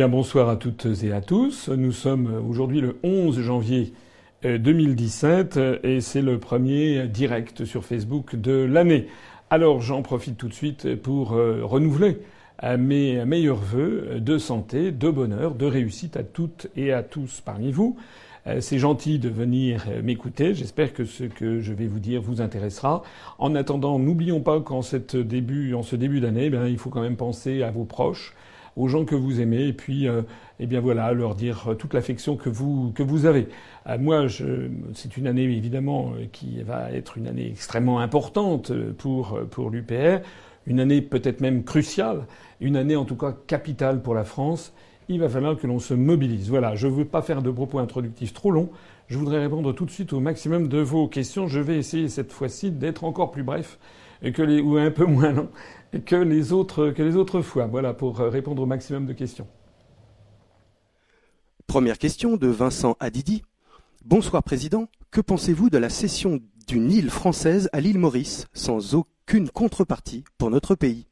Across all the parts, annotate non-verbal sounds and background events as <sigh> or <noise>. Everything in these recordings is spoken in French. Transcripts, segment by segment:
bien, bonsoir à toutes et à tous. Nous sommes aujourd'hui le 11 janvier 2017 euh, et c'est le premier direct sur Facebook de l'année. Alors j'en profite tout de suite pour euh, renouveler euh, mes meilleurs vœux de santé, de bonheur, de réussite à toutes et à tous parmi vous. C'est gentil de venir m'écouter. J'espère que ce que je vais vous dire vous intéressera. En attendant, n'oublions pas qu'en ce début d'année, ben, il faut quand même penser à vos proches, aux gens que vous aimez, et puis, euh, eh bien voilà, leur dire toute l'affection que vous que vous avez. Euh, moi, c'est une année évidemment euh, qui va être une année extrêmement importante pour pour l'UPR, une année peut-être même cruciale, une année en tout cas capitale pour la France. Il va falloir que l'on se mobilise. Voilà, je ne veux pas faire de propos introductifs trop longs. Je voudrais répondre tout de suite au maximum de vos questions. Je vais essayer cette fois-ci d'être encore plus bref que les, ou un peu moins long que les autres, que les autres fois. Voilà, pour répondre au maximum de questions. Première question de Vincent Adidi. Bonsoir Président. Que pensez-vous de la cession d'une île française à l'île Maurice sans aucune contrepartie pour notre pays?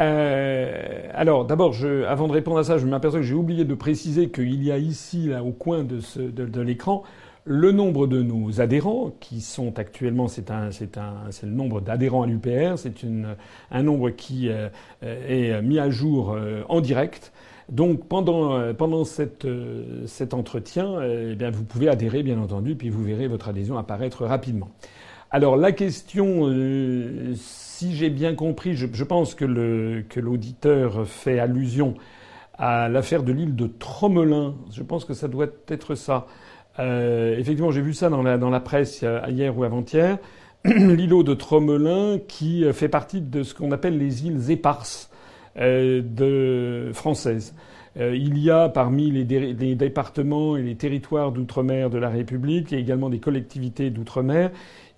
Euh, alors, d'abord, avant de répondre à ça, je m'aperçois que j'ai oublié de préciser qu'il y a ici, là, au coin de l'écran, le nombre de nos adhérents, qui sont actuellement, c'est un, c'est un, c'est le nombre d'adhérents à l'UPR, c'est une, un nombre qui euh, est mis à jour euh, en direct. Donc pendant euh, pendant cette, cet entretien, eh bien vous pouvez adhérer bien entendu, puis vous verrez votre adhésion apparaître rapidement. Alors la question, si j'ai bien compris, je, je pense que le que l'auditeur fait allusion à l'affaire de l'île de Tromelin. Je pense que ça doit être ça. Euh, effectivement, j'ai vu ça dans la, presse hier ou avant-hier. <clears throat> L'îlot de Tromelin, qui fait partie de ce qu'on appelle les îles éparses euh, françaises. Euh, il y a parmi les, les départements et les territoires d'outre-mer de la République et également des collectivités d'outre-mer,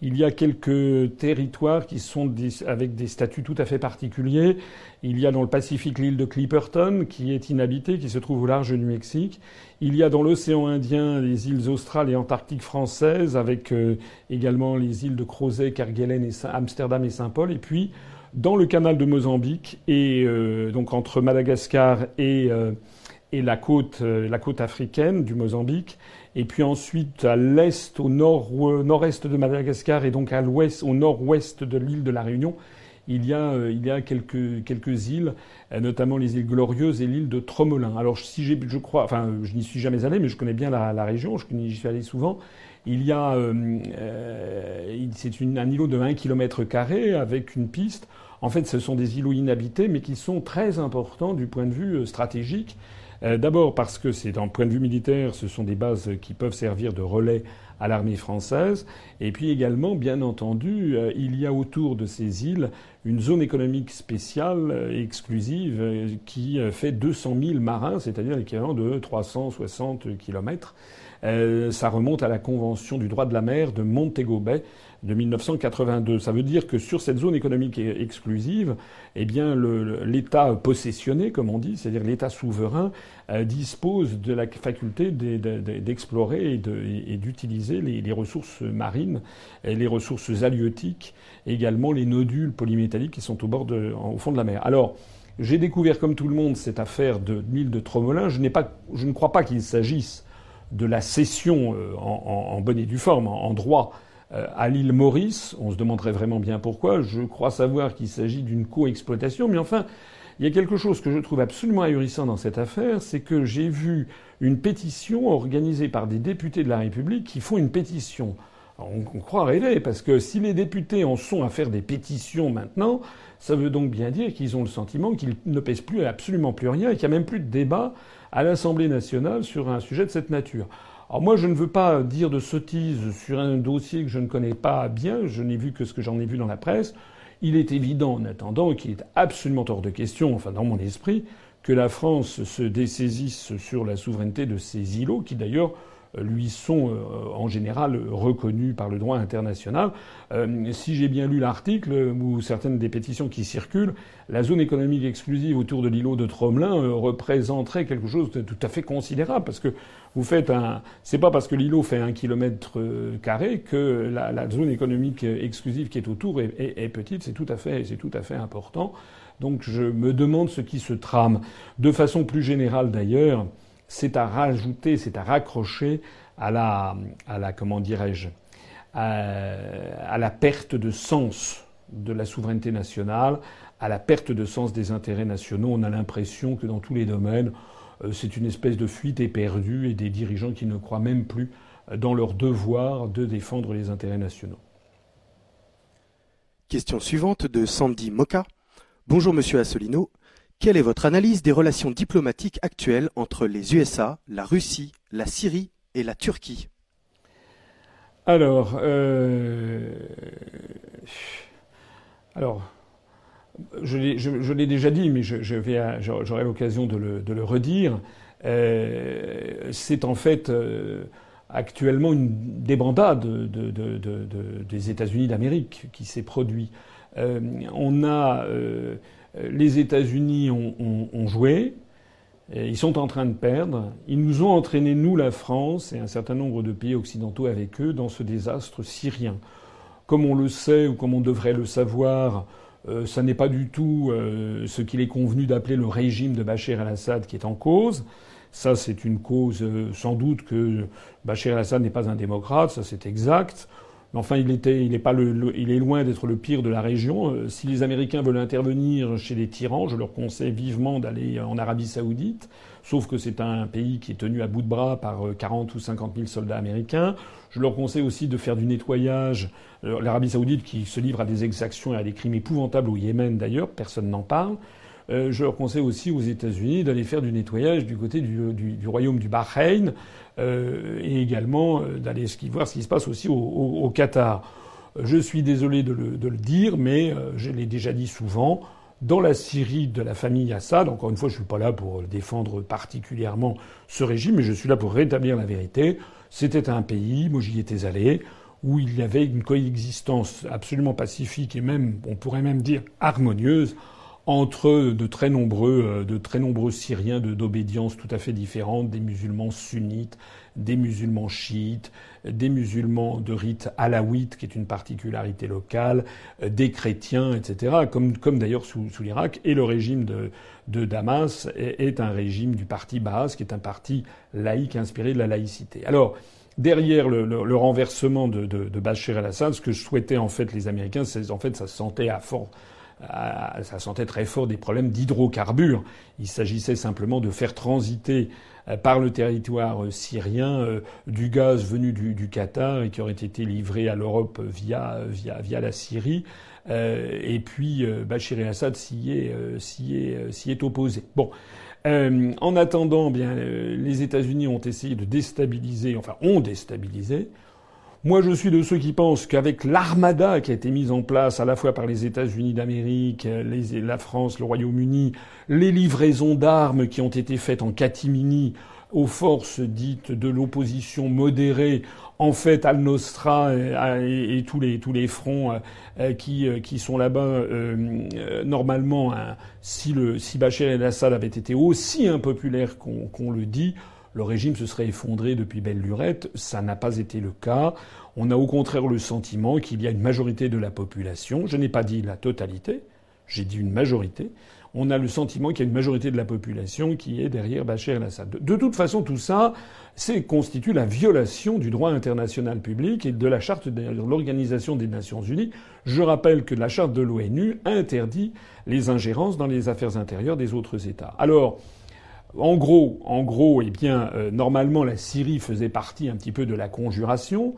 il y a quelques territoires qui sont avec des statuts tout à fait particuliers. Il y a dans le Pacifique l'île de Clipperton, qui est inhabitée, qui se trouve au large du Mexique. Il y a dans l'océan Indien les îles australes et antarctiques françaises, avec euh, également les îles de Crozet, Kerguelen, et Amsterdam et Saint-Paul. Et puis, dans le canal de Mozambique, et euh, donc entre Madagascar et, euh, et la, côte, la côte africaine du Mozambique, et puis ensuite à l'est, au nord, nord-est de Madagascar et donc à l'ouest, au nord-ouest de l'île de la Réunion, il y a, euh, quelques, îles, euh, notamment les îles Glorieuses et l'île de Tromelin. Alors si je crois, enfin je n'y suis jamais allé, mais je connais bien la, région, j'y suis allé souvent. Il y a, euh, euh c'est un îlot de 1 km avec une piste. En fait, ce sont des îlots inhabités, mais qui sont très importants du point de vue stratégique. Euh, d'abord parce que c'est d'un point de vue militaire, ce sont des bases qui peuvent servir de relais à l'armée française. Et puis également, bien entendu, euh, il y a autour de ces îles une zone économique spéciale euh, exclusive qui fait 200 000 marins, c'est-à-dire l'équivalent de 360 kilomètres. ça remonte à la Convention du droit de la mer de Montego Bay de 1982. Ça veut dire que sur cette zone économique exclusive, eh bien, l'État possessionné, comme on dit, c'est-à-dire l'État souverain, euh, dispose de la faculté d'explorer et d'utiliser les, ressources marines, les ressources halieutiques, également les nodules polymétalliques qui sont au au fond de la mer. Alors, j'ai découvert, comme tout le monde, cette affaire de l'île de Tromelin. Je, pas, je ne crois pas qu'il s'agisse de la cession euh, en, bonne et due forme, en droit, à l'île Maurice, on se demanderait vraiment bien pourquoi. Je crois savoir qu'il s'agit d'une co-exploitation, mais enfin, il y a quelque chose que je trouve absolument ahurissant dans cette affaire, c'est que j'ai vu une pétition organisée par des députés de la République qui font une pétition. on, croit rêver, parce que si les députés en sont à faire des pétitions maintenant, ça veut donc bien dire qu'ils ont le sentiment qu'ils ne pèsent plus absolument plus rien et qu'il n'y a même plus de débat à l'Assemblée nationale sur un sujet de cette nature. Alors moi, je ne veux pas dire de sottises sur un dossier que je ne connais pas bien. Je n'ai vu que ce que j'en ai vu dans la presse. Il est évident, en attendant, qu'il est absolument hors de question, enfin dans mon esprit, que la France se dessaisisse sur la souveraineté de ces îlots, qui d'ailleurs lui sont en général reconnus par le droit international. si j'ai bien lu l'article ou certaines des pétitions qui circulent, la zone économique exclusive autour de l'îlot de Tromelin représenterait quelque chose de tout à fait considérable parce que vous faites un. C'est pas parce que l'îlot fait un kilomètre carré que la, zone économique exclusive qui est autour est, est petite. C'est tout à fait, c'est tout à fait important. Donc je me demande ce qui se trame. De façon plus générale d'ailleurs, c'est à rajouter, c'est à raccrocher à la, à la comment dirais-je, à, la perte de sens de la souveraineté nationale, à la perte de sens des intérêts nationaux. On a l'impression que dans tous les domaines, euh, c'est une espèce de fuite éperdue et des dirigeants qui ne croient même plus dans leur devoir de défendre les intérêts nationaux. Question suivante de Sandy Moka. Bonjour Monsieur Assolino. Quelle est votre analyse des relations diplomatiques actuelles entre les USA, la Russie, la Syrie et la Turquie? Alors, euh, alors, je l'ai déjà dit, mais j'aurai l'occasion de le, redire. Euh, c'est en fait euh, actuellement une débandade des États-Unis d'Amérique qui s'est produit. Euh, on a les États-Unis ont, joué, ils sont en train de perdre. Ils nous ont entraîné, nous, la France et un certain nombre de pays occidentaux avec eux, dans ce désastre syrien. Comme on le sait ou comme on devrait le savoir, euh, ça n'est pas du tout ce qu'il est convenu d'appeler le régime de Bachar el-Assad qui est en cause. Ça, c'est une cause sans doute que Bachar el-Assad n'est pas un démocrate, ça c'est exact. Mais enfin, il, était, il, est pas le, il est loin d'être le pire de la région. Euh, si les Américains veulent intervenir chez les tyrans, je leur conseille vivement d'aller en Arabie Saoudite. Sauf que c'est un pays qui est tenu à bout de bras par 40 euh, ou 50 000 soldats américains. Je leur conseille aussi de faire du nettoyage. Euh, L'Arabie Saoudite qui se livre à des exactions et à des crimes épouvantables au Yémen d'ailleurs, personne n'en parle. Je leur conseille aussi aux États-Unis d'aller faire du nettoyage du côté du, royaume du Bahreïn, euh, et également euh, d'aller voir ce qui se passe aussi au, Qatar. Je suis désolé de le, dire, mais euh, je l'ai déjà dit souvent. Dans la Syrie de la famille Assad, encore une fois, je ne suis pas là pour défendre particulièrement ce régime, mais je suis là pour rétablir la vérité. C'était un pays, moi j'y étais allé, où il y avait une coexistence absolument pacifique et même, on pourrait même dire, harmonieuse entre de très nombreux, euh, de très nombreux Syriens d'obédience tout à fait différente, des musulmans sunnites, des musulmans chiites, des musulmans de rite alaouite, qui est une particularité locale, euh, des chrétiens, etc., comme, comme d'ailleurs sous, sous l'Irak. Et le régime de, de Damas est, un régime du parti Baas, qui est un parti laïque inspiré de la laïcité. Alors, derrière le, le, renversement de, de, el-Assad, ce que souhaitaient en fait les Américains, c'est en fait ça se sentait à fort ça sentait très fort des problèmes d'hydrocarbures. Il s'agissait simplement de faire transiter euh, par le territoire euh, syrien euh, du gaz venu du, Qatar et qui aurait été livré à l'Europe via, via, via la Syrie. et puis Bachir el-Assad s'y est, est, est opposé. Bon. en attendant, bien, les États-Unis ont essayé de déstabiliser, enfin ont déstabilisé moi, je suis de ceux qui pensent qu'avec l'armada qui a été mise en place à la fois par les États-Unis d'Amérique, la France, le Royaume-Uni, les livraisons d'armes qui ont été faites en catimini aux forces dites de l'opposition modérée, en fait, Al-Nostra et, tous les fronts euh, euh, qui euh, qui sont là-bas, normalement, hein, si le si Bachar el-Assad avait été aussi impopulaire qu'on le dit, le régime se serait effondré depuis belle lurette. Ça n'a pas été le cas. On a au contraire le sentiment qu'il y a une majorité de la population, je n'ai pas dit la totalité, j'ai dit une majorité, on a le sentiment qu'il y a une majorité de la population qui est derrière Bachar el-Assad. De toute façon, tout ça c'est, constitue la violation du droit international public et de la charte de l'Organisation des Nations Unies. Je rappelle que la charte de l'ONU interdit les ingérences dans les affaires intérieures des autres États. Alors, en gros, en gros, eh bien, euh, normalement, la Syrie faisait partie un petit peu de la conjuration,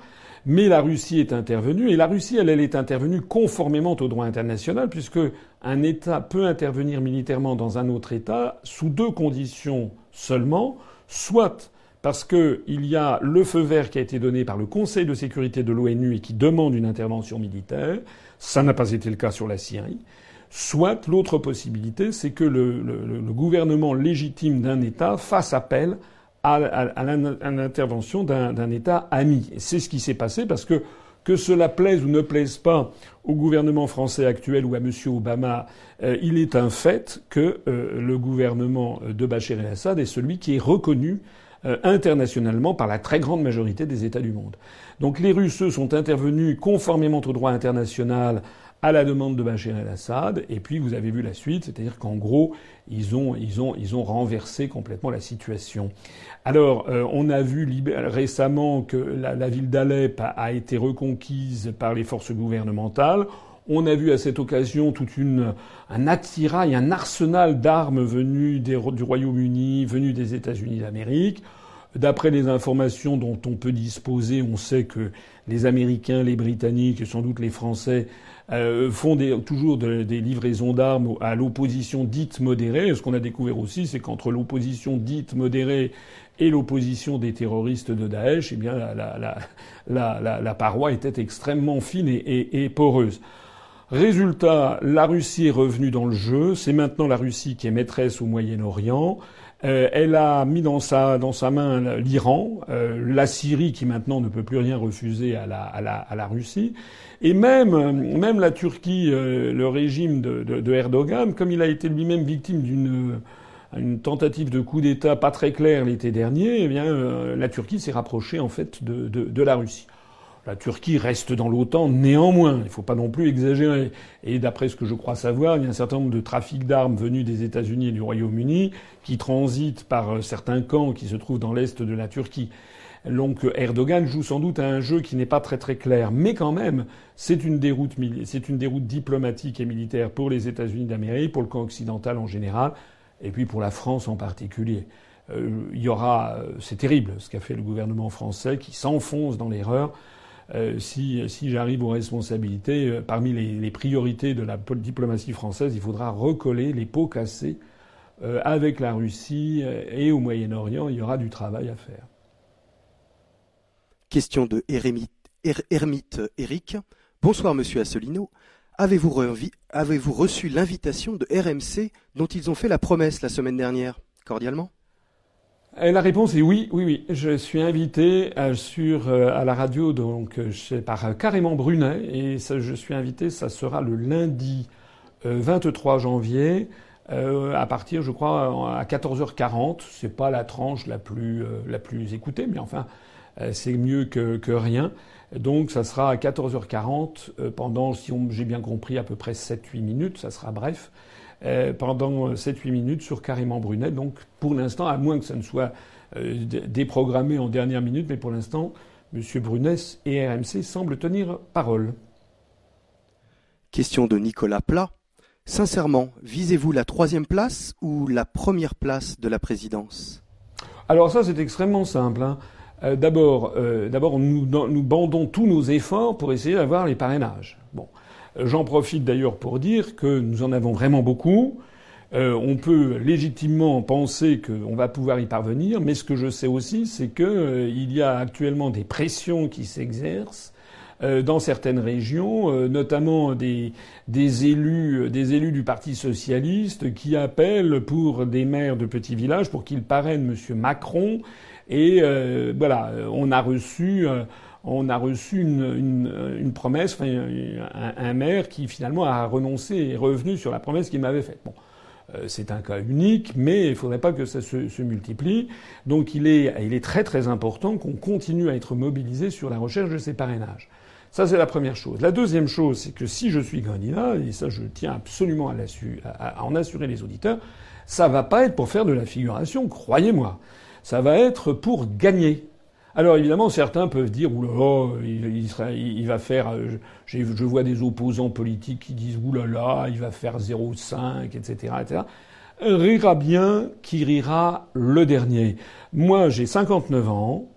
mais la Russie est intervenue, et la Russie, elle, elle est intervenue conformément au droit international, puisque un État peut intervenir militairement dans un autre État sous deux conditions seulement, soit parce qu'il y a le feu vert qui a été donné par le Conseil de sécurité de l'ONU et qui demande une intervention militaire, ça n'a pas été le cas sur la Syrie, Soit l'autre possibilité, c'est que le, gouvernement légitime d'un État fasse appel à, l'intervention d'un État ami. C'est ce qui s'est passé parce que que cela plaise ou ne plaise pas au gouvernement français actuel ou à M. Obama, euh, il est un fait que euh, le gouvernement de Bachar el-Assad est celui qui est reconnu euh, internationalement par la très grande majorité des États du monde. Donc les Russes sont intervenus conformément au droit international à la demande de Bachar el-Assad, et puis vous avez vu la suite, c'est-à-dire qu'en gros, ils ont, ils, ont, ils ont renversé complètement la situation. Alors, euh, on a vu récemment que la, ville d'Alep a, été reconquise par les forces gouvernementales. On a vu à cette occasion toute une, un attirail, un arsenal d'armes venues du Royaume-Uni, venues des États-Unis d'Amérique. D'après les informations dont on peut disposer, on sait que les Américains, les Britanniques et sans doute les Français euh, font toujours des livraisons d'armes à l'opposition dite modérée. Et ce qu'on a découvert aussi, c'est qu'entre l'opposition dite modérée et l'opposition des terroristes de Daesh, eh bien la, paroi était extrêmement fine et poreuse. Résultat, la Russie est revenue dans le jeu. C'est maintenant la Russie qui est maîtresse au Moyen-Orient. Euh, elle a mis dans sa, dans sa main l'Iran, euh, la Syrie qui maintenant ne peut plus rien refuser à la, à la, à la Russie, et même, même la Turquie, euh, le régime de, Erdogan, comme il a été lui-même victime d'une une tentative de coup d'État pas très claire l'été dernier, eh bien la Turquie s'est rapprochée en fait de, de la Russie. La Turquie reste dans l'OTAN néanmoins. Il ne faut pas non plus exagérer. Et d'après ce que je crois savoir, il y a un certain nombre de trafics d'armes venus des États-Unis et du Royaume-Uni qui transitent par euh, certains camps qui se trouvent dans l'est de la Turquie. Donc Erdogan joue sans doute à un jeu qui n'est pas très très clair, mais quand même, c'est une déroute, une déroute diplomatique et militaire pour les États-Unis d'Amérique, pour le camp occidental en général, et puis pour la France en particulier. Euh, il y aura, euh, c'est terrible ce qu'a fait le gouvernement français qui s'enfonce dans l'erreur. Euh, si, si j'arrive aux responsabilités, parmi les, priorités de la diplomatie française, il faudra recoller les pots cassés avec la Russie et au Moyen-Orient. Il y aura du travail à faire. Question de Ermite, Ermite Eric. Bonsoir, monsieur Asselineau. Avez-vous, reçu l'invitation de RMC dont ils ont fait la promesse la semaine dernière Cordialement? La réponse est oui, oui, oui. Je suis invité euh, sur euh, à la radio donc par euh, Carrément Brunet et je suis invité. Ça sera le lundi 23 janvier à partir, je crois, à 14h40. C'est pas la tranche la plus écoutée, mais enfin c'est mieux que, que rien. Donc ça sera à 14h40 pendant, si j'ai bien compris, à peu près 7-8 minutes. Ça sera bref. Euh, pendant 7-8 minutes sur Carrément Brunet. Donc pour l'instant, à moins que ça ne soit euh, déprogrammé en dernière minute, mais pour l'instant, M. Brunet et RMC semblent tenir parole. Question de Nicolas Plat. Sincèrement, visez-vous la troisième place ou la première place de la présidence? Alors ça, c'est extrêmement simple. Hein. Euh, d'abord, d'abord, nous, bandons tous nos efforts pour essayer d'avoir les parrainages. Bon. J'en profite d'ailleurs pour dire que nous en avons vraiment beaucoup. Euh, on peut légitimement penser qu'on va pouvoir y parvenir, mais ce que je sais aussi, c'est qu'il euh, y a actuellement des pressions qui s'exercent euh, dans certaines régions, notamment des, des, élus, des élus du Parti socialiste qui appellent pour des maires de petits villages pour qu'ils parrainent M. Macron. Et voilà, on a reçu on a reçu une, promesse, un, maire qui finalement a renoncé et est revenu sur la promesse qu'il m'avait faite. Bon, euh, c'est un cas unique, mais il ne faudrait pas que ça se, multiplie. Donc il est, il est très très important qu'on continue à être mobilisé sur la recherche de ces parrainages. Ça, c'est la première chose. La deuxième chose, c'est que si je suis candidat, et ça je tiens absolument à, à en assurer les auditeurs, ça va pas être pour faire de la figuration, croyez-moi. Ça va être pour gagner. Alors évidemment, certains peuvent dire oulala, il, il, va faire. Euh, je vois des opposants politiques qui disent oulala, il va faire 0,5, etc., etc. Rira bien qui rira le dernier. Moi, j'ai 59 ans.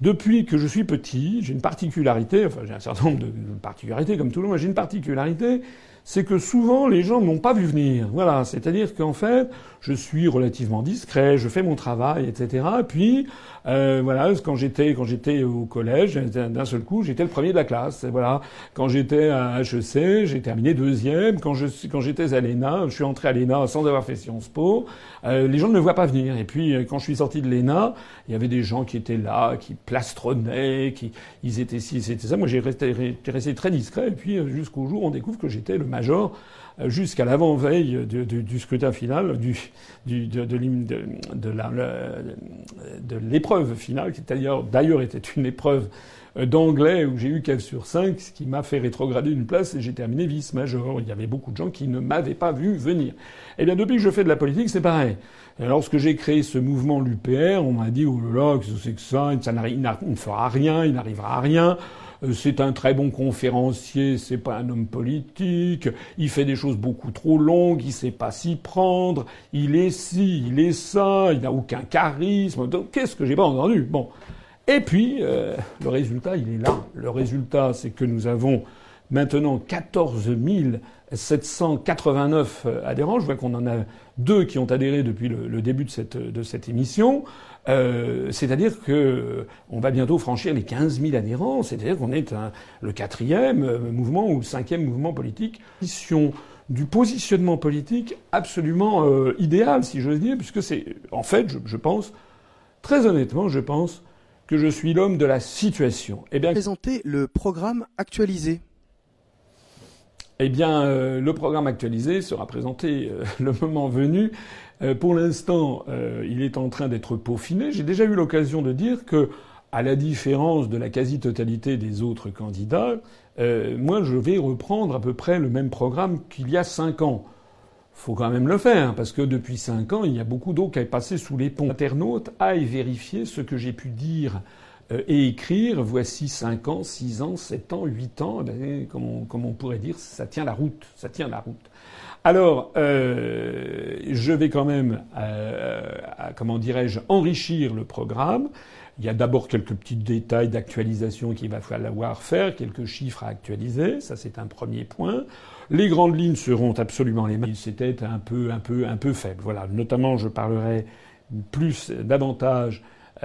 Depuis que je suis petit, j'ai une particularité, enfin j'ai un certain nombre de particularités comme tout le monde, j'ai une particularité, c'est que souvent les gens n'ont pas vu venir. Voilà, c'est-à-dire qu'en fait, je suis relativement discret, je fais mon travail, etc. Puis euh, voilà, quand j'étais quand j'étais au collège, d'un seul coup, j'étais le premier de la classe. Voilà, quand j'étais à HEC, j'ai terminé deuxième. Quand je quand j'étais à l'ENA, je suis entré à l'ENA sans avoir fait Sciences Po. Euh, les gens ne me voient pas venir. Et puis quand je suis sorti de l'ENA, il y avait des gens qui étaient là, qui plastronnaient, qui ils étaient ci, c'était ça. Moi, j'ai resté, resté très discret. Et puis jusqu'au jour, on découvre que j'étais le major jusqu'à l'avant-veille du, scrutin final, du, de, de l'épreuve finale, qui d'ailleurs était une épreuve d'anglais où j'ai eu 4 sur 5, ce qui m'a fait rétrograder une place et j'ai terminé vice-major. Il y avait beaucoup de gens qui ne m'avaient pas vu venir. Eh bien depuis que je fais de la politique, c'est pareil. Et lorsque j'ai créé ce mouvement l'UPR, on m'a dit oh là là, que c'est que ça, ça il ne fera rien, il n'arrivera rien. Euh, c'est un très bon conférencier, c'est pas un homme politique, il fait des choses beaucoup trop longues, il sait pas s'y prendre, il est ci, il est ça, il n'a aucun charisme. Donc qu'est-ce que j'ai pas entendu? Bon. Et puis, euh, le résultat, il est là. Le résultat, c'est que nous avons maintenant 14 789 adhérents. Je vois qu'on en a deux qui ont adhéré depuis le, début de cette, de cette émission. Euh, c'est-à-dire que on va bientôt franchir les 15 000 adhérents. C'est-à-dire qu'on est, le quatrième euh, mouvement ou le cinquième mouvement politique. Du positionnement politique absolument euh, idéal, si j'ose dire, puisque c'est, en fait, je, je, pense, très honnêtement, je pense que je suis l'homme de la situation. Eh bien, présenter le programme actualisé. Eh bien, euh, le programme actualisé sera présenté euh, <laughs> le moment venu. Euh, pour l'instant, il est en train d'être peaufiné. J'ai déjà eu l'occasion de dire que, à la différence de la quasi-totalité des autres candidats, moi, je vais reprendre à peu près le même programme qu'il y a cinq ans. Faut quand même le faire, parce que depuis cinq ans, il y a beaucoup d'eau qui est passée sous les ponts. Internautes aillent vérifier ce que j'ai pu dire euh, et écrire, voici 5 ans, 6 ans, 7 ans, 8 ans, eh comme, on, pourrait dire, ça tient la route, ça tient la route. Alors, euh, je vais quand même, euh, comment dirais-je, enrichir le programme. Il y a d'abord quelques petits détails d'actualisation qu'il va falloir faire, quelques chiffres à actualiser, ça c'est un premier point. Les grandes lignes seront absolument les mêmes. C'était un peu, un peu, un peu faible. Voilà. Notamment, je parlerai plus, davantage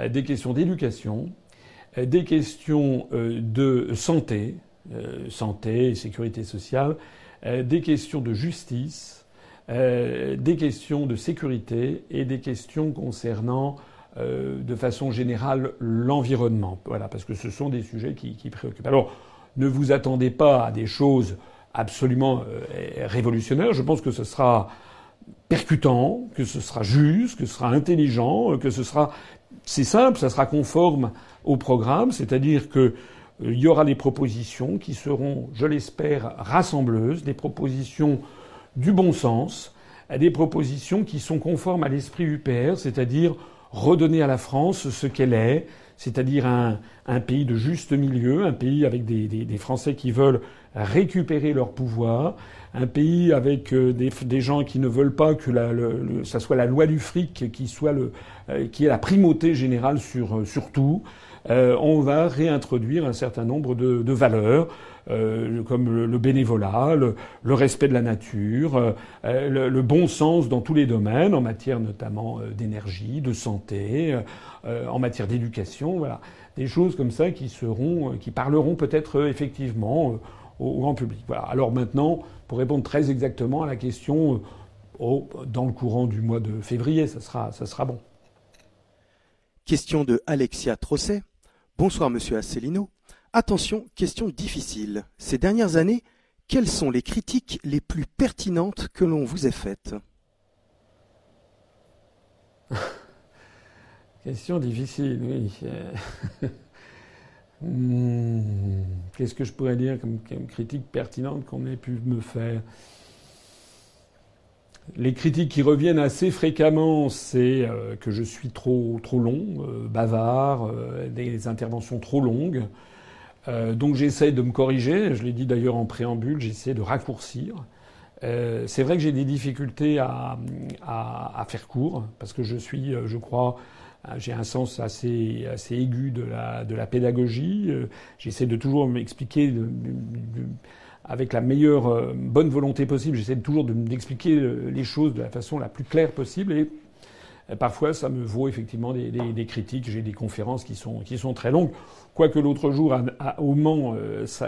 des questions d'éducation, euh, des questions euh, de santé, euh, santé sécurité sociale, des questions de justice, des questions de sécurité et des questions concernant de façon générale l'environnement. Voilà, parce que ce sont des sujets qui, préoccupent. Alors, ne vous attendez pas à des choses absolument révolutionnaires. Je pense que ce sera percutant, que ce sera juste, que ce sera intelligent, que ce sera c'est simple, ça sera conforme au programme, c'est-à-dire qu'il euh, y aura des propositions qui seront, je l'espère, rassembleuses, des propositions du bon sens, des propositions qui sont conformes à l'esprit UPR, c'est-à-dire redonner à la France ce qu'elle est, c'est-à-dire un, pays de juste milieu, un pays avec des, Français qui veulent récupérer leur pouvoir, un pays avec euh, des, gens qui ne veulent pas que la, ça soit la loi du fric qui soit le, euh, qui est la primauté générale sur tout. Euh, on va réintroduire un certain nombre de, valeurs, euh, comme le, bénévolat, le, respect de la nature, euh, le, bon sens dans tous les domaines, en matière notamment d'énergie, de santé, en matière d'éducation, voilà, des choses comme ça qui parleront peut-être effectivement au, grand public. Alors maintenant, pour répondre très exactement à la question, oh, dans le courant du mois de février, ça ça sera bon. Question de Alexia Trosset. Bonsoir Monsieur Asselineau. Attention, question difficile. Ces dernières années, quelles sont les critiques les plus pertinentes que l'on vous ait faites <laughs> Question difficile, oui. <laughs> Hmm, qu'est-ce que je pourrais dire comme, critique pertinente qu'on ait pu me faire? Les critiques qui reviennent assez fréquemment, c'est euh, que je suis trop trop long, euh, bavard, euh, des interventions trop longues. donc j'essaie de me corriger. Je l'ai dit d'ailleurs en préambule, j'essaie de raccourcir. c'est vrai que j'ai des difficultés à, à, faire court parce que je suis, je crois, j'ai un sens assez, assez aigu de la, de la pédagogie. J'essaie de toujours m'expliquer avec la meilleure bonne volonté possible. J'essaie toujours d'expliquer les choses de la façon la plus claire possible et parfois ça me vaut effectivement des, critiques. J'ai des conférences qui sont, qui sont très longues. Quoique l'autre jour, à, au Mans,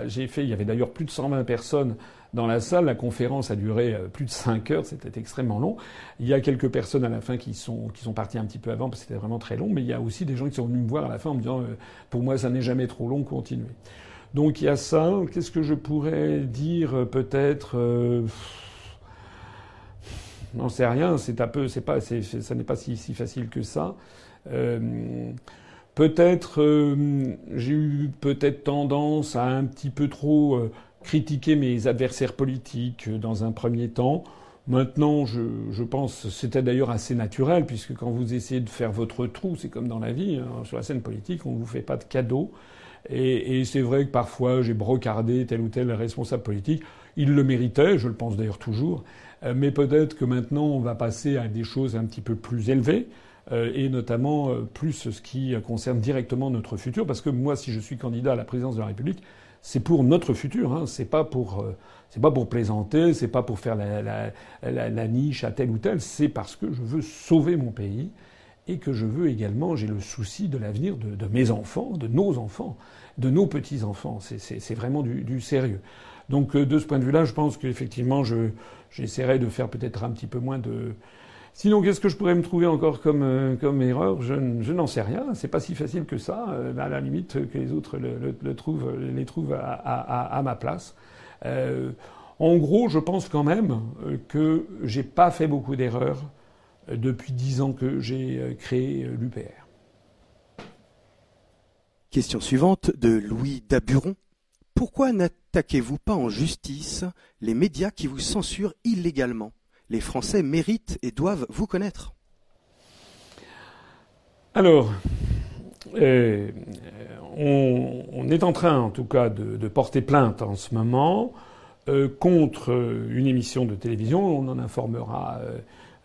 j'ai fait, il y avait d'ailleurs plus de 120 personnes dans la salle. La conférence a duré euh, plus de 5 heures, c'était extrêmement long. Il y a quelques personnes à la fin qui sont, qui sont parties un petit peu avant parce que c'était vraiment très long, mais il y a aussi des gens qui sont venus me voir à la fin en me disant euh, pour moi ça n'est jamais trop long, continuez. Donc il y a ça. Qu'est-ce que je pourrais dire euh, peut-être N'en sais rien. C'est un peu, c'est pas, c'est, ça n'est pas si, facile que ça. Euh, peut-être j'ai eu peut-être tendance à un petit peu trop critiquer mes adversaires politiques dans un premier temps. Maintenant, je, je pense, c'était d'ailleurs assez naturel, puisque quand vous essayez de faire votre trou, c'est comme dans la vie, hein, sur la scène politique, on ne vous fait pas de cadeaux. Et, et c'est vrai que parfois j'ai brocardé tel ou tel responsable politique. Il le méritait, je le pense d'ailleurs toujours. Euh, mais peut-être que maintenant on va passer à des choses un petit peu plus élevées, euh, et notamment euh, plus ce qui concerne directement notre futur. Parce que moi, si je suis candidat à la présidence de la République, c'est pour notre futur. Hein. C'est pas pour c'est pas pour plaisanter, c'est pas pour faire la, la, la, la, niche à tel ou tel. C'est parce que je veux sauver mon pays et que je veux également, j'ai le souci de l'avenir de, de, mes enfants, de nos enfants, de nos petits enfants. C'est vraiment du, sérieux. Donc euh, de ce point de vue-là, je pense qu'effectivement, j'essaierai de faire peut-être un petit peu moins de Sinon, qu'est-ce que je pourrais me trouver encore comme, euh, comme erreur? Je, je n'en sais rien. C'est pas si facile que ça. Euh, à la limite, que les autres le, le, trouvent, les trouvent à, à, ma place. En gros, je pense quand même que j'ai pas fait beaucoup d'erreurs depuis dix ans que j'ai créé l'UPR. Question suivante de Louis Daburon. Pourquoi n'attaquez-vous pas en justice les médias qui vous censurent illégalement? Les Français méritent et doivent vous connaître Alors, euh, on, est en train, en tout cas, de, porter plainte en ce moment euh, contre une émission de télévision. On en informera euh,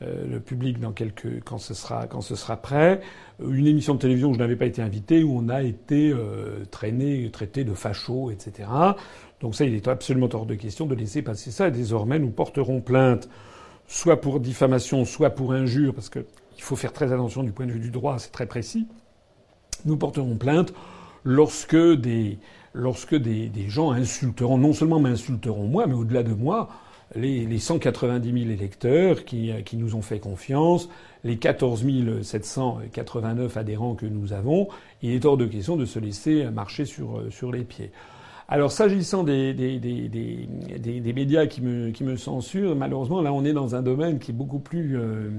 le public dans quelques quand ce sera quand ce sera prêt. Une émission de télévision où je n'avais pas été invité, où on a été traîné, traité de facho, etc. Donc ça, il est absolument hors de question de laisser passer ça. Et désormais, nous porterons plainte soit pour diffamation, soit pour injure, parce qu'il faut faire très attention du point de vue du droit, c'est très précis, nous porterons plainte lorsque des, lorsque des, des gens insulteront, non seulement m'insulteront moi, mais au-delà de moi, les, les 190 000 électeurs qui, qui nous ont fait confiance, les 14 789 adhérents que nous avons, il est hors de question de se laisser marcher sur, sur les pieds. Alors s'agissant des, des, des, des, médias qui me, qui me censurent, malheureusement là on est dans un domaine qui est beaucoup plus, euh,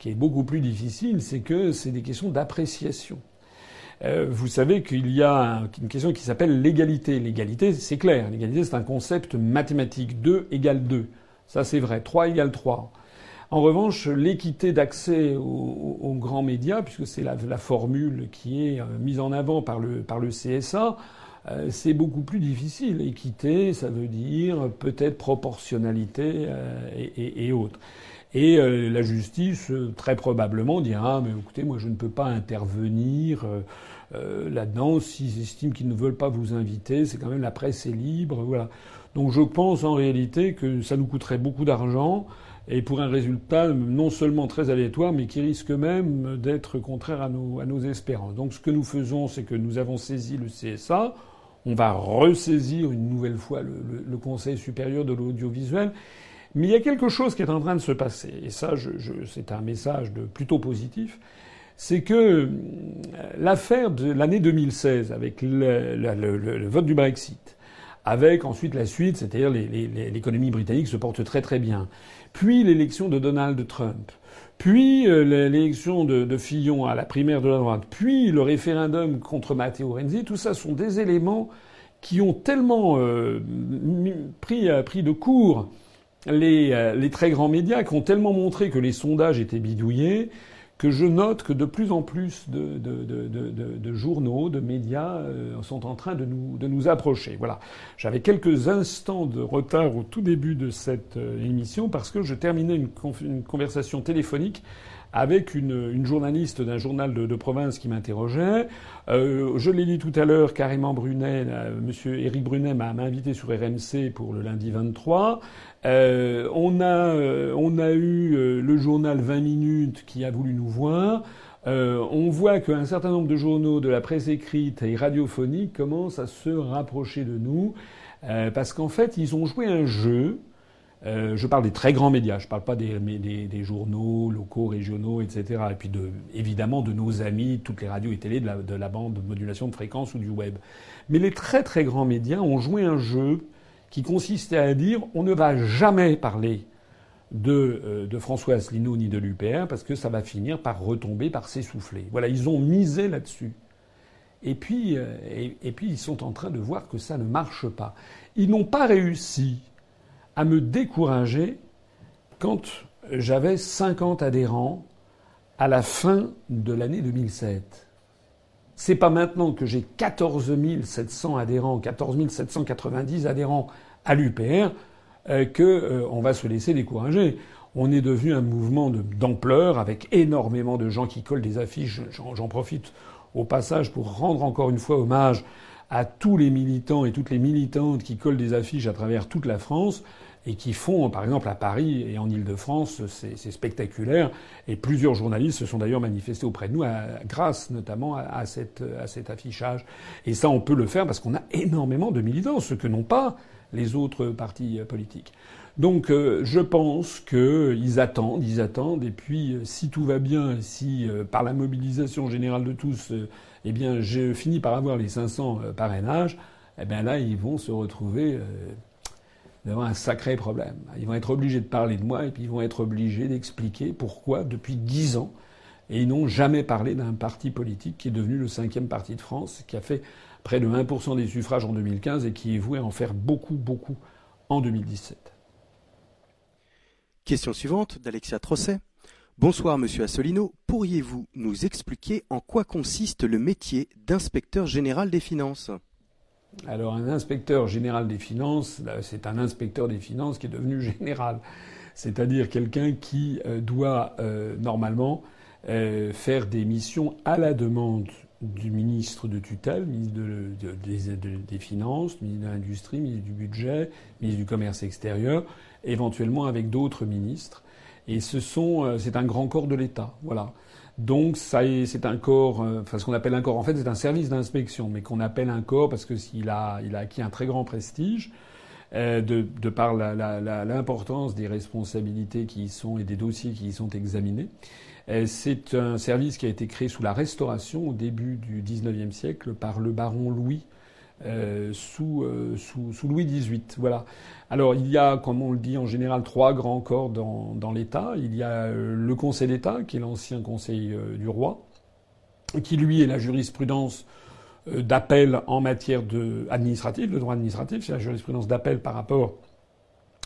qui est beaucoup plus difficile, c'est que c'est des questions d'appréciation. Euh, vous savez qu'il y a une question qui s'appelle l'égalité. L'égalité, c'est clair. L'égalité, c'est un concept mathématique. 2 égale 2. Ça, c'est vrai. 3 égale 3. En revanche, l'équité d'accès aux, grands médias, puisque c'est la, formule qui est euh, mise en avant par le, CSA, euh, c'est beaucoup plus difficile. Équité, ça veut dire peut-être proportionnalité et, autres. Et euh, la justice, très probablement, dira ah, mais écoutez, moi je ne peux pas intervenir là-dedans s'ils estiment qu'ils ne veulent pas vous inviter. C'est quand même la presse est libre, voilà. Donc je pense en réalité que ça nous coûterait beaucoup d'argent et pour un résultat non seulement très aléatoire, mais qui risque même d'être contraire à nos, à nos espérances. Donc ce que nous faisons, c'est que nous avons saisi le CSA on va ressaisir une nouvelle fois le, le, Conseil supérieur de l'audiovisuel. Mais il y a quelque chose qui est en train de se passer, et ça, c'est un message de plutôt positif, c'est que euh, l'affaire de l'année 2016, avec le, le, vote du Brexit, avec ensuite la suite, c'est-à-dire l'économie britannique se porte très très bien, puis l'élection de Donald Trump, puis euh, l'élection de, Fillon à la primaire de la droite, puis le référendum contre Matteo Renzi, tout ça sont des éléments qui ont tellement euh, pris, pris de court les, les, très grands médias, qui ont tellement montré que les sondages étaient bidouillés, que je note que de plus en plus de, de, de, de journaux, de médias euh, sont en train de nous, de nous approcher. Voilà. J'avais quelques instants de retard au tout début de cette euh, émission parce que je terminais une, une conversation téléphonique avec une, journaliste d'un journal de, province qui m'interrogeait. Euh, je l'ai dit tout à l'heure, carrément Brunet, euh, Monsieur Éric Brunet m'a invité sur RMC pour le lundi 23. Euh, on a on a eu le journal 20 minutes qui a voulu nous voir. on voit qu'un certain nombre de journaux de la presse écrite et radiophonique commencent à se rapprocher de nous parce qu'en fait ils ont joué un jeu euh, je parle des très grands médias, je ne parle pas des, des, journaux locaux, régionaux, etc. Et puis de, évidemment de nos amis, toutes les radios et télé de la, de la bande de modulation de fréquence ou du web. Mais les très très grands médias ont joué un jeu qui consistait à dire on ne va jamais parler de, euh, de François Asselineau ni de l'UPR parce que ça va finir par retomber, par s'essouffler. Voilà, ils ont misé là-dessus. Et puis, euh, et, et puis ils sont en train de voir que ça ne marche pas. Ils n'ont pas réussi à me décourager quand j'avais 50 adhérents à la fin de l'année 2007. C'est pas maintenant que j'ai 14 700 adhérents, 14 790 adhérents à l'UPR euh, que euh, on va se laisser décourager. On est devenu un mouvement d'ampleur avec énormément de gens qui collent des affiches. J'en profite au passage pour rendre encore une fois hommage à tous les militants et toutes les militantes qui collent des affiches à travers toute la France et qui font, par exemple, à Paris et en Ile-de-France, c'est spectaculaire. Et plusieurs journalistes se sont d'ailleurs manifestés auprès de nous, grâce notamment à, cette, à cet affichage. Et ça, on peut le faire parce qu'on a énormément de militants, ce que n'ont pas les autres partis politiques. Donc, euh, je pense qu'ils attendent, ils attendent. Et puis, euh, si tout va bien, si euh, par la mobilisation générale de tous, eh bien, j'ai fini par avoir les 500 parrainages, eh bien là, ils vont se retrouver devant un sacré problème. Ils vont être obligés de parler de moi et puis ils vont être obligés d'expliquer pourquoi, depuis dix ans, et ils n'ont jamais parlé d'un parti politique qui est devenu le cinquième parti de France, qui a fait près de 1% des suffrages en 2015 et qui est voué à en faire beaucoup, beaucoup en 2017. Question suivante d'Alexia Trosset. Bonsoir Monsieur Assolino, pourriez-vous nous expliquer en quoi consiste le métier d'inspecteur général des finances? Alors un inspecteur général des finances, c'est un inspecteur des finances qui est devenu <laughs> général, c'est-à-dire quelqu'un qui euh, doit euh, normalement euh, faire des missions à la demande du ministre de tutelle, ministre des Finances, ministre de l'Industrie, ministre du Budget, ministre du Commerce extérieur, éventuellement avec d'autres ministres. Et ce sont, c'est un grand corps de l'État, voilà. Donc c'est un corps, euh, enfin ce qu'on appelle un corps, en fait c'est un service d'inspection, mais qu'on appelle un corps parce que s'il a, il a acquis un très grand prestige euh, de, de, par l'importance des responsabilités qui y sont et des dossiers qui y sont examinés. Euh, c'est un service qui a été créé sous la Restauration au début du XIXe siècle par le baron Louis euh, sous, euh, sous, Louis XVIII. Voilà. Alors il y a, comme on le dit en général, trois grands corps dans, l'État. Il y a euh, le Conseil d'État, qui est l'ancien Conseil du roi, qui lui est la jurisprudence d'appel en matière de administrative, de droit administratif, c'est la jurisprudence d'appel par rapport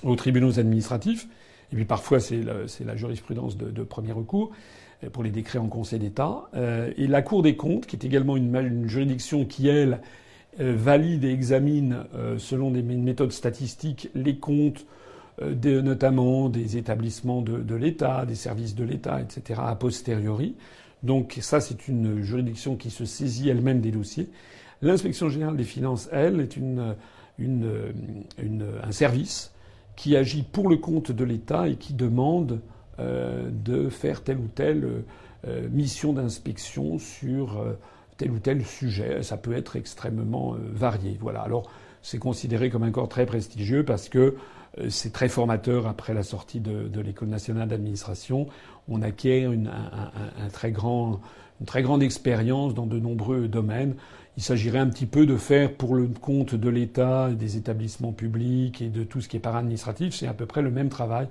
aux tribunaux administratifs. Et puis parfois c'est la jurisprudence de, premier recours pour les décrets en Conseil d'État. et la Cour des comptes, qui est également une, une juridiction qui, elle, valide et examine, euh, selon des méthodes statistiques, les comptes euh, notamment des établissements de, l'État, des services de l'État, etc., a posteriori. Donc ça, c'est une juridiction qui se saisit elle-même des dossiers. L'inspection générale des finances, elle, est un service qui agit pour le compte de l'État et qui demande de faire telle ou telle mission d'inspection sur tel ou tel sujet. Ça peut être extrêmement euh, varié. Voilà. Alors, c'est considéré comme un corps très prestigieux parce que euh, c'est très formateur après la sortie de, l'École nationale d'administration. On acquiert une très grande expérience dans de nombreux domaines. Il s'agirait un petit peu de faire pour le compte de l'État, des établissements publics et de tout ce qui est para-administratif, c'est à peu près le même travail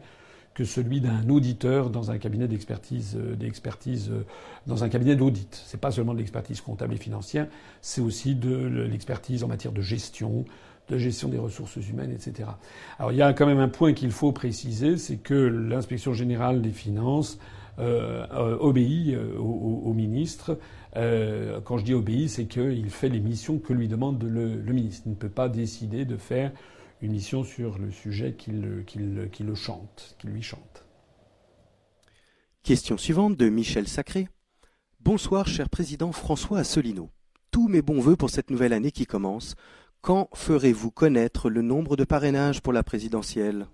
que celui d'un auditeur dans un cabinet d'expertise, euh, d'expertise euh, dans un cabinet d'audit. C'est pas seulement de l'expertise comptable et financière, c'est aussi de l'expertise en matière de gestion, de gestion des ressources humaines, etc. Alors il y a quand même un point qu'il faut préciser, c'est que l'inspection générale des finances euh, obéit au, ministre. quand je dis obéit, c'est qu'il fait les missions que lui demande le, le ministre. Il ne peut pas décider de faire une mission sur le sujet qui le, chante, qui lui chante. Question suivante de Michel Sacré. Bonsoir, cher président François Asselineau. Tous mes bons voeux pour cette nouvelle année qui commence. Quand ferez-vous connaître le nombre de parrainages pour la présidentielle?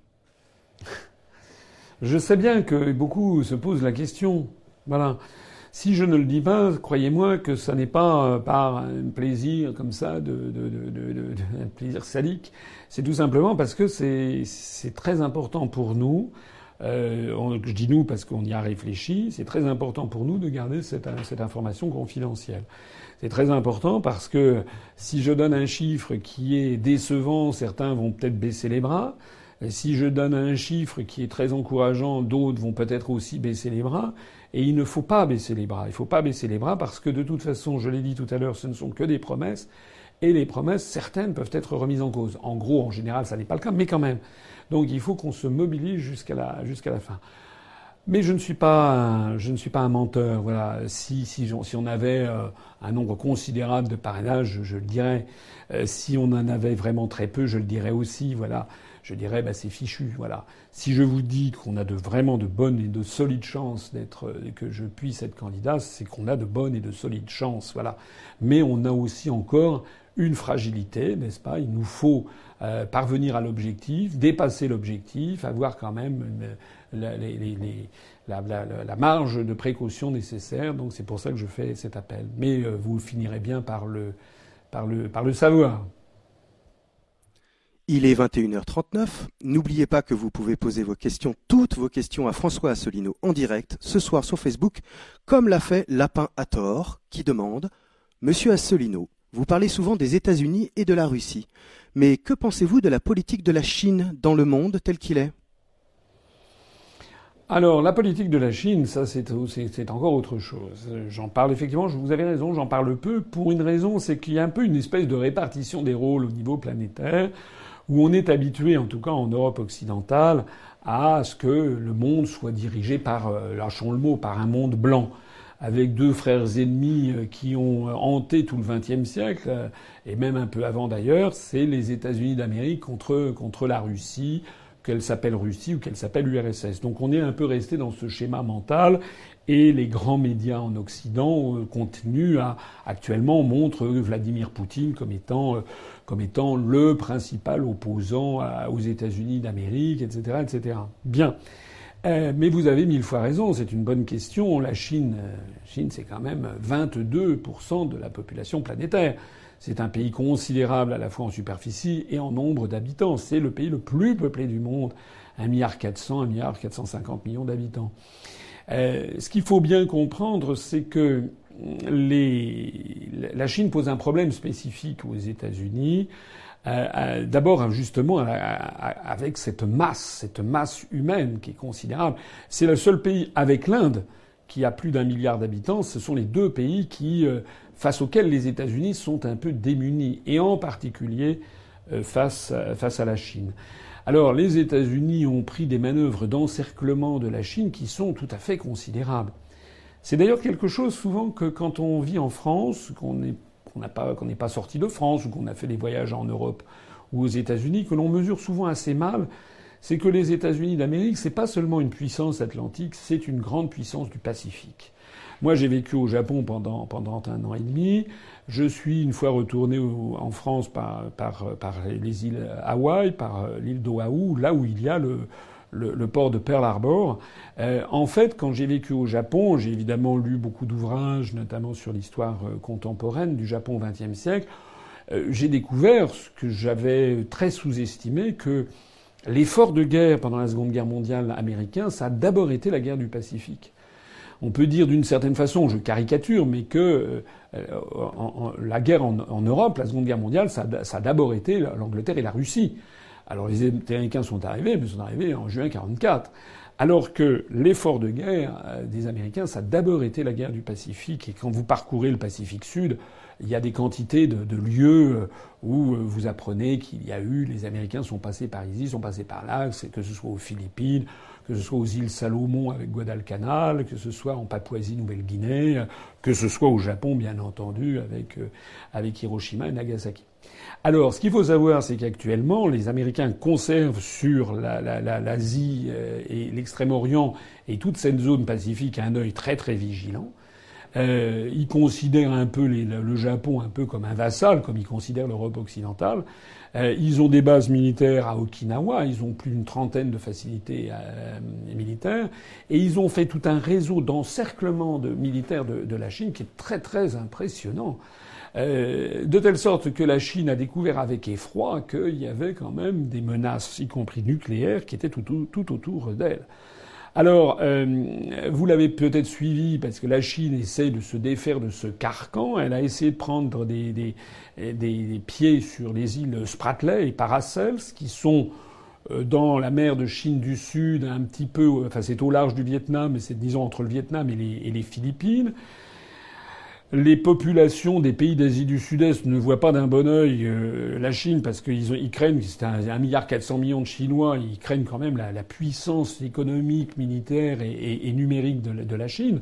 Je sais bien que beaucoup se posent la question. Voilà. Si je ne le dis pas, croyez-moi que ce n'est pas euh, par un plaisir comme ça, de, de, de, un plaisir sadique. C'est tout simplement parce que c'est très important pour nous. Euh, je dis nous parce qu'on y a réfléchi. C'est très important pour nous de garder cette, cette information confidentielle. C'est très important parce que si je donne un chiffre qui est décevant, certains vont peut-être baisser les bras. Si je donne un chiffre qui est très encourageant, d'autres vont peut-être aussi baisser les bras. Et il ne faut pas baisser les bras. Il ne faut pas baisser les bras parce que de toute façon, je l'ai dit tout à l'heure, ce ne sont que des promesses. Et les promesses, certaines peuvent être remises en cause. En gros, en général, ça n'est pas le cas, mais quand même. Donc il faut qu'on se mobilise jusqu'à la, jusqu'à la fin. Mais je ne suis pas, un, je ne suis pas un menteur. Voilà. Si, si, si on avait euh, un nombre considérable de parrainages, je, le dirais. Euh, si on en avait vraiment très peu, je le dirais aussi. Voilà je dirais bah, c'est fichu. Voilà. Si je vous dis qu'on a vraiment de bonnes et de solides chances d'être euh, que je puisse être candidat, c'est qu'on a de bonnes et de solides chances. Voilà. Mais on a aussi encore une fragilité, n'est-ce pas? Il nous faut euh, parvenir à l'objectif, dépasser l'objectif, avoir quand même la, marge de précaution nécessaire. Donc c'est pour ça que je fais cet appel. Mais euh, vous finirez bien par le savoir. Il est 21h39. N'oubliez pas que vous pouvez poser vos questions, toutes vos questions à François Asselineau en direct ce soir sur Facebook, comme l'a fait Lapin à tort, qui demande Monsieur Asselineau, vous parlez souvent des États-Unis et de la Russie, mais que pensez-vous de la politique de la Chine dans le monde tel qu'il est? Alors, la politique de la Chine, ça, c'est encore autre chose. J'en parle effectivement, vous avez raison, j'en parle peu pour une raison, c'est qu'il y a un peu une espèce de répartition des rôles au niveau planétaire où on est habitué, en tout cas en Europe occidentale, à ce que le monde soit dirigé par, euh, lâchons le mot, par un monde blanc, avec deux frères ennemis euh, qui ont hanté tout le XXe siècle, euh, et même un peu avant d'ailleurs, c'est les États-Unis d'Amérique contre, contre la Russie, qu'elle s'appelle Russie ou qu'elle s'appelle URSS. Donc on est un peu resté dans ce schéma mental et les grands médias en Occident euh, continuent à actuellement montrent Vladimir Poutine comme étant euh, comme étant le principal opposant aux États-Unis d'Amérique, etc., etc. Bien. Euh, mais vous avez mille fois raison, c'est une bonne question. La Chine, Chine c'est quand même 22% de la population planétaire. C'est un pays considérable à la fois en superficie et en nombre d'habitants. C'est le pays le plus peuplé du monde. 1 milliard 400, 1 milliard 450 millions d'habitants. Euh, ce qu'il faut bien comprendre, c'est que la Chine pose un problème spécifique aux États-Unis. Euh, euh, D'abord, justement, avec cette masse, cette masse humaine qui est considérable. C'est le seul pays avec l'Inde qui a plus d'un milliard d'habitants. Ce sont les deux pays qui euh, face auxquels les États-Unis sont un peu démunis, et en particulier euh, face, face à la Chine. Alors les États-Unis ont pris des manœuvres d'encerclement de la Chine qui sont tout à fait considérables. C'est d'ailleurs quelque chose souvent que quand on vit en France, qu'on n'est pas, sorti de France ou qu'on a fait des voyages en Europe ou aux États-Unis, que l'on mesure souvent assez mal, c'est que les États-Unis d'Amérique, c'est pas seulement une puissance atlantique, c'est une grande puissance du Pacifique. Moi, j'ai vécu au Japon pendant, un an et demi. Je suis une fois retourné en France par, par, par les îles Hawaï, par euh, l'île d'Oahu, là où il y a le, le, le, port de Pearl Harbor. Euh, en fait, quand j'ai vécu au Japon, j'ai évidemment lu beaucoup d'ouvrages, notamment sur l'histoire euh, contemporaine du Japon au XXe siècle. Euh, j'ai découvert ce que j'avais très sous-estimé, que l'effort de guerre pendant la Seconde Guerre mondiale américain, ça a d'abord été la guerre du Pacifique on peut dire d'une certaine façon, je caricature, mais que euh, la guerre en, Europe, la Seconde Guerre mondiale, ça, ça a d'abord été l'Angleterre et la Russie. Alors les Américains sont arrivés, mais ils sont arrivés en juin 1944. Alors que l'effort de guerre euh, des Américains, ça a d'abord été la guerre du Pacifique. Et quand vous parcourez le Pacifique Sud, il y a des quantités de, de lieux où vous apprenez qu'il y a eu, les Américains sont passés par ici, sont passés par là, que ce soit aux Philippines, que ce soit aux îles Salomon avec Guadalcanal, que ce soit en Papouasie-Nouvelle-Guinée, que ce soit au Japon, bien entendu, avec, euh, avec Hiroshima et Nagasaki. Alors, ce qu'il faut savoir, c'est qu'actuellement, les Américains conservent sur l'Asie la, euh, et l'Extrême-Orient et toute cette zone pacifique un œil très très vigilant. Euh, ils considèrent un peu le Japon un peu comme un vassal, comme ils considèrent l'Europe occidentale. Euh, ils ont des bases militaires à Okinawa, ils ont plus d'une trentaine de facilités euh, militaires, et ils ont fait tout un réseau d'encerclement de militaires de, de, la Chine qui est très très impressionnant. Euh, de telle sorte que la Chine a découvert avec effroi qu'il y avait quand même des menaces, y compris nucléaires, qui étaient tout, tout, tout autour d'elle. Alors, euh, vous l'avez peut-être suivi parce que la Chine essaie de se défaire de ce carcan. Elle a essayé de prendre des, pieds sur les îles Spratly et Paracels, qui sont euh, dans la mer de Chine du Sud, un petit peu, enfin c'est au large du Vietnam, mais c'est disons entre le Vietnam et les Philippines les populations des pays d'Asie du Sud-Est ne voient pas d'un bon œil euh, la Chine parce qu'ils ils craignent, c'est un, milliard millions de Chinois, ils craignent quand même la, la puissance économique, militaire et, numérique de, de, la Chine.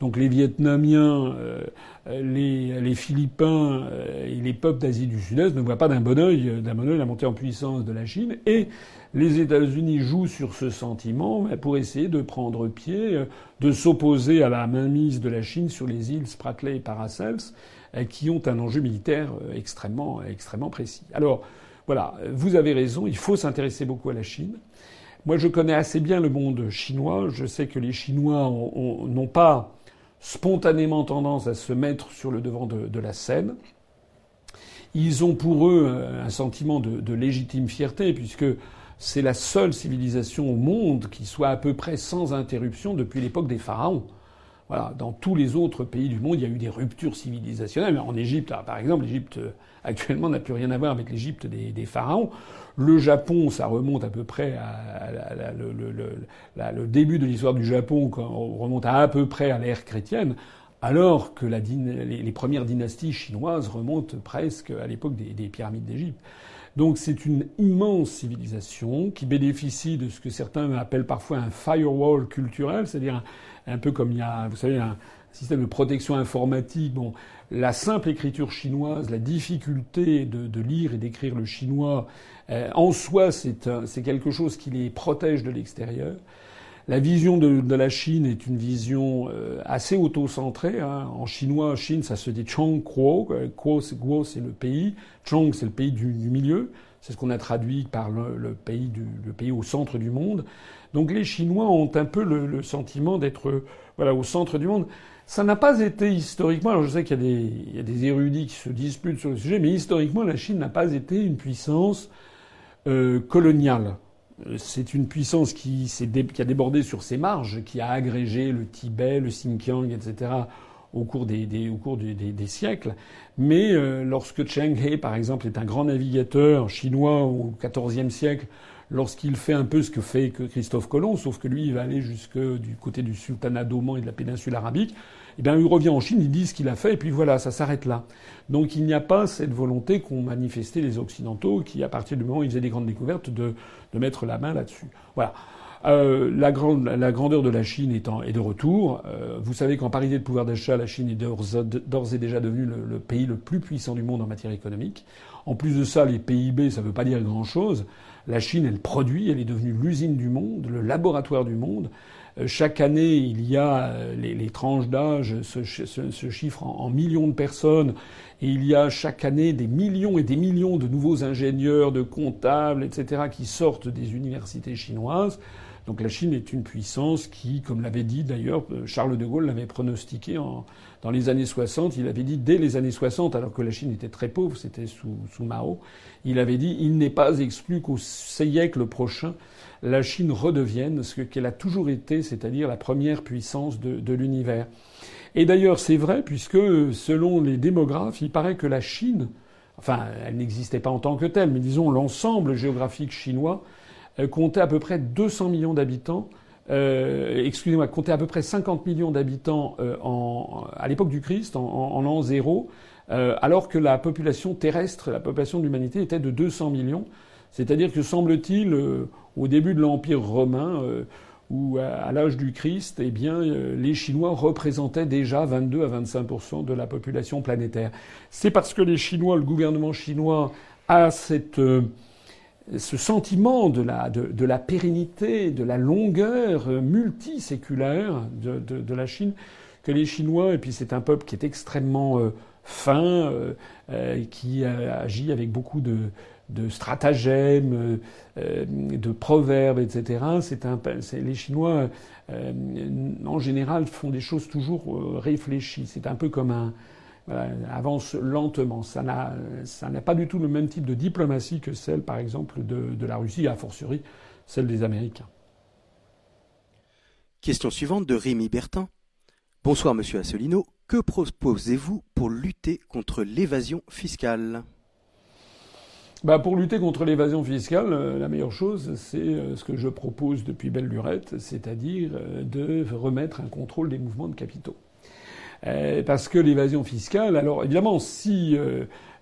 Donc les Vietnamiens, euh, les, les, Philippins euh, et les peuples d'Asie du Sud-Est ne voient pas d'un bon œil, d'un bon œil la montée en puissance de la Chine et les États-Unis jouent sur ce sentiment pour essayer de prendre pied, euh, de s'opposer à la mainmise de la Chine sur les îles Spratly et Paracels, euh, qui ont un enjeu militaire euh, extrêmement, extrêmement précis. Alors, voilà, vous avez raison, il faut s'intéresser beaucoup à la Chine. Moi, je connais assez bien le monde chinois. Je sais que les Chinois n'ont pas spontanément tendance à se mettre sur le devant de, la scène. Ils ont pour eux un sentiment de légitime fierté, puisque c'est la seule civilisation au monde qui soit à peu près sans interruption depuis l'époque des pharaons. Voilà, dans tous les autres pays du monde, il y a eu des ruptures civilisationnelles. En Égypte, ah, par exemple, l'Égypte euh, actuellement n'a plus rien à voir avec l'Égypte des, pharaons. Le Japon, ça remonte à peu près à, le, début de l'histoire du Japon, quand on remonte à à peu près à l'ère chrétienne, alors que les, premières dynasties chinoises remontent presque à l'époque des pyramides d'Égypte. Donc c'est une immense civilisation qui bénéficie de ce que certains appellent parfois un firewall culturel, c'est-à-dire un, peu comme il y a, vous savez, un système de protection informatique. Bon, la simple écriture chinoise, la difficulté de, de lire et d'écrire le chinois, euh, en soi, c'est quelque chose qui les protège de l'extérieur. La vision de, de, la Chine est une vision euh, assez auto-centrée. Hein. En chinois, Chine, ça se dit Chong Kuo. Kuo, c'est le pays. Chong, c'est le pays du, du milieu. C'est ce qu'on a traduit par le, le pays, du, le pays au centre du monde. Donc les Chinois ont un peu le, le sentiment d'être voilà au centre du monde. Ça n'a pas été historiquement. Alors je sais qu'il y, y, a des érudits qui se disputent sur le sujet, mais historiquement, la Chine n'a pas été une puissance euh, coloniale. C'est une puissance qui, qui, a débordé sur ses marges, qui a agrégé le Tibet, le Xinjiang, etc. au cours des, des au cours des, des, siècles. Mais euh, lorsque Cheng He, par exemple, est un grand navigateur chinois au XIVe siècle, lorsqu'il fait un peu ce que fait Christophe Colomb, sauf que lui, il va aller jusque du côté du sultanat d'Oman et de la péninsule arabique, eh bien, il revient en Chine, il dit ce qu'il a fait, et puis voilà, ça s'arrête là. Donc il n'y a pas cette volonté qu'ont manifesté les Occidentaux, qui, à partir du moment où ils faisaient des grandes découvertes, de, de mettre la main là-dessus. Voilà. Euh, la, la, grandeur de la Chine étant, est de retour. Euh, vous savez qu'en parité de pouvoir d'achat, la Chine est d'ores et déjà devenue le, le, pays le plus puissant du monde en matière économique. En plus de ça, les PIB, ça ne veut pas dire grand-chose. La Chine, elle produit, elle est devenue l'usine du monde, le laboratoire du monde. Euh, chaque année, il y a euh, les, tranches d'âge se, se, se, chiffrent en, millions de personnes, et il y a chaque année des millions et des millions de nouveaux ingénieurs, de comptables, etc., qui sortent des universités chinoises. Donc la Chine est une puissance qui, comme l'avait dit d'ailleurs euh, Charles de Gaulle, l'avait pronostiqué dans les années 60. Il avait dit dès les années 60, alors que la Chine était très pauvre, c'était sous, sous Mao, il avait dit il n'est pas exclu qu'au siècle prochain, la Chine redevienne ce qu'elle a toujours été, c'est-à-dire la première puissance de, l'univers. Et d'ailleurs, c'est vrai, puisque selon les démographes, il paraît que la Chine, enfin, elle n'existait pas en tant que telle, mais disons l'ensemble géographique chinois, euh, comptait à peu près 200 millions d'habitants excusez-moi, comptait à peu près 50 millions d'habitants à l'époque du Christ, en, en l'an zéro, alors que la population terrestre, la population de l'humanité était de 200 millions. C'est-à-dire que semble-t-il, au début de l'Empire romain, où à l'âge du Christ, eh bien, euh, les Chinois représentaient déjà 22 à 25 de la population planétaire. C'est parce que les Chinois, le gouvernement chinois, a cette, euh, ce sentiment de la, de, de, la pérennité, de la longueur multiséculaire de, de, la Chine, que les Chinois, et puis c'est un peuple qui est extrêmement euh, fin, qui agit avec beaucoup de de stratagèmes, euh, euh, de proverbes, etc. C'est les Chinois, euh, en général, font des choses toujours réfléchies. C'est un peu comme un avance lentement. Ça n'a, pas du tout le même type de diplomatie que celle, par exemple, de, de la Russie, a fortiori celle des Américains. Question suivante de Rémi Bertin. Bonsoir, Monsieur Asselineau. Que proposez-vous pour lutter contre l'évasion fiscale? Bah pour lutter contre l'évasion fiscale, euh, la meilleure chose, c'est euh, ce que je propose depuis belle lurette, c'est-à-dire euh, de remettre un contrôle des mouvements de capitaux. parce que l'évasion fiscale, alors évidemment, si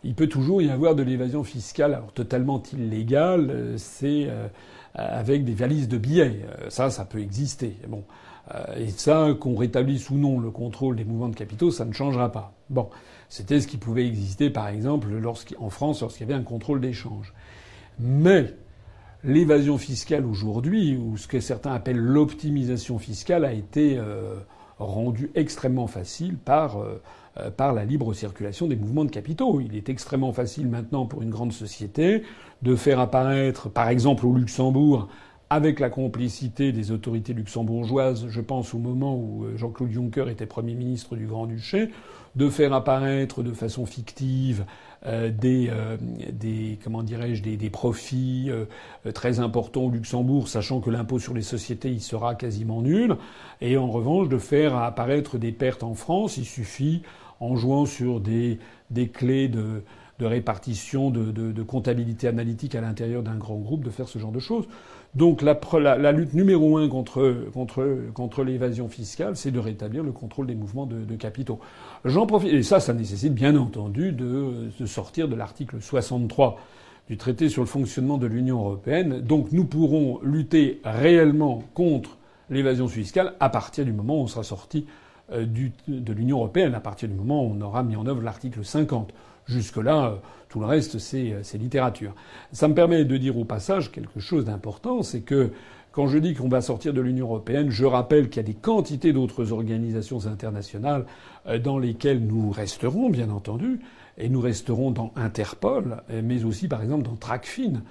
il peut toujours y avoir de l'évasion fiscale, totalement illégale, c'est avec des valises de billets. Ça, ça peut exister. Bon, et ça, qu'on rétablisse ou non le contrôle des mouvements de capitaux, ça ne changera pas. Bon. C'était ce qui pouvait exister, par exemple, en France, lorsqu'il y avait un contrôle d'échange. Mais l'évasion fiscale aujourd'hui, ou ce que certains appellent l'optimisation fiscale, a été euh, rendue extrêmement facile par, euh, euh, par la libre circulation des mouvements de capitaux. Il est extrêmement facile maintenant pour une grande société de faire apparaître, par exemple au Luxembourg, avec la complicité des autorités luxembourgeoises, je pense au moment où Jean-Claude Juncker était Premier ministre du Grand-Duché, de faire apparaître de façon fictive euh, des, euh, des comment dirais-je des, des profits euh, très importants au Luxembourg, sachant que l'impôt sur les sociétés il sera quasiment nul, et en revanche de faire apparaître des pertes en France, il suffit en jouant sur des, des clés de, de répartition, de, de, de comptabilité analytique à l'intérieur d'un grand groupe, de faire ce genre de choses. Donc la, la, lutte numéro un contre, contre, contre l'évasion fiscale, c'est de rétablir le contrôle des mouvements de, de capitaux. J'en profite, et ça, ça nécessite bien entendu de, de sortir de l'article 63 du traité sur le fonctionnement de l'Union européenne. Donc nous pourrons lutter réellement contre l'évasion fiscale à partir du moment où on sera sorti euh, de l'Union européenne, à partir du moment où on aura mis en œuvre l'article 50. Jusque-là, euh, tout le reste, euh, c'est littérature. Ça me permet de dire au passage quelque chose d'important, c'est que quand je dis qu'on va sortir de l'Union européenne, je rappelle qu'il y a des quantités d'autres organisations internationales euh, dans lesquelles nous resterons, bien entendu, et nous resterons dans Interpol, mais aussi par exemple dans TRACFIN,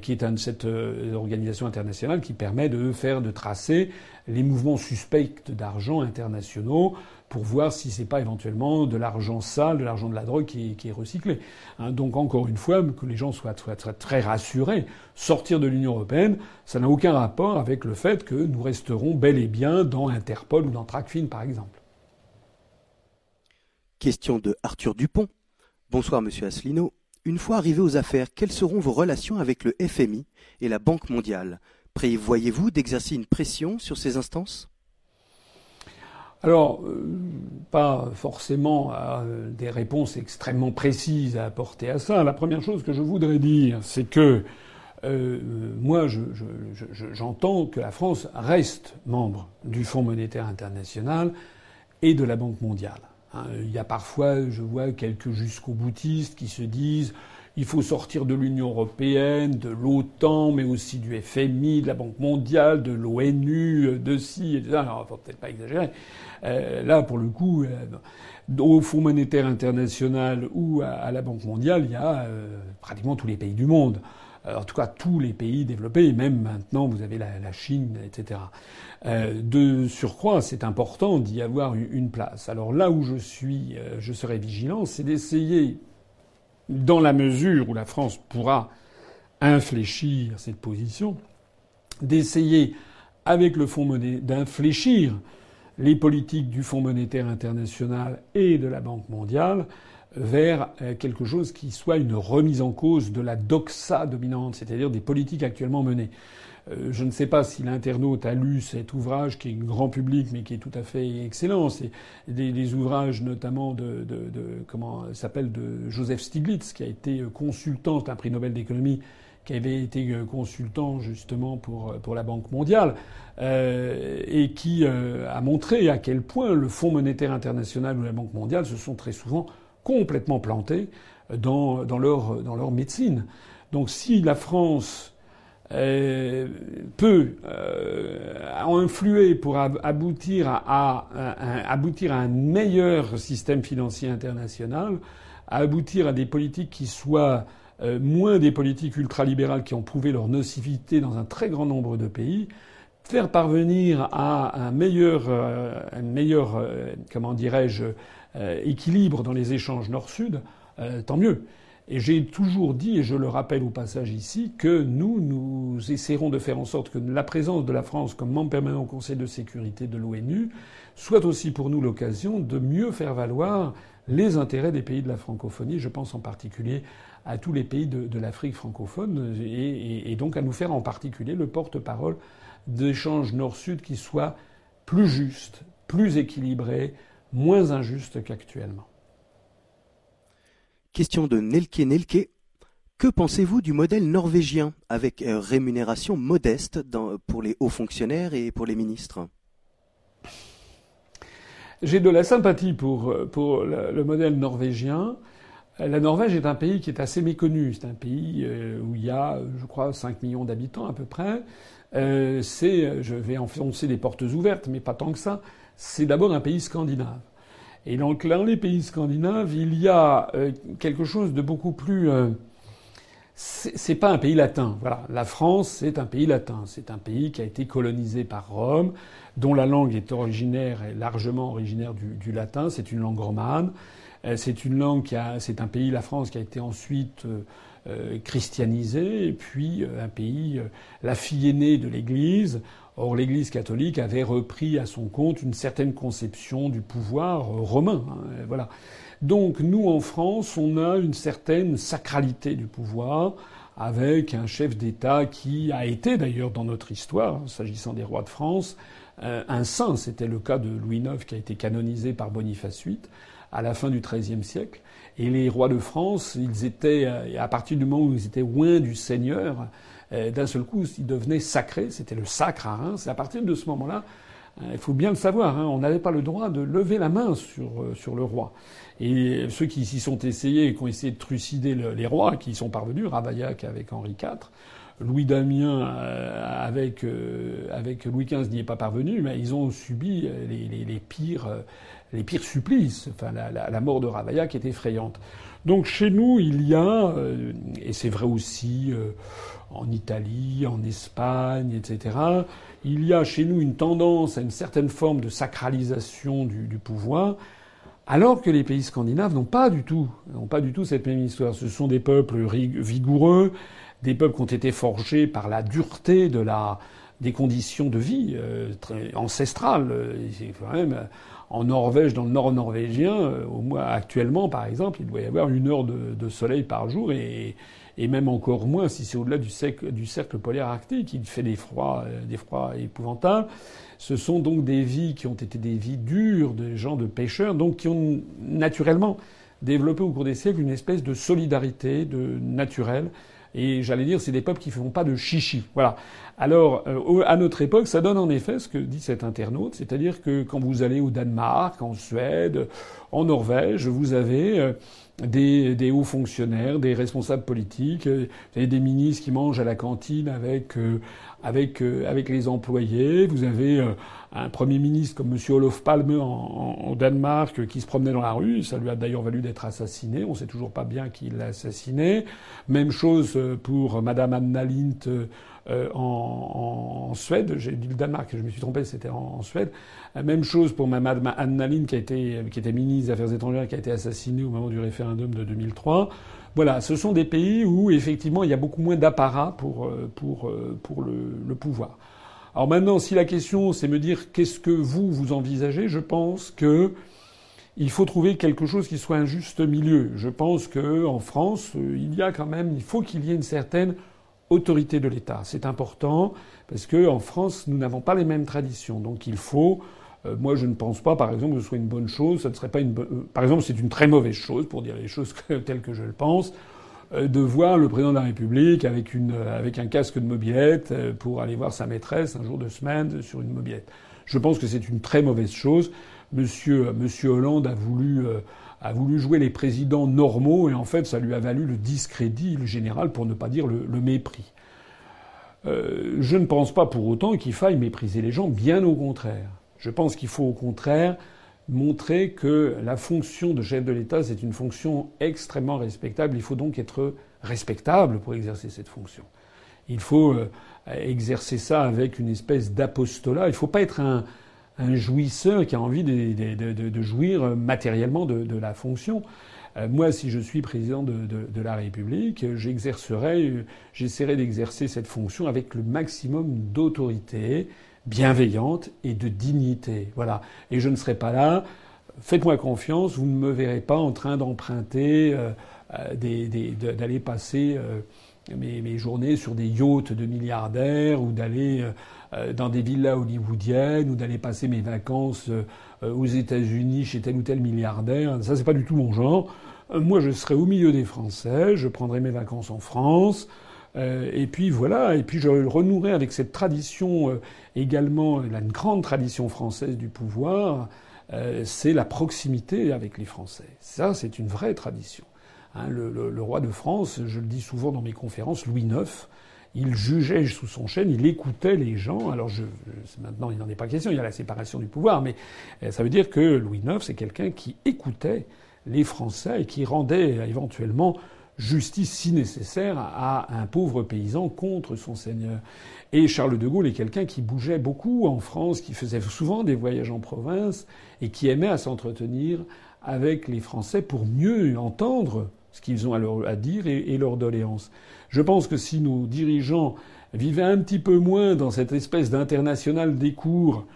qui est cette organisation internationale qui permet de faire, de tracer les mouvements suspects d'argent internationaux pour voir si c'est pas éventuellement de l'argent sale, de l'argent de la drogue qui est, recyclé. Hein, donc encore une fois, que les gens soient, soient très rassurés, sortir de l'Union européenne, ça n'a aucun rapport avec le fait que nous resterons bel et bien dans Interpol ou dans TRACFIN par exemple. Question de Arthur Dupont. Bonsoir Monsieur Asselineau. Une fois arrivé aux affaires, quelles seront vos relations avec le FMI et la Banque mondiale? Prévoyez-vous d'exercer une pression sur ces instances? Alors, euh, pas forcément euh, des réponses extrêmement précises à apporter à ça. La première chose que je voudrais dire, c'est que euh, moi, j'entends que la France reste membre du Fonds monétaire international et de la Banque mondiale. Hein, il y a parfois, je vois quelques jusqu'au boutistes qui se disent il faut sortir de l'Union européenne, de l'OTAN, mais aussi du FMI, de la Banque mondiale, de l'ONU, de ci, et de. Alors, faut peut-être pas exagérer. Euh, là, pour le coup, euh, au Fonds monétaire international ou à, la Banque mondiale, il y a euh, pratiquement tous les pays du monde. en tout cas, tous les pays développés, et même maintenant, vous avez la, Chine, etc. de surcroît, c'est important d'y avoir une place. Alors là où je suis, je serai vigilant, c'est d'essayer dans la mesure où la France pourra infléchir cette position, d'essayer avec le Fonds monétaire d'infléchir les politiques du Fonds monétaire international et de la Banque mondiale vers quelque chose qui soit une remise en cause de la doxa dominante, c'est-à-dire des politiques actuellement menées. Euh, je ne sais pas si l'internaute a lu cet ouvrage qui est grand public mais qui est tout à fait excellent. C'est des, ouvrages notamment de, de, de comment s'appelle de Joseph Stiglitz qui a été consultant, un prix Nobel d'économie qui avait été consultant justement pour pour la Banque mondiale euh, et qui euh, a montré à quel point le Fonds monétaire international ou la Banque mondiale se sont très souvent complètement plantés dans dans leur dans leur médecine. Donc si la France euh, peut euh, influer pour aboutir à, aboutir à un meilleur système financier international, à aboutir à des politiques qui soient euh, moins des politiques ultralibérales qui ont prouvé leur nocivité dans un très grand nombre de pays, faire parvenir à un meilleur, un meilleur comment dirais-je, équilibre dans les échanges nord-sud, tant mieux. Et j'ai toujours dit, et je le rappelle au passage ici, que nous, nous essaierons de faire en sorte que la présence de la France comme membre permanent au Conseil de sécurité de l'ONU soit aussi pour nous l'occasion de mieux faire valoir les intérêts des pays de la francophonie. Je pense en particulier à tous les pays de, l'Afrique francophone et, donc à nous faire en particulier le porte-parole d'échanges nord-sud qui soient plus justes, plus équilibrés, moins injustes qu'actuellement. Question de Nelke Nelke. Que pensez-vous du modèle norvégien avec euh, rémunération modeste pour les hauts fonctionnaires et pour les ministres? J'ai de la sympathie pour, euh, le, modèle norvégien. La Norvège est un pays qui est assez méconnu. C'est un pays euh, où il y a, je crois, 5 millions d'habitants à peu près. c'est, je vais enfoncer des portes ouvertes, mais pas tant que ça. C'est d'abord un pays scandinave. Et donc dans les pays scandinaves, il y a euh, quelque chose de beaucoup plus. Euh, c'est pas un pays latin. Voilà, la France, c'est un pays latin. C'est un pays qui a été colonisé par Rome, dont la langue est originaire, est largement originaire du, latin. C'est une langue romane. Euh, c'est une langue qui a. C'est un pays, la France, qui a été ensuite christianisé, et puis un pays, la fille aînée de l'Église. Or, l'Église catholique avait repris à son compte une certaine conception du pouvoir euh, romain. Hein, voilà. Donc, nous, en France, on a une certaine sacralité du pouvoir, avec un chef d'État qui a été d'ailleurs dans notre histoire, s'agissant des rois de France, euh, un saint. C'était le cas de Louis IX qui a été canonisé par Boniface VIII à la fin du XIIIe siècle. Et les rois de France, ils étaient, euh, à partir du moment où ils étaient loin du Seigneur, euh, d'un seul coup, il devenait sacré. C'était le sacre à Reims. Et à partir de ce moment-là, euh, il faut bien le savoir, hein, on n'avait pas le droit de lever la main sur, sur le roi. Et ceux qui s'y sont essayés et qui ont essayé de trucider les rois, qui y sont parvenus, Ravaillac avec Henri IV, Louis Damien avec, avec Louis XV n'y est pas parvenu, mais ils ont subi les, les, pires, les pires supplices. Enfin, la, la, la mort de Ravaillac est effrayante. Donc chez nous, il y a, et c'est vrai aussi en Italie, en Espagne, etc. Il y a chez nous une tendance à une certaine forme de sacralisation du, pouvoir, alors que les pays scandinaves n'ont pas du tout, n'ont pas du tout cette même histoire. Ce sont des peuples vigoureux, des peuples qui ont été forgés par la dureté de la, des conditions de vie euh, ancestrales. en Norvège, dans le nord norvégien, euh, au moins actuellement, par exemple, il doit y avoir une heure de, soleil par jour et, et même encore moins si c'est au-delà du, du, cercle polaire arctique. Il fait des froids, euh, des froids épouvantables. Ce sont donc des vies qui ont été des vies dures, des gens de pêcheurs, donc qui ont naturellement développé au cours des siècles une espèce de solidarité de naturelle. Et j'allais dire, c'est des peuples qui ne font pas de chichi. Voilà. Alors, euh, à notre époque, ça donne en effet ce que dit cet internaute, c'est-à-dire que quand vous allez au Danemark, en Suède, en Norvège, vous avez euh, des, des, hauts fonctionnaires, des responsables politiques, euh, vous des ministres qui mangent à la cantine avec euh, avec euh, avec les employés, vous avez un premier ministre comme Monsieur Olof Palme en, en, Danemark qui se promenait dans la rue, ça lui a d'ailleurs valu d'être assassiné, on sait toujours pas bien qui l'a assassiné. Même chose pour Madame Anna Lint euh, en, en, Suède. J'ai dit le Danemark, je me suis trompé, c'était en, Suède. Euh, même chose pour Madame Anna Lindh, qui, a été, qui était ministre des Affaires étrangères, qui a été assassinée au moment du référendum de 2003. Voilà, ce sont des pays où effectivement il y a beaucoup moins d'apparat pour, euh, pour, pour le, le, pouvoir. Alors maintenant, si la question c'est me dire qu'est-ce que vous vous envisagez, je pense que il faut trouver quelque chose qui soit un juste milieu. Je pense qu'en France, euh, il y a quand même, il faut qu'il y ait une certaine autorité de l'État. C'est important parce qu'en France, nous n'avons pas les mêmes traditions. Donc il faut. Euh, moi, je ne pense pas, par exemple, que ce soit une bonne chose. Ça ne serait pas une. Euh, par exemple, c'est une très mauvaise chose, pour dire les choses <laughs> telles que je le pense, de voir le président de la République avec avec un casque de mobilette pour aller voir sa maîtresse un jour de semaine sur une mobilette. Je pense que c'est une très mauvaise chose. Monsieur, Hollande a voulu, euh, jouer les présidents normaux et en fait ça lui a valu le discrédit le général pour ne pas dire le, mépris. Euh, je ne pense pas pour autant qu'il faille mépriser les gens, bien au contraire. Je pense qu'il faut au contraire montrer que la fonction de chef de l'État, c'est une fonction extrêmement respectable. Il faut donc être respectable pour exercer cette fonction. Il faut euh, exercer ça avec une espèce d'apostolat. Il ne faut pas être un, jouisseur qui a envie de jouir matériellement de, la fonction. Euh, moi, si je suis président de, la République, j'exercerai, j'essaierai d'exercer cette fonction avec le maximum d'autorité bienveillante et de dignité. Voilà. Et je ne serai pas là. Faites-moi confiance, vous ne me verrez pas en train d'emprunter, euh, euh, d'aller passer mes, mes, journées sur des yachts de milliardaires ou d'aller euh, dans des villas hollywoodiennes ou d'aller passer mes vacances euh, aux États-Unis chez tel ou tel milliardaire. Ça, c'est pas du tout mon genre. Euh, moi, je serai au milieu des Français, je prendrai mes vacances en France. Et puis voilà, et puis je renouerai avec cette tradition également, la grande tradition française du pouvoir, c'est la proximité avec les Français. Ça, c'est une vraie tradition. Hein, le, le, roi de France, je le dis souvent dans mes conférences, Louis IX, il jugeait sous son chêne, il écoutait les gens. Alors je, maintenant, il n'en est pas question, il y a la séparation du pouvoir, mais euh, ça veut dire que Louis IX, c'est quelqu'un qui écoutait les Français et qui rendait éventuellement justice si nécessaire à un pauvre paysan contre son seigneur. Et Charles de Gaulle est quelqu'un qui bougeait beaucoup en France, qui faisait souvent des voyages en province et qui aimait à s'entretenir avec les Français pour mieux entendre ce qu'ils ont à, dire et, et leurs doléances. Je pense que si nos dirigeants vivaient un petit peu moins dans cette espèce d'international des cours,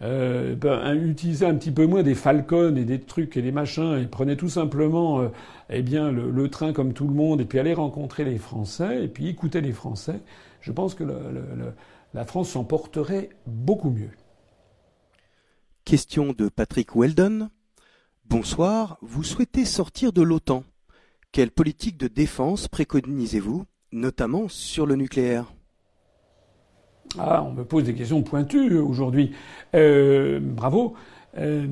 euh, ben, un petit peu moins des Falcons et des trucs et des machins et prenaient tout simplement euh, eh bien le, train comme tout le monde et puis allaient rencontrer les Français et puis écouter les Français, je pense que la France s'en porterait beaucoup mieux. Question de Patrick Weldon. Bonsoir, vous souhaitez sortir de l'OTAN. Quelle politique de défense préconisez-vous notamment sur le nucléaire? Ah, on me pose des questions pointues aujourd'hui. Euh, bravo. Euh,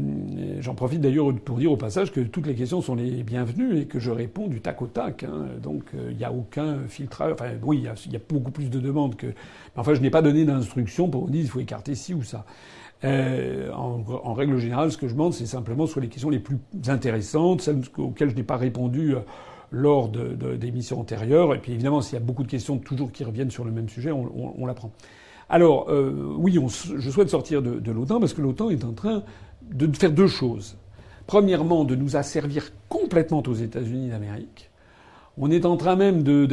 j'en profite d'ailleurs pour dire au passage que toutes les questions sont les bienvenues et que je réponds du tac au tac. Hein. Donc euh, il n'y a aucun filtrage. Enfin oui, il y, a beaucoup plus de demandes que. Enfin, je n'ai pas donné d'instruction pour dire il faut écarter ci ou ça. En, en, règle générale, ce que je demande, c'est simplement sur les questions les plus intéressantes, celles auxquelles je n'ai pas répondu lors d'émissions antérieures. Et puis évidemment, s'il y a beaucoup de questions toujours qui reviennent sur le même sujet, on, on, la prend. Alors euh, oui, je souhaite sortir de, l'OTAN parce que l'OTAN est en train de faire deux choses. Premièrement, de nous asservir complètement aux États-Unis d'Amérique. On est en train même de,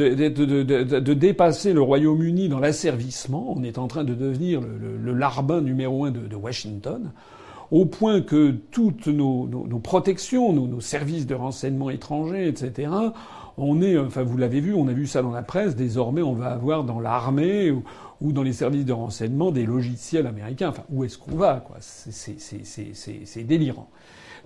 dépasser le Royaume-Uni dans l'asservissement. On est en train de devenir le, le larbin numéro un de, Washington au point que toutes nos, protections, nos, services de renseignement étrangers, etc., on est, enfin vous l'avez vu, on a vu ça dans la presse, désormais on va avoir dans l'armée ou, dans les services de renseignement des logiciels américains. Enfin, où est-ce qu'on va quoi? C'est délirant.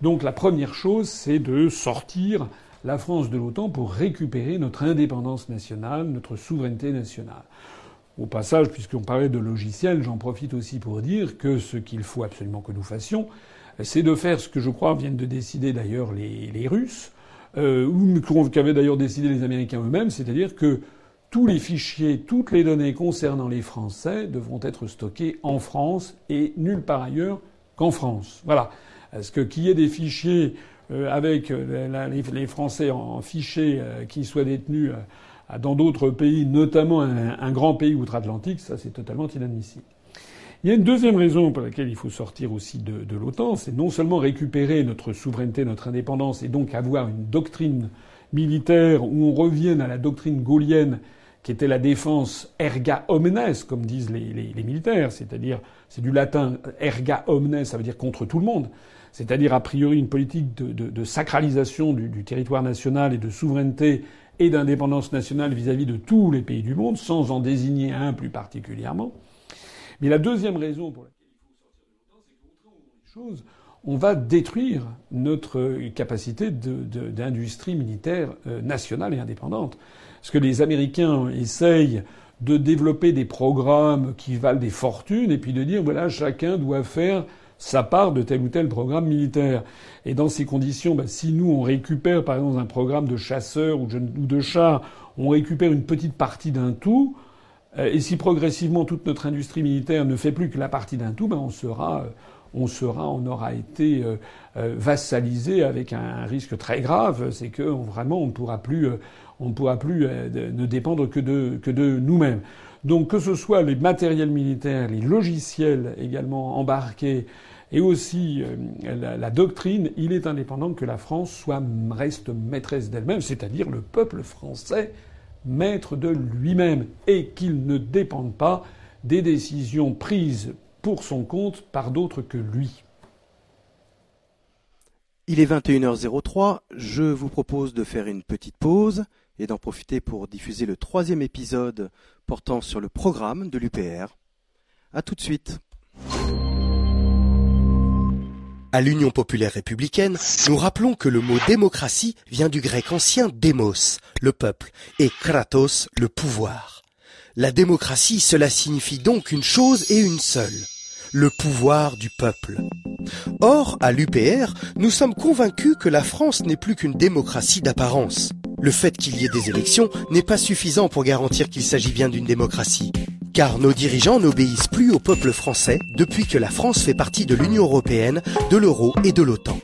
Donc la première chose, c'est de sortir la France de l'OTAN pour récupérer notre indépendance nationale, notre souveraineté nationale. Au passage, puisqu'on parlait de logiciels, j'en profite aussi pour dire que ce qu'il faut absolument que nous fassions, c'est de faire ce que je crois viennent de décider d'ailleurs les, Russes, euh, ou qu'avaient d'ailleurs décidé les Américains eux-mêmes, c'est-à-dire que tous les fichiers, toutes les données concernant les Français devront être stockées en France et nulle part ailleurs qu'en France. Voilà. Est-ce que qu'il y ait des fichiers euh, avec euh, les, Français en, fichiers qui soient détenus dans d'autres pays, notamment un, grand pays outre-Atlantique, ça c'est totalement inadmissible. Il y a une deuxième raison pour laquelle il faut sortir aussi de, de l'OTAN, c'est non seulement récupérer notre souveraineté, notre indépendance, et donc avoir une doctrine militaire où on revienne à la doctrine gaulienne qui était la défense erga omnes, comme disent les, militaires, c'est-à-dire, c'est du latin erga omnes, ça veut dire contre tout le monde, c'est-à-dire a priori une politique de, sacralisation du, territoire national et de souveraineté et d'indépendance nationale vis-à-vis de tous les pays du monde, sans en désigner un plus particulièrement. Mais la deuxième raison pour laquelle il faut sortir de l'OTAN, c'est qu'au on va détruire notre capacité d'industrie militaire euh, nationale et indépendante. Parce que les Américains essayent de développer des programmes qui valent des fortunes et puis de dire voilà chacun doit faire sa part de tel ou tel programme militaire. Et dans ces conditions, bah, si nous on récupère par exemple un programme de chasseurs ou de chars, on récupère une petite partie d'un tout, euh, et si progressivement toute notre industrie militaire ne fait plus que la partie d'un tout, ben on sera on sera, on aura été euh, euh, vassalisé avec un, risque très grave, c'est que vraiment on ne pourra plus, euh, on ne pourra plus ne dépendre que de, que de nous-mêmes. Donc que ce soit les matériels militaires, les logiciels également embarqués, et aussi la, la, doctrine, il est indépendant que la France soit reste maîtresse d'elle-même, c'est-à-dire le peuple français maître de lui-même, et qu'il ne dépende pas des décisions prises pour son compte par d'autres que lui. Il est 21h03, je vous propose de faire une petite pause et d'en profiter pour diffuser le troisième épisode portant sur le programme de l'UPR. A tout de suite. À l'Union populaire républicaine, nous rappelons que le mot démocratie vient du grec ancien démos, le peuple, et kratos, le pouvoir. La démocratie, cela signifie donc une chose et une seule, le pouvoir du peuple. Or, à l'UPR, nous sommes convaincus que la France n'est plus qu'une démocratie d'apparence. Le fait qu'il y ait des élections n'est pas suffisant pour garantir qu'il s'agit bien d'une démocratie. Car nos dirigeants n'obéissent plus au peuple français depuis que la France fait partie de l'Union européenne, de l'euro et de l'OTAN.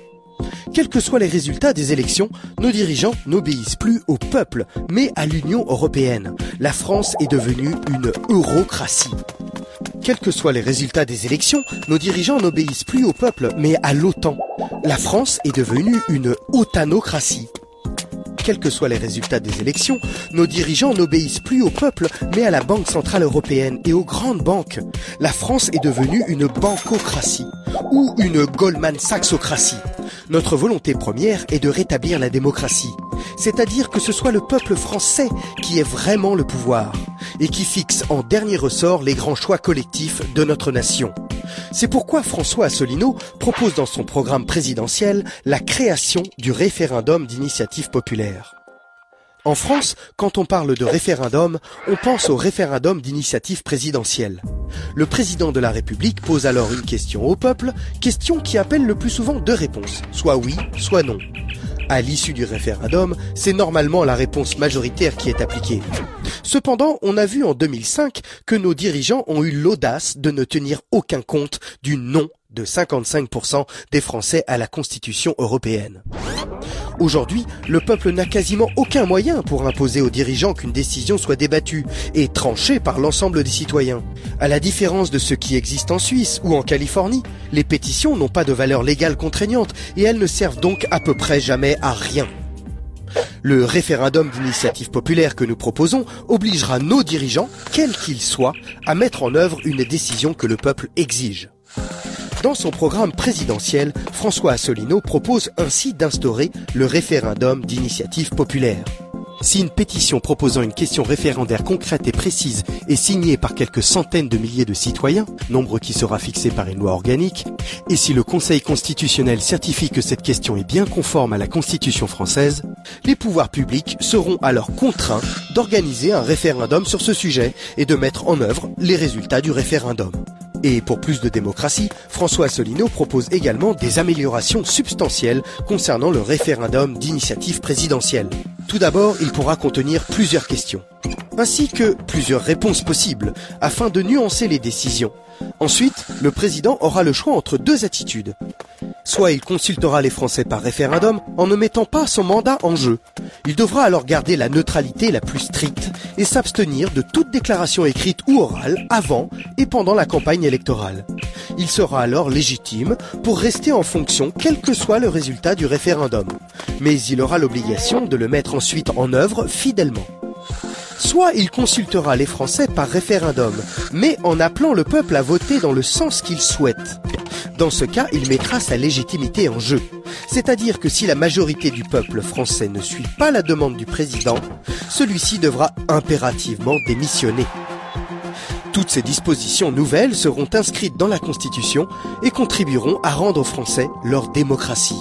Quels que soient les résultats des élections, nos dirigeants n'obéissent plus au peuple, mais à l'Union européenne. La France est devenue une eurocratie. Quels que soient les résultats des élections, nos dirigeants n'obéissent plus au peuple, mais à l'OTAN. La France est devenue une otanocratie. Quels que soient les résultats des élections, nos dirigeants n'obéissent plus au peuple, mais à la Banque Centrale Européenne et aux grandes banques. La France est devenue une bancocratie ou une Goldman Sachsocratie. Notre volonté première est de rétablir la démocratie, c'est-à-dire que ce soit le peuple français qui ait vraiment le pouvoir et qui fixe en dernier ressort les grands choix collectifs de notre nation. C'est pourquoi François Asselineau propose dans son programme présidentiel la création du référendum d'initiative populaire. En France, quand on parle de référendum, on pense au référendum d'initiative présidentielle. Le président de la République pose alors une question au peuple, question qui appelle le plus souvent deux réponses, soit oui, soit non. À l'issue du référendum, c'est normalement la réponse majoritaire qui est appliquée. Cependant, on a vu en 2005 que nos dirigeants ont eu l'audace de ne tenir aucun compte du non de 55% des Français à la Constitution européenne. Aujourd'hui, le peuple n'a quasiment aucun moyen pour imposer aux dirigeants qu'une décision soit débattue et tranchée par l'ensemble des citoyens. À la différence de ce qui existe en Suisse ou en Californie, les pétitions n'ont pas de valeur légale contraignante et elles ne servent donc à peu près jamais à rien. Le référendum d'initiative populaire que nous proposons obligera nos dirigeants, quels qu'ils soient, à mettre en œuvre une décision que le peuple exige. Dans son programme présidentiel, François Asselineau propose ainsi d'instaurer le référendum d'initiative populaire. Si une pétition proposant une question référendaire concrète et précise est signée par quelques centaines de milliers de citoyens, nombre qui sera fixé par une loi organique, et si le Conseil constitutionnel certifie que cette question est bien conforme à la Constitution française, les pouvoirs publics seront alors contraints d'organiser un référendum sur ce sujet et de mettre en œuvre les résultats du référendum. Et pour plus de démocratie, François Asselineau propose également des améliorations substantielles concernant le référendum d'initiative présidentielle. Tout d'abord, il pourra contenir plusieurs questions, ainsi que plusieurs réponses possibles, afin de nuancer les décisions. Ensuite, le président aura le choix entre deux attitudes. Soit il consultera les Français par référendum en ne mettant pas son mandat en jeu. Il devra alors garder la neutralité la plus stricte et s'abstenir de toute déclaration écrite ou orale avant et pendant la campagne électorale. Il sera alors légitime pour rester en fonction quel que soit le résultat du référendum. Mais il aura l'obligation de le mettre ensuite en œuvre fidèlement. Soit il consultera les Français par référendum, mais en appelant le peuple à voter dans le sens qu'il souhaite. Dans ce cas, il mettra sa légitimité en jeu. C'est-à-dire que si la majorité du peuple français ne suit pas la demande du président, celui-ci devra impérativement démissionner. Toutes ces dispositions nouvelles seront inscrites dans la Constitution et contribueront à rendre aux Français leur démocratie.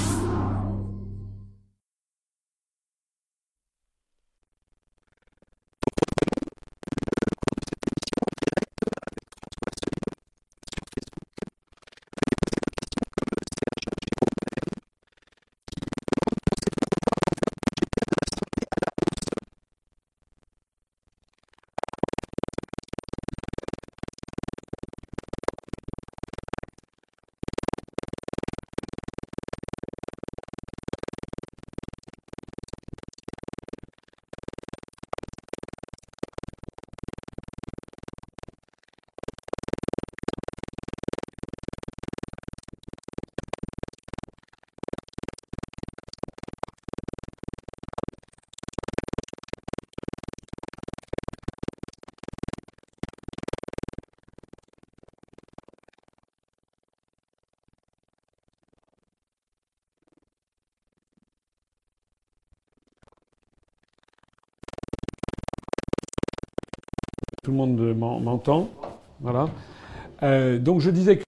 Monde m'entend. Voilà. Euh, donc je disais que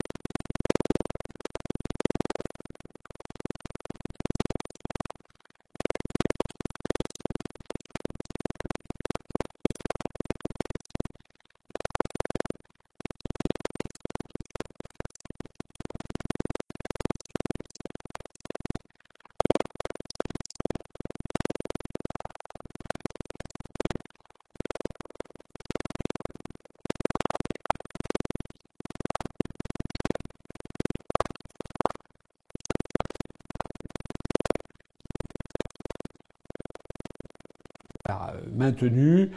maintenu.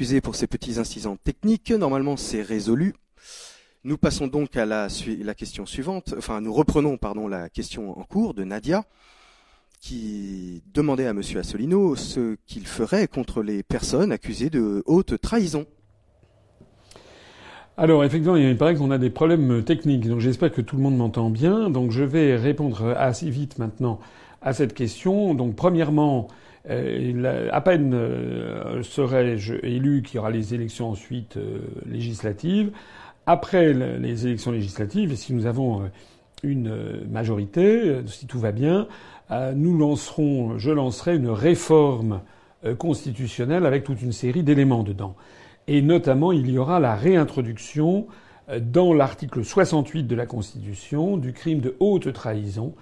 Veuillez nous excuser pour ces petits incidents techniques. Normalement, c'est résolu. Nous passons donc à la, la, question suivante. Enfin, nous reprenons, pardon, la question en cours de Nadia, qui demandait à Monsieur Assolino ce qu'il ferait contre les personnes accusées de haute trahison. Alors effectivement, il paraît qu'on a des problèmes techniques, donc j'espère que tout le monde m'entend bien. Donc je vais répondre assez vite maintenant à cette question. Donc premièrement, à peine euh, serais-je élu qu'il y aura les élections ensuite euh, législatives. Après les élections législatives, si nous avons une majorité, si tout va bien, nous lancerons, je lancerai une réforme constitutionnelle avec toute une série d'éléments dedans. Et notamment, il y aura la réintroduction dans l'article 68 de la Constitution du crime de haute trahison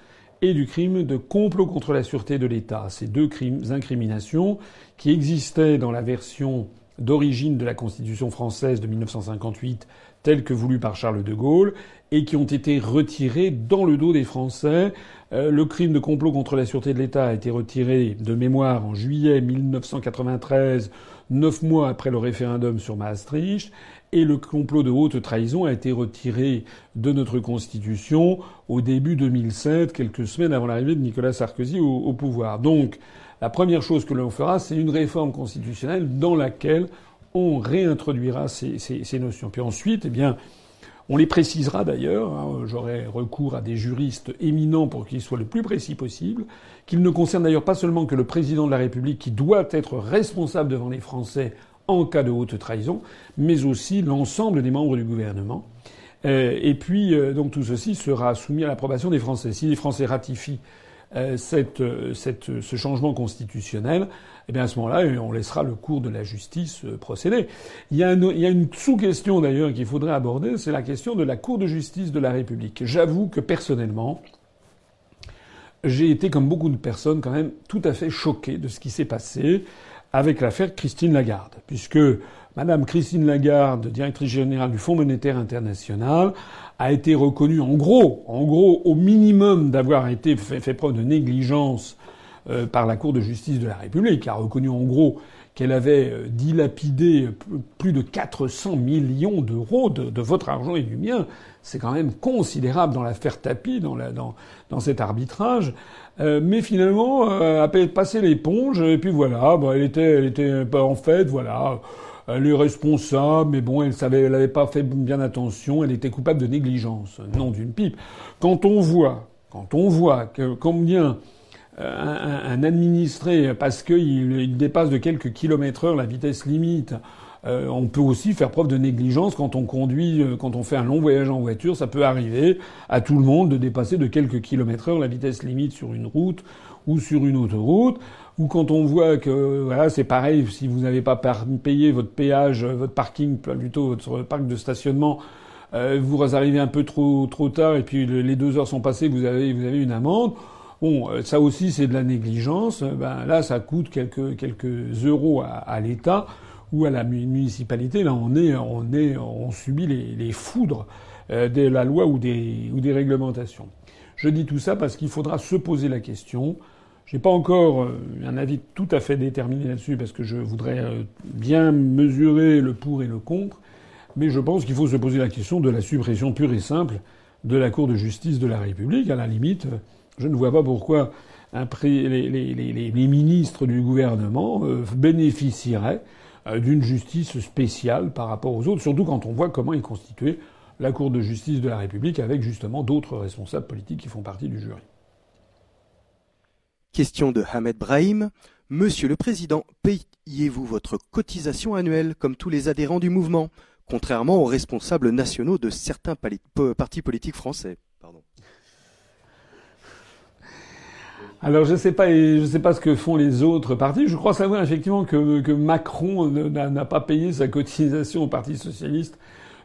et du crime de complot contre la sûreté de l'État. Ces deux crimes, incriminations qui existaient dans la version d'origine de la Constitution française de 1958 telle que voulue par Charles de Gaulle et qui ont été retirées dans le dos des Français. Euh, le crime de complot contre la sûreté de l'État a été retiré de mémoire en juillet 1993, neuf mois après le référendum sur Maastricht et le complot de haute trahison a été retiré de notre Constitution au début 2007, quelques semaines avant l'arrivée de Nicolas Sarkozy au, pouvoir. Donc, la première chose que l'on fera, c'est une réforme constitutionnelle dans laquelle on réintroduira ces, notions. Puis ensuite, eh bien, on les précisera d'ailleurs. Hein, J'aurai recours à des juristes éminents pour qu'ils soient le plus précis possible. Qu'ils ne concernent d'ailleurs pas seulement que le président de la République, qui doit être responsable devant les Français en cas de haute trahison, mais aussi l'ensemble des membres du gouvernement. Euh, et puis, euh, donc tout ceci sera soumis à l'approbation des Français. Si les Français ratifient euh, ce changement constitutionnel, eh bien à ce moment-là, on laissera le cours de la justice procéder. Il y a, il y a une sous-question d'ailleurs qu'il faudrait aborder, c'est la question de la Cour de justice de la République. J'avoue que personnellement, j'ai été, comme beaucoup de personnes, quand même tout à fait choqué de ce qui s'est passé avec l'affaire Christine Lagarde, puisque Madame Christine Lagarde, directrice générale du Fonds monétaire international, a été reconnue en gros, en gros, au minimum d'avoir été fait, preuve de négligence euh, par la Cour de justice de la République, a reconnu en gros qu'elle avait euh, dilapidé plus de 400 millions d'euros de, votre argent et du mien. C'est quand même considérable dans l'affaire Tapi, dans, la, dans, dans cet arbitrage. Euh, mais finalement, euh, a passé l'éponge et puis voilà, bah, elle était, elle était en fait, voilà, elle est responsable, mais bon, elle savait, elle n'avait pas fait bien attention, elle était coupable de négligence, non d'une pipe. Quand on voit, quand on voit que combien euh, un, un, administré, parce qu'il il dépasse de quelques kilomètres heure la vitesse limite, euh, on peut aussi faire preuve de négligence quand on conduit, euh, quand on fait un long voyage en voiture. Ça peut arriver à tout le monde de dépasser de quelques kilomètres heure la vitesse limite sur une route ou sur une autoroute. Ou quand on voit que voilà, c'est pareil, si vous n'avez pas payé votre péage, votre parking, plutôt votre parc de stationnement, euh, vous arrivez un peu trop trop tard et puis les deux heures sont passées, vous avez vous avez une amende. Bon, ça aussi c'est de la négligence. Ben là, ça coûte quelques quelques euros à, à l'État ou à la municipalité, là, on est, on est, on subit les, foudres euh, de la loi ou des, réglementations. Je dis tout ça parce qu'il faudra se poser la question. J'ai pas encore euh, un avis tout à fait déterminé là-dessus parce que je voudrais euh, bien mesurer le pour et le contre, mais je pense qu'il faut se poser la question de la suppression pure et simple de la Cour de justice de la République. À la limite, je ne vois pas pourquoi les, ministres du gouvernement bénéficieraient d'une justice spéciale par rapport aux autres, surtout quand on voit comment est constituée la Cour de justice de la République avec justement d'autres responsables politiques qui font partie du jury. Question de Hamed Brahim. Monsieur le Président, payez-vous votre cotisation annuelle comme tous les adhérents du mouvement, contrairement aux responsables nationaux de certains partis politiques français? Alors je sais pas, je sais pas ce que font les autres partis. Je crois savoir effectivement que, que Macron n'a pas payé sa cotisation au Parti socialiste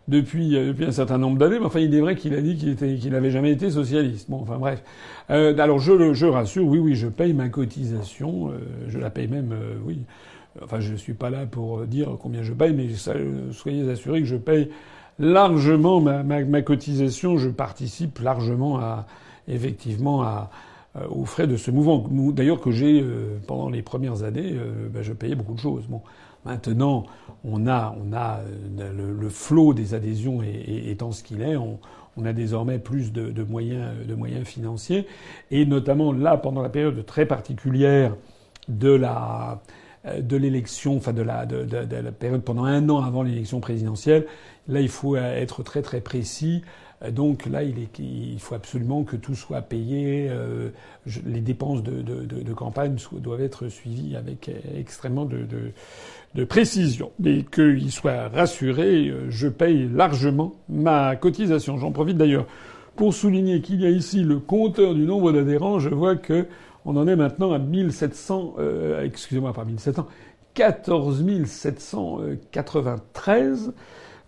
depuis, euh, depuis un certain nombre d'années. Mais enfin, il est vrai qu'il a dit qu'il était, qu'il n'avait jamais été socialiste. Bon, enfin bref. Euh, alors je, je rassure, oui, oui, je paye ma cotisation. Euh, je la paye même, euh, oui. Enfin, je suis pas là pour dire combien je paye, mais soyez assurés que je paye largement ma, ma, ma cotisation. Je participe largement à, effectivement, à aux frais de ce mouvement. D'ailleurs, que j'ai pendant les premières années, ben, je payais beaucoup de choses. Bon, maintenant, on a, on a le, flot des adhésions étant ce qu'il est. On, on, a désormais plus de, de, moyens, de moyens financiers, et notamment là, pendant la période très particulière de la de l'élection, enfin de la, de, de, la période pendant un an avant l'élection présidentielle. Là, il faut être très très précis. Donc là, il, est, il faut absolument que tout soit payé. Euh, les dépenses de, de, campagne doivent être suivies avec extrêmement de, de précision. Mais qu'il soit rassuré, je paye largement ma cotisation. J'en profite d'ailleurs pour souligner qu'il y a ici le compteur du nombre d'adhérents. Je vois que on en est maintenant à 1700, euh, excusez-moi, pas 1700, 14 793.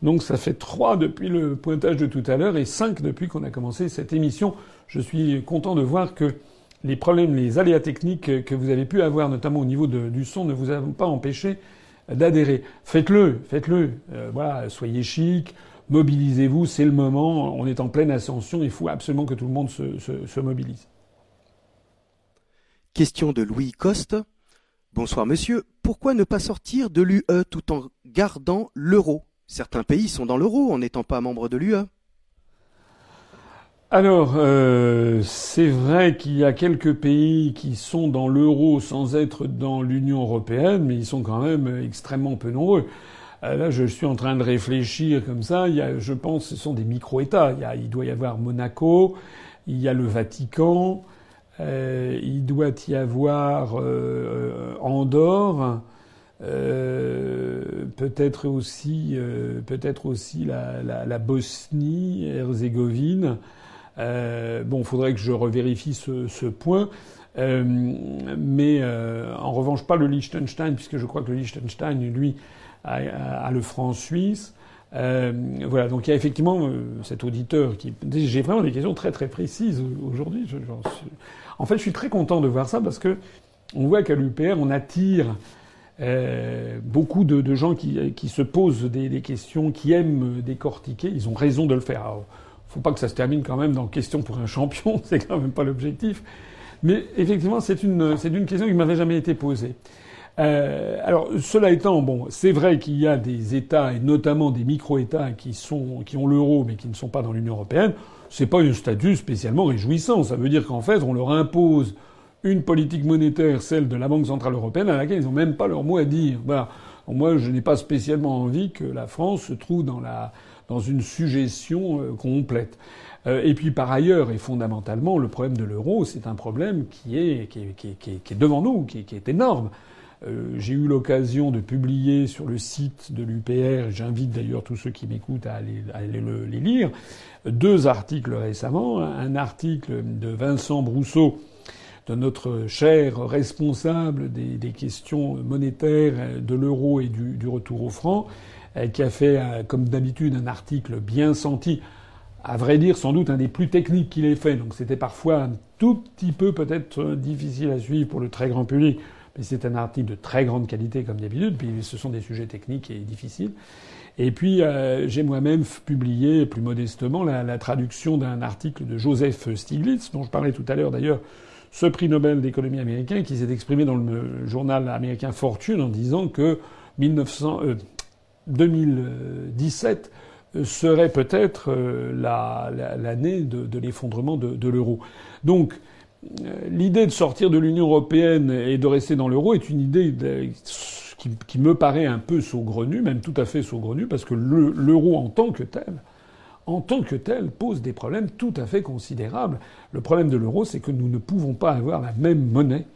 Donc ça fait 3 depuis le pointage de tout à l'heure et 5 depuis qu'on a commencé cette émission. Je suis content de voir que les problèmes, les aléas techniques que vous avez pu avoir, notamment au niveau du son, ne vous ont pas empêché d'adhérer. Faites-le, faites-le. Euh, voilà, soyez chic, mobilisez-vous, c'est le moment. On est en pleine ascension, il faut absolument que tout le monde se mobilise. Question de Louis Coste. Bonsoir monsieur. Pourquoi ne pas sortir de l'UE tout en gardant l'euro? Certains pays sont dans l'euro en n'étant pas membres de l'UE. Alors, euh, c'est vrai qu'il y a quelques pays qui sont dans l'euro sans être dans l'Union européenne, mais ils sont quand même extrêmement peu nombreux. Euh, là, je suis en train de réfléchir comme ça. Je pense, ce sont des micro-États. Il, doit y avoir Monaco, il y a le Vatican, euh, il doit y avoir Andorre, euh, peut-être aussi, peut-être aussi la, la, la Bosnie, Herzégovine. bon, faudrait que je revérifie ce, point. mais en revanche, pas le Liechtenstein, puisque je crois que le Liechtenstein, lui, a, le franc suisse. Euh, voilà, donc il y a effectivement cet auditeur qui. J'ai vraiment des questions très très précises aujourd'hui. Je, en fait, je suis très content de voir ça parce que on voit qu'à l'UPR, on attire euh, beaucoup de, gens qui, qui, se posent des, questions, qui aiment décortiquer. Ils ont raison de le faire. Alors, faut pas que ça se termine quand même dans question pour un champion, <laughs> c'est quand même pas l'objectif. Mais effectivement, c'est une, c'est une question qui m'avait jamais été posée. Euh, alors, cela étant, bon, c'est vrai qu'il y a des États, et notamment des micro-États, qui, sont, qui ont l'euro, mais qui ne sont pas dans l'Union européenne c'est pas un statut spécialement réjouissant. Ça veut dire qu'en fait, on leur impose une politique monétaire, celle de la Banque centrale européenne, à laquelle ils n'ont même pas leur mot à dire. Voilà. Moi, je n'ai pas spécialement envie que la France se trouve dans la dans une suggestion euh, complète. Euh, et puis par ailleurs et fondamentalement, le problème de l'euro, c'est un problème qui est qui est, qui est, qui est devant nous, qui est, énorme. Euh, j'ai eu l'occasion de publier sur le site de l'UPR, j'invite d'ailleurs tous ceux qui m'écoutent à aller, à aller les lire, deux articles récemment. Un article de Vincent Brousseau, de notre cher responsable des, questions monétaires, de l'euro et du, retour au franc, euh, qui a fait, euh, comme d'habitude, un article bien senti, à vrai dire sans doute un des plus techniques qu'il ait fait. Donc c'était parfois un tout petit peu peut-être difficile à suivre pour le très grand public, mais c'est un article de très grande qualité comme d'habitude, puis ce sont des sujets techniques et difficiles. Et puis euh, j'ai moi-même publié plus modestement la traduction d'un article de Joseph Stiglitz, dont je parlais tout à l'heure d'ailleurs, ce prix Nobel d'économie américain, qui s'est exprimé dans le journal américain Fortune en disant que 1900, euh, 2017 euh, serait peut-être euh, l'année de, l'effondrement de l'euro. Donc l'idée de sortir de l'Union européenne et de rester dans l'euro est une idée qui, me paraît un peu saugrenue, même tout à fait saugrenue, parce que l'euro en tant que tel, en tant que tel, pose des problèmes tout à fait considérables. Le problème de l'euro, c'est que nous ne pouvons pas avoir la même monnaie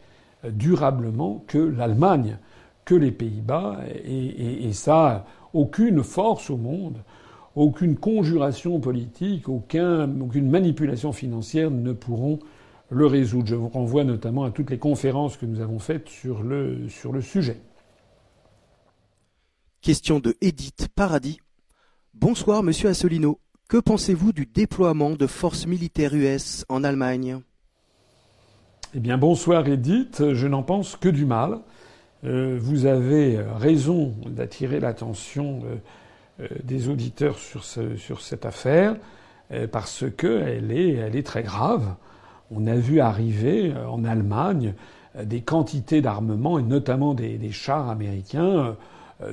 euh, durablement que l'Allemagne, que les Pays-Bas, et, ça, aucune force au monde, aucune conjuration politique, aucun, aucune manipulation financière ne pourront le résoudre. Je vous renvoie notamment à toutes les conférences que nous avons faites sur le, sujet. Question de Edith Paradis. Bonsoir, monsieur Assolino. Que pensez-vous du déploiement de forces militaires US en Allemagne? Eh bien, bonsoir, Edith. Je n'en pense que du mal. Euh, vous avez raison d'attirer l'attention euh, euh, des auditeurs sur, ce, sur cette affaire parce qu'elle est, elle est très grave. on a vu arriver en Allemagne des quantités d'armements et notamment des, des chars américains.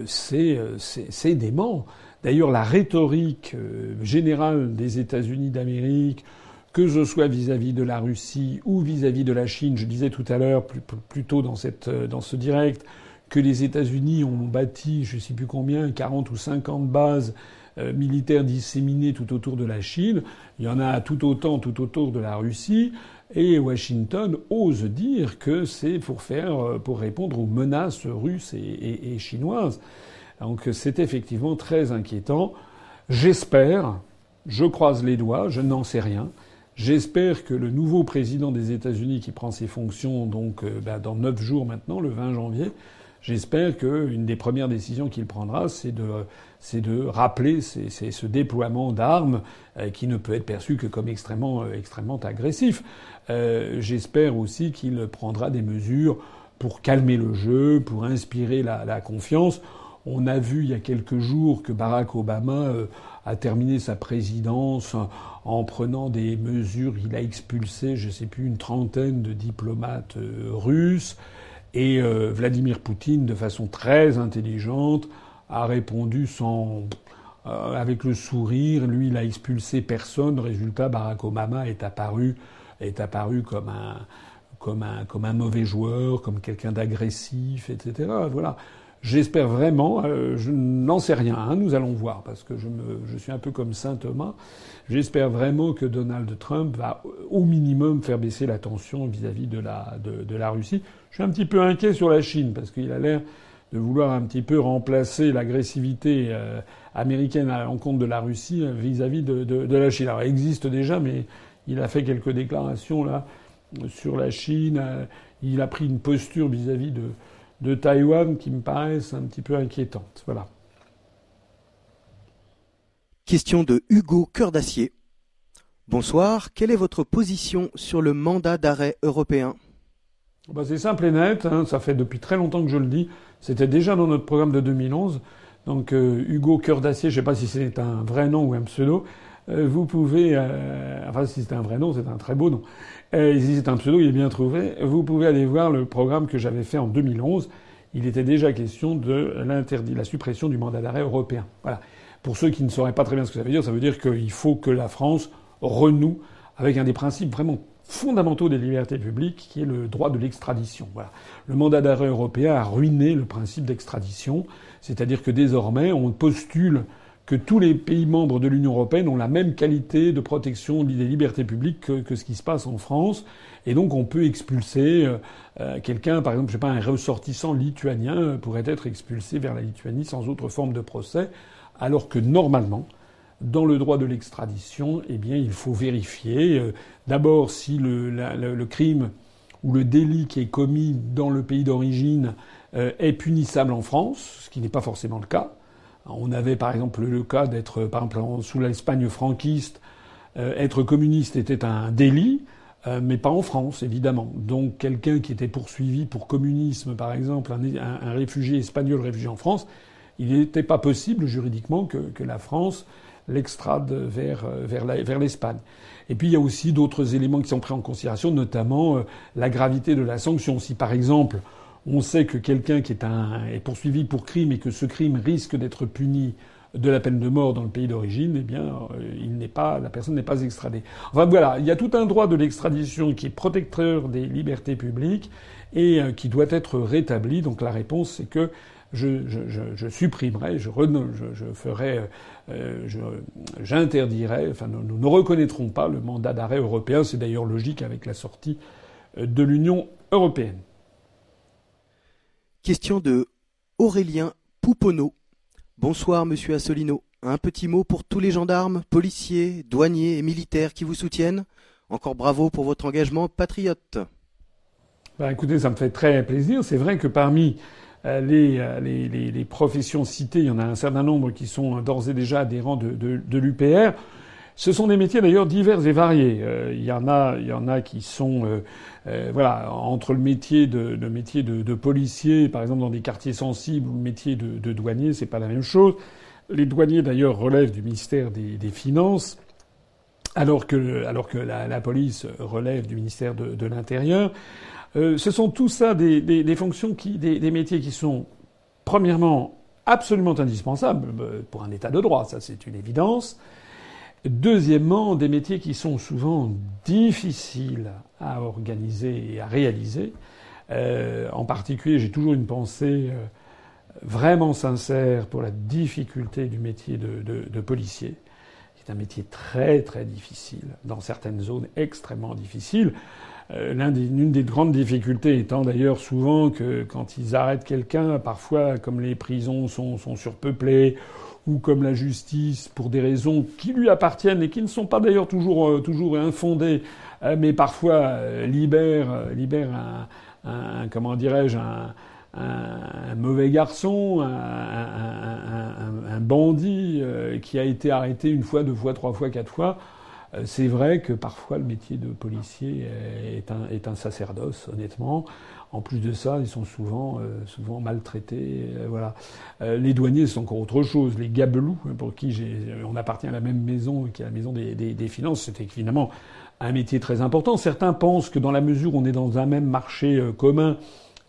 C'est dément. D'ailleurs, la rhétorique générale des États-Unis d'Amérique, que ce soit vis-à-vis de la Russie ou vis-à-vis de la Chine. Je disais tout à l'heure, plus, tôt dans, cette, dans ce direct, que les États-Unis ont bâti, je ne sais plus combien, 40 ou 50 bases euh, militaires disséminées tout autour de la Chine. Il y en a tout autant tout autour de la Russie. Et Washington ose dire que c'est pour faire, euh, pour répondre aux menaces russes et chinoises. Donc c'est effectivement très inquiétant. J'espère, je croise les doigts, je n'en sais rien, J'espère que le nouveau président des États-Unis qui prend ses fonctions donc bah, dans neuf jours maintenant, le 20 janvier, j'espère qu'une des premières décisions qu'il prendra, c'est de, de rappeler ce déploiement d'armes euh, qui ne peut être perçu que comme extrêmement, euh, extrêmement agressif. j'espère aussi qu'il prendra des mesures pour calmer le jeu, pour inspirer la confiance. On a vu il y a quelques jours que Barack Obama a terminé sa présidence en prenant des mesures. Il a expulsé, je ne sais plus, une trentaine de diplomates euh, russes. Et euh, Vladimir Poutine, de façon très intelligente, a répondu sans, euh, avec le sourire. Lui, il a expulsé personne. Résultat, Barack Obama est apparu, est apparu comme un, comme un, comme un mauvais joueur, comme quelqu'un d'agressif, etc. Voilà. J'espère vraiment, euh, je n'en sais rien, hein, nous allons voir, parce que je, suis un peu comme Saint Thomas. J'espère vraiment que Donald Trump va au minimum faire baisser la tension vis-à-vis de la, Russie. Je suis un petit peu inquiet sur la Chine, parce qu'il a l'air de vouloir un petit peu remplacer l'agressivité euh, américaine à l'encontre de la Russie euh, vis-à-vis de, la Chine. Alors, il existe déjà, mais il a fait quelques déclarations là sur la Chine. il a pris une posture vis-à-vis de de Taïwan qui me paraissent un petit peu inquiétantes. Voilà. Question de Hugo Cœur d'Acier. Bonsoir, quelle est votre position sur le mandat d'arrêt européen? Bah C'est simple et net, hein. ça fait depuis très longtemps que je le dis, c'était déjà dans notre programme de 2011. Donc euh, Hugo Cœur d'Acier, je ne sais pas si c'est un vrai nom ou un pseudo, vous pouvez, euh, enfin si c'est un vrai nom, c'est un très beau nom. Et si c'est un pseudo, il est bien trouvé. Vous pouvez aller voir le programme que j'avais fait en 2011. Il était déjà question de l'interdit, la suppression du mandat d'arrêt européen. Voilà. Pour ceux qui ne sauraient pas très bien ce que ça veut dire, ça veut dire qu'il faut que la France renoue avec un des principes vraiment fondamentaux des libertés publiques, qui est le droit de l'extradition. Voilà. Le mandat d'arrêt européen a ruiné le principe d'extradition, c'est-à-dire que désormais on postule que tous les pays membres de l'Union européenne ont la même qualité de protection des libertés publiques que, ce qui se passe en France. Et donc on peut expulser euh, euh, quelqu'un, par exemple, je sais pas, un ressortissant lituanien euh, pourrait être expulsé vers la Lituanie sans autre forme de procès, alors que normalement, dans le droit de l'extradition, eh bien, il faut vérifier d'abord si le, le, crime ou le délit qui est commis dans le pays d'origine est punissable en France, ce qui n'est pas forcément le cas. On avait par exemple le cas d'être, par exemple, sous l'Espagne franquiste, euh, être communiste était un délit, euh, mais pas en France, évidemment. Donc quelqu'un qui était poursuivi pour communisme, par exemple, un, réfugié espagnol réfugié en France, il n'était pas possible juridiquement que, la France l'extrade vers, vers l'Espagne. Et puis il y a aussi d'autres éléments qui sont pris en considération, notamment euh, la gravité de la sanction. Si par exemple on sait que quelqu'un qui est, un, est poursuivi pour crime et que ce crime risque d'être puni de la peine de mort dans le pays d'origine, eh bien, euh, il n'est pas, la personne n'est pas extradée. Enfin voilà, il y a tout un droit de l'extradition qui est protecteur des libertés publiques et euh, qui doit être rétabli. Donc la réponse, c'est que je, supprimerai, je, je, ferai, euh, j'interdirai, enfin nous, ne reconnaîtrons pas le mandat d'arrêt européen. C'est d'ailleurs logique avec la sortie de l'Union européenne. Question de Aurélien Pouponneau. Bonsoir, monsieur Assolino. Un petit mot pour tous les gendarmes, policiers, douaniers et militaires qui vous soutiennent. Encore bravo pour votre engagement patriote. Bah, écoutez, ça me fait très plaisir. C'est vrai que parmi euh, euh, les, professions citées, il y en a un certain nombre qui sont d'ores et déjà adhérents de, de l'UPR. Ce sont des métiers d'ailleurs divers et variés. Euh, il y en a, il y en a qui sont, euh, euh, voilà, entre le métier de, métier de, policier, par exemple dans des quartiers sensibles, ou le métier de, de douanier, c'est pas la même chose. Les douaniers d'ailleurs relèvent du ministère des, Finances. alors que, alors que la, police relève du ministère de, l'Intérieur. Ce sont tout ça des, des, fonctions qui, des, métiers qui sont, premièrement, absolument indispensables pour un État de droit, ça c'est une évidence. Deuxièmement, des métiers qui sont souvent difficiles à organiser et à réaliser. Euh, en particulier, j'ai toujours une pensée euh, vraiment sincère pour la difficulté du métier de, policier. C'est un métier très très difficile, dans certaines zones extrêmement difficiles. Euh, L'une des, des, grandes difficultés étant d'ailleurs souvent que quand ils arrêtent quelqu'un, parfois comme les prisons sont surpeuplées, ou comme la justice, pour des raisons qui lui appartiennent et qui ne sont pas d'ailleurs toujours, euh, toujours infondées, euh, mais parfois libèrent, libèrent un, comment dirais-je, un, mauvais garçon, un, bandit euh, qui a été arrêté une fois, deux fois, trois fois, quatre fois. Euh, c'est vrai que parfois le métier de policier est un, est un sacerdoce, honnêtement. En plus de ça, ils sont souvent, euh, souvent maltraités. voilà. les douaniers, c'est encore autre chose. Les gabelous, pour qui on appartient à la même maison, qui est la maison des, des, des finances, c'est évidemment un métier très important. Certains pensent que dans la mesure où on est dans un même marché commun,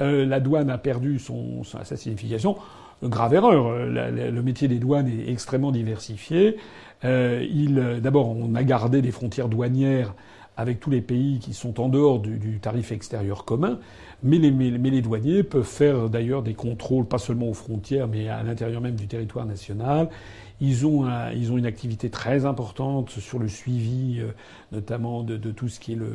euh, la douane a perdu son, sa signification. Grave erreur. Euh, le métier des douanes est extrêmement diversifié. Euh, il, d'abord, on a gardé des frontières douanières avec tous les pays qui sont en dehors du, du tarif extérieur commun, mais les, douaniers peuvent faire d'ailleurs des contrôles, pas seulement aux frontières, mais à l'intérieur même du territoire national. Ils ont, ils ont une activité très importante sur le suivi, euh, notamment de, tout ce qui est le,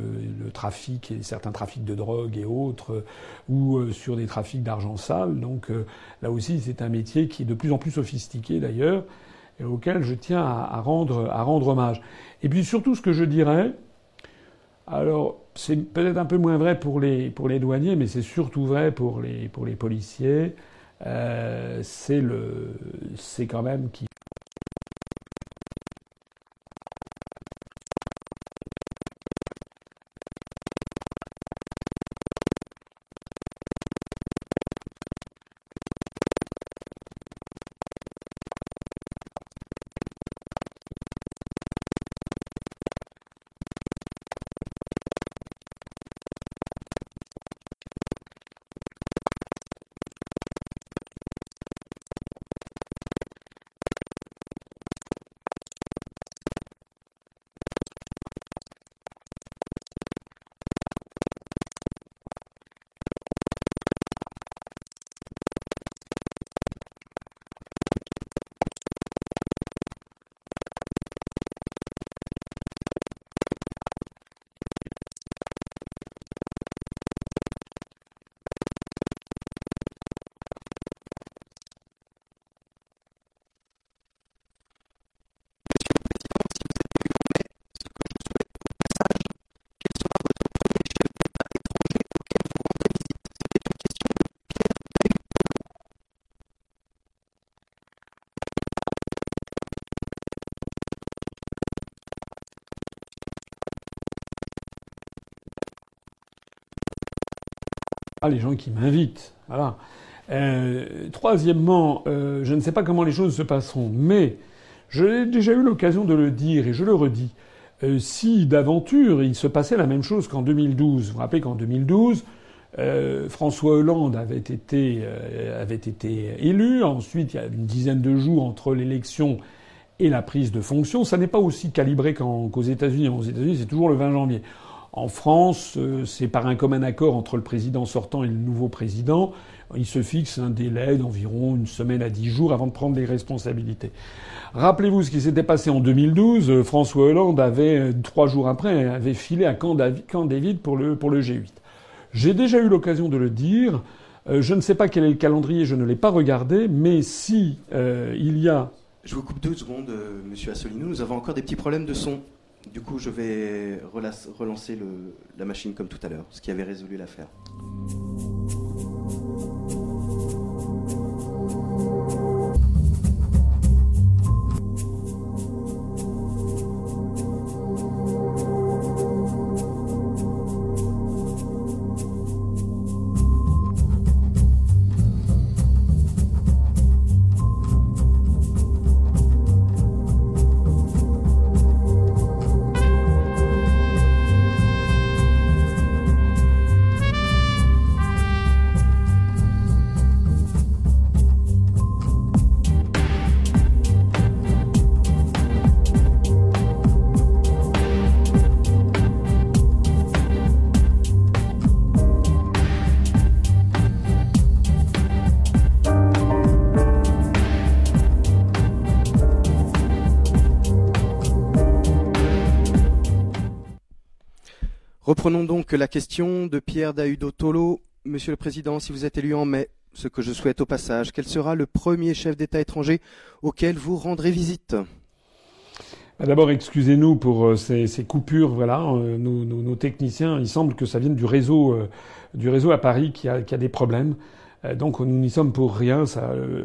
trafic et certains trafics de drogue et autres, euh, ou euh, sur des trafics d'argent sale. Donc là aussi, c'est un métier qui est de plus en plus sophistiqué d'ailleurs, et auquel je tiens à rendre hommage. Et puis surtout, ce que je dirais, alors c'est peut-être un peu moins vrai pour les, pour les douaniers, mais c'est surtout vrai pour les, pour les policiers. Euh, c'est quand même les gens qui m'invitent. Euh, troisièmement, euh, je ne sais pas comment les choses se passeront, mais j'ai déjà eu l'occasion de le dire et je le redis. Euh, si d'aventure il se passait la même chose qu'en 2012, vous vous rappelez qu'en 2012, François Hollande avait été élu. Ensuite, il y a une dizaine de jours entre l'élection et la prise de fonction. Ça n'est pas aussi calibré qu'aux États-Unis. Aux États-Unis, c'est toujours le 20 janvier. En France, euh, c'est par un commun accord entre le président sortant et le nouveau président. Il se fixe un délai d'environ une semaine à dix jours avant de prendre les responsabilités. Rappelez-vous ce qui s'était passé en 2012. Euh, François Hollande avait, euh, trois jours après, avait filé à Camp David pour le, pour le G8. J'ai déjà eu l'occasion de le dire. Je ne sais pas quel est le calendrier, je ne l'ai pas regardé, mais si il y a... Je vous coupe deux secondes, Monsieur Asselineau. Nous avons encore des petits problèmes de son. Du coup, je vais relancer la machine comme tout à l'heure, ce qui avait résolu l'affaire. Reprenons donc la question de Pierre Dahudo Tolo. Monsieur le Président, si vous êtes élu en mai, ce que je souhaite au passage, quel sera le premier chef d'État étranger auquel vous rendrez visite? Bah, D'abord, excusez-nous pour euh, ces, coupures. Voilà, euh, nos, techniciens, il semble que ça vienne du réseau, euh, du réseau à Paris qui a, des problèmes. donc nous n'y sommes pour rien.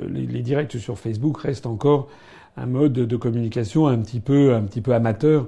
Les, directs sur Facebook restent encore un mode de communication un petit peu amateur.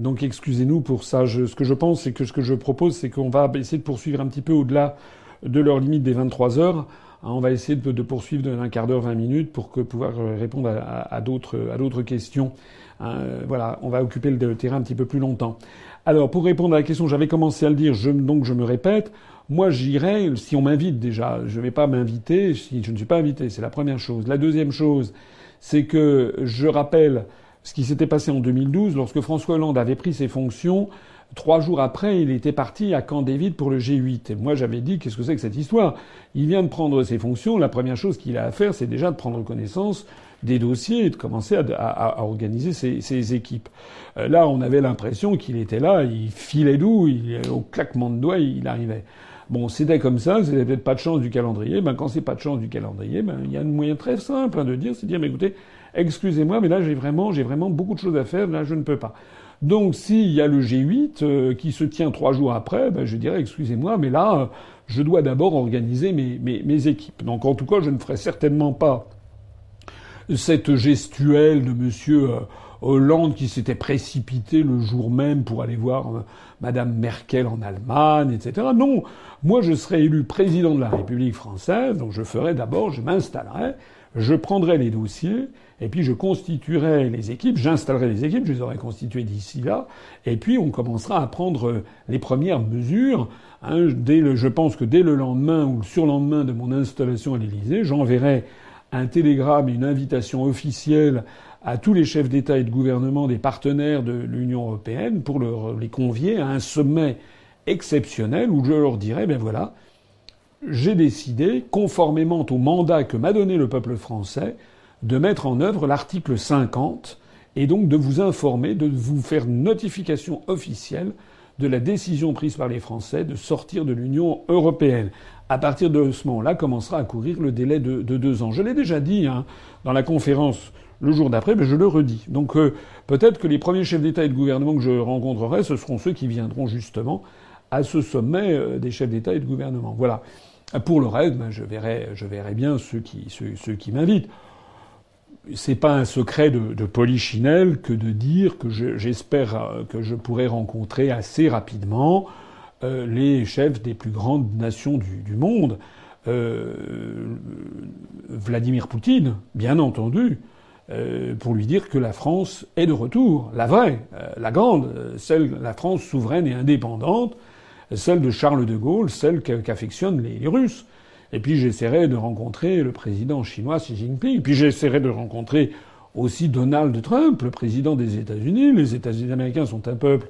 Donc excusez-nous pour ça. ce que je pense, c'est que ce que je propose, c'est qu'on va essayer de poursuivre un petit peu au-delà de leur limite des 23 heures. Hein, on va essayer de, poursuivre d'un quart d'heure, 20 minutes pour que pouvoir répondre à, à, d'autres questions. Hein, voilà, on va occuper le, terrain un petit peu plus longtemps. Alors, pour répondre à la question, j'avais commencé à le dire, je, donc je me répète. Moi, j'irai si on m'invite déjà. Je ne vais pas m'inviter si je ne suis pas invité. C'est la première chose. La deuxième chose, c'est que je rappelle ce qui s'était passé en 2012 lorsque François Hollande avait pris ses fonctions. Trois jours après, il était parti à Camp David pour le G8. Et moi, j'avais dit, qu'est-ce que c'est que cette histoire? Il vient de prendre ses fonctions. La première chose qu'il a à faire, c'est déjà de prendre connaissance des dossiers et de commencer à, organiser ses, équipes. Euh, là, on avait l'impression qu'il était là, il filait d'où, au claquement de doigts, il arrivait. Bon, c'était comme ça, c'était peut-être pas de chance du calendrier. Ben, quand c'est pas de chance du calendrier, ben, il y a un moyen très simple hein, de dire, c'est de dire, mais écoutez, excusez-moi, mais là j'ai vraiment, j'ai vraiment beaucoup de choses à faire, là je ne peux pas. Donc s'il y a le G8 euh, qui se tient trois jours après, ben, je dirais excusez-moi, mais là euh, je dois d'abord organiser mes, mes, mes, équipes. Donc en tout cas, je ne ferai certainement pas cette gestuelle de Monsieur euh, Hollande qui s'était précipité le jour même pour aller voir Madame Merkel en Allemagne, etc. Non, moi je serai élu président de la République française, donc je ferai d'abord, je m'installerai, je prendrai les dossiers, et puis je constituerai les équipes, j'installerai les équipes, je les aurai constituées d'ici là, et puis on commencera à prendre les premières mesures. Hein, je pense que dès le lendemain ou le surlendemain de mon installation à l'Élysée, j'enverrai un télégramme, une invitation officielle à tous les chefs d'État et de gouvernement des partenaires de l'Union européenne pour les convier à un sommet exceptionnel où je leur dirai, ben voilà, j'ai décidé, conformément au mandat que m'a donné le peuple français, de mettre en œuvre l'article 50 et donc de vous informer, de vous faire notification officielle de la décision prise par les Français de sortir de l'Union européenne. À partir de ce moment-là, commencera à courir le délai de, deux ans. Je l'ai déjà dit hein, dans la conférence le jour d'après, mais je le redis. Donc euh, peut-être que les premiers chefs d'État et de gouvernement que je rencontrerai, ce seront ceux qui viendront justement à ce sommet euh, des chefs d'État et de gouvernement. Voilà. Pour le reste, ben, je, verrai, je verrai bien ceux qui, ceux qui m'invitent c'est pas un secret de, polichinelle que de dire que j'espère euh, que je pourrai rencontrer assez rapidement euh, les chefs des plus grandes nations du, monde. Euh, Vladimir Poutine, bien entendu, pour lui dire que la France est de retour, la vraie, la grande, celle, la France souveraine et indépendante, celle de Charles de Gaulle, celle qu'affectionnent les Russes. Et puis j'essaierai de rencontrer le président chinois Xi Jinping. Puis j'essaierai de rencontrer aussi Donald Trump, le président des États-Unis. Les États-Unis américains sont un peuple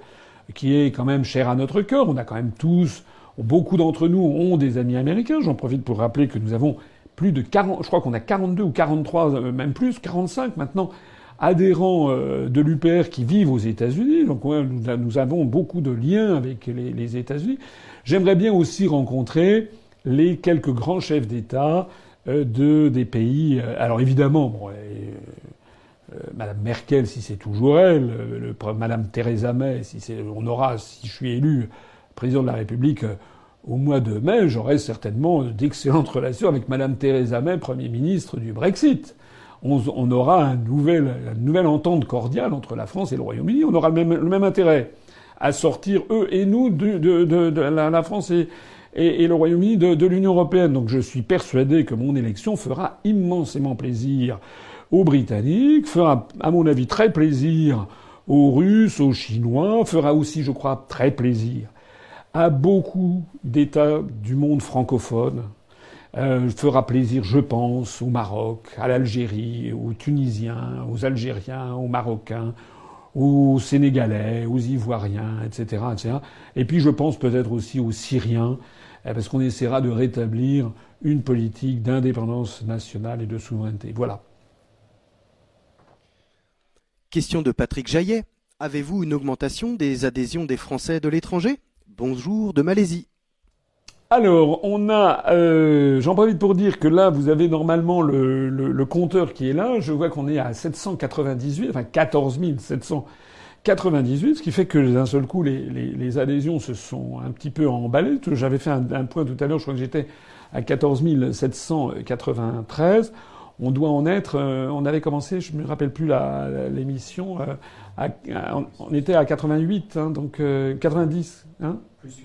qui est quand même cher à notre cœur. On a quand même tous, beaucoup d'entre nous ont des amis américains. J'en profite pour rappeler que nous avons plus de 40, je crois qu'on a 42 ou 43, euh, même plus, 45 maintenant, adhérents euh, de l'UPR qui vivent aux États-Unis. Donc nous avons beaucoup de liens avec les États-Unis. J'aimerais bien aussi rencontrer les quelques grands chefs d'État euh, de des pays. Euh, alors évidemment, bon, euh, Madame Merkel, si c'est toujours elle, le, Madame Theresa May, si on aura, si je suis élu président de la République au mois de mai, j'aurai certainement d'excellentes relations avec Madame Theresa May, Premier ministre du Brexit. On, aura un nouvel, une nouvelle entente cordiale entre la France et le Royaume-Uni. On aura le même, le même intérêt à sortir, eux et nous, de, de, de la, la, France et, et, le Royaume-Uni de, l'Union européenne. Donc je suis persuadé que mon élection fera immensément plaisir aux Britanniques, fera à mon avis très plaisir aux Russes, aux Chinois, fera aussi, je crois, très plaisir à beaucoup d'États du monde francophone. Euh, fera plaisir, je pense, au Maroc, à l'Algérie, aux Tunisiens, aux Algériens, aux Marocains, aux Sénégalais, aux Ivoiriens, etc., etc. Et puis je pense peut-être aussi aux Syriens, parce qu'on essaiera de rétablir une politique d'indépendance nationale et de souveraineté. Voilà. Question de Patrick Jaillet. Avez-vous une augmentation des adhésions des Français de l'étranger? Bonjour de Malaisie. Alors, on a, euh, j'en profite pour dire que là, vous avez normalement le, le, compteur qui est là. Je vois qu'on est à 798, enfin 14 798, ce qui fait que d'un seul coup, les, les, les, adhésions se sont un petit peu emballées. J'avais fait un, un, point tout à l'heure, je crois que j'étais à 14 793. On doit en être, euh, on avait commencé, je me rappelle plus l'émission, euh, on était à 88, hein, donc 90, hein plus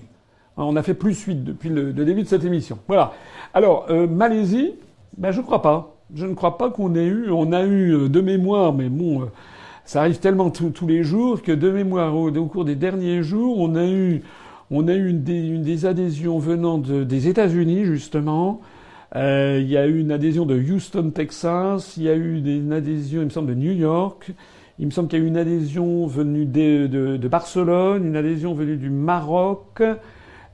on a fait plus 8 depuis le, début de cette émission. Voilà. Alors, euh, Malaisie, ben, je ne crois pas. Je ne crois pas qu'on ait eu, on a eu euh, de mémoire, mais bon, euh, ça arrive tellement tous les jours que de mémoire au, cours des derniers jours, on a eu, on a eu une des, adhésions venant des États-Unis justement. il y a eu une adhésion de Houston, Texas. Il y a eu une adhésion, il me semble, de New York. Il me semble qu'il y a eu une adhésion venue de, de Barcelone, une adhésion venue du Maroc.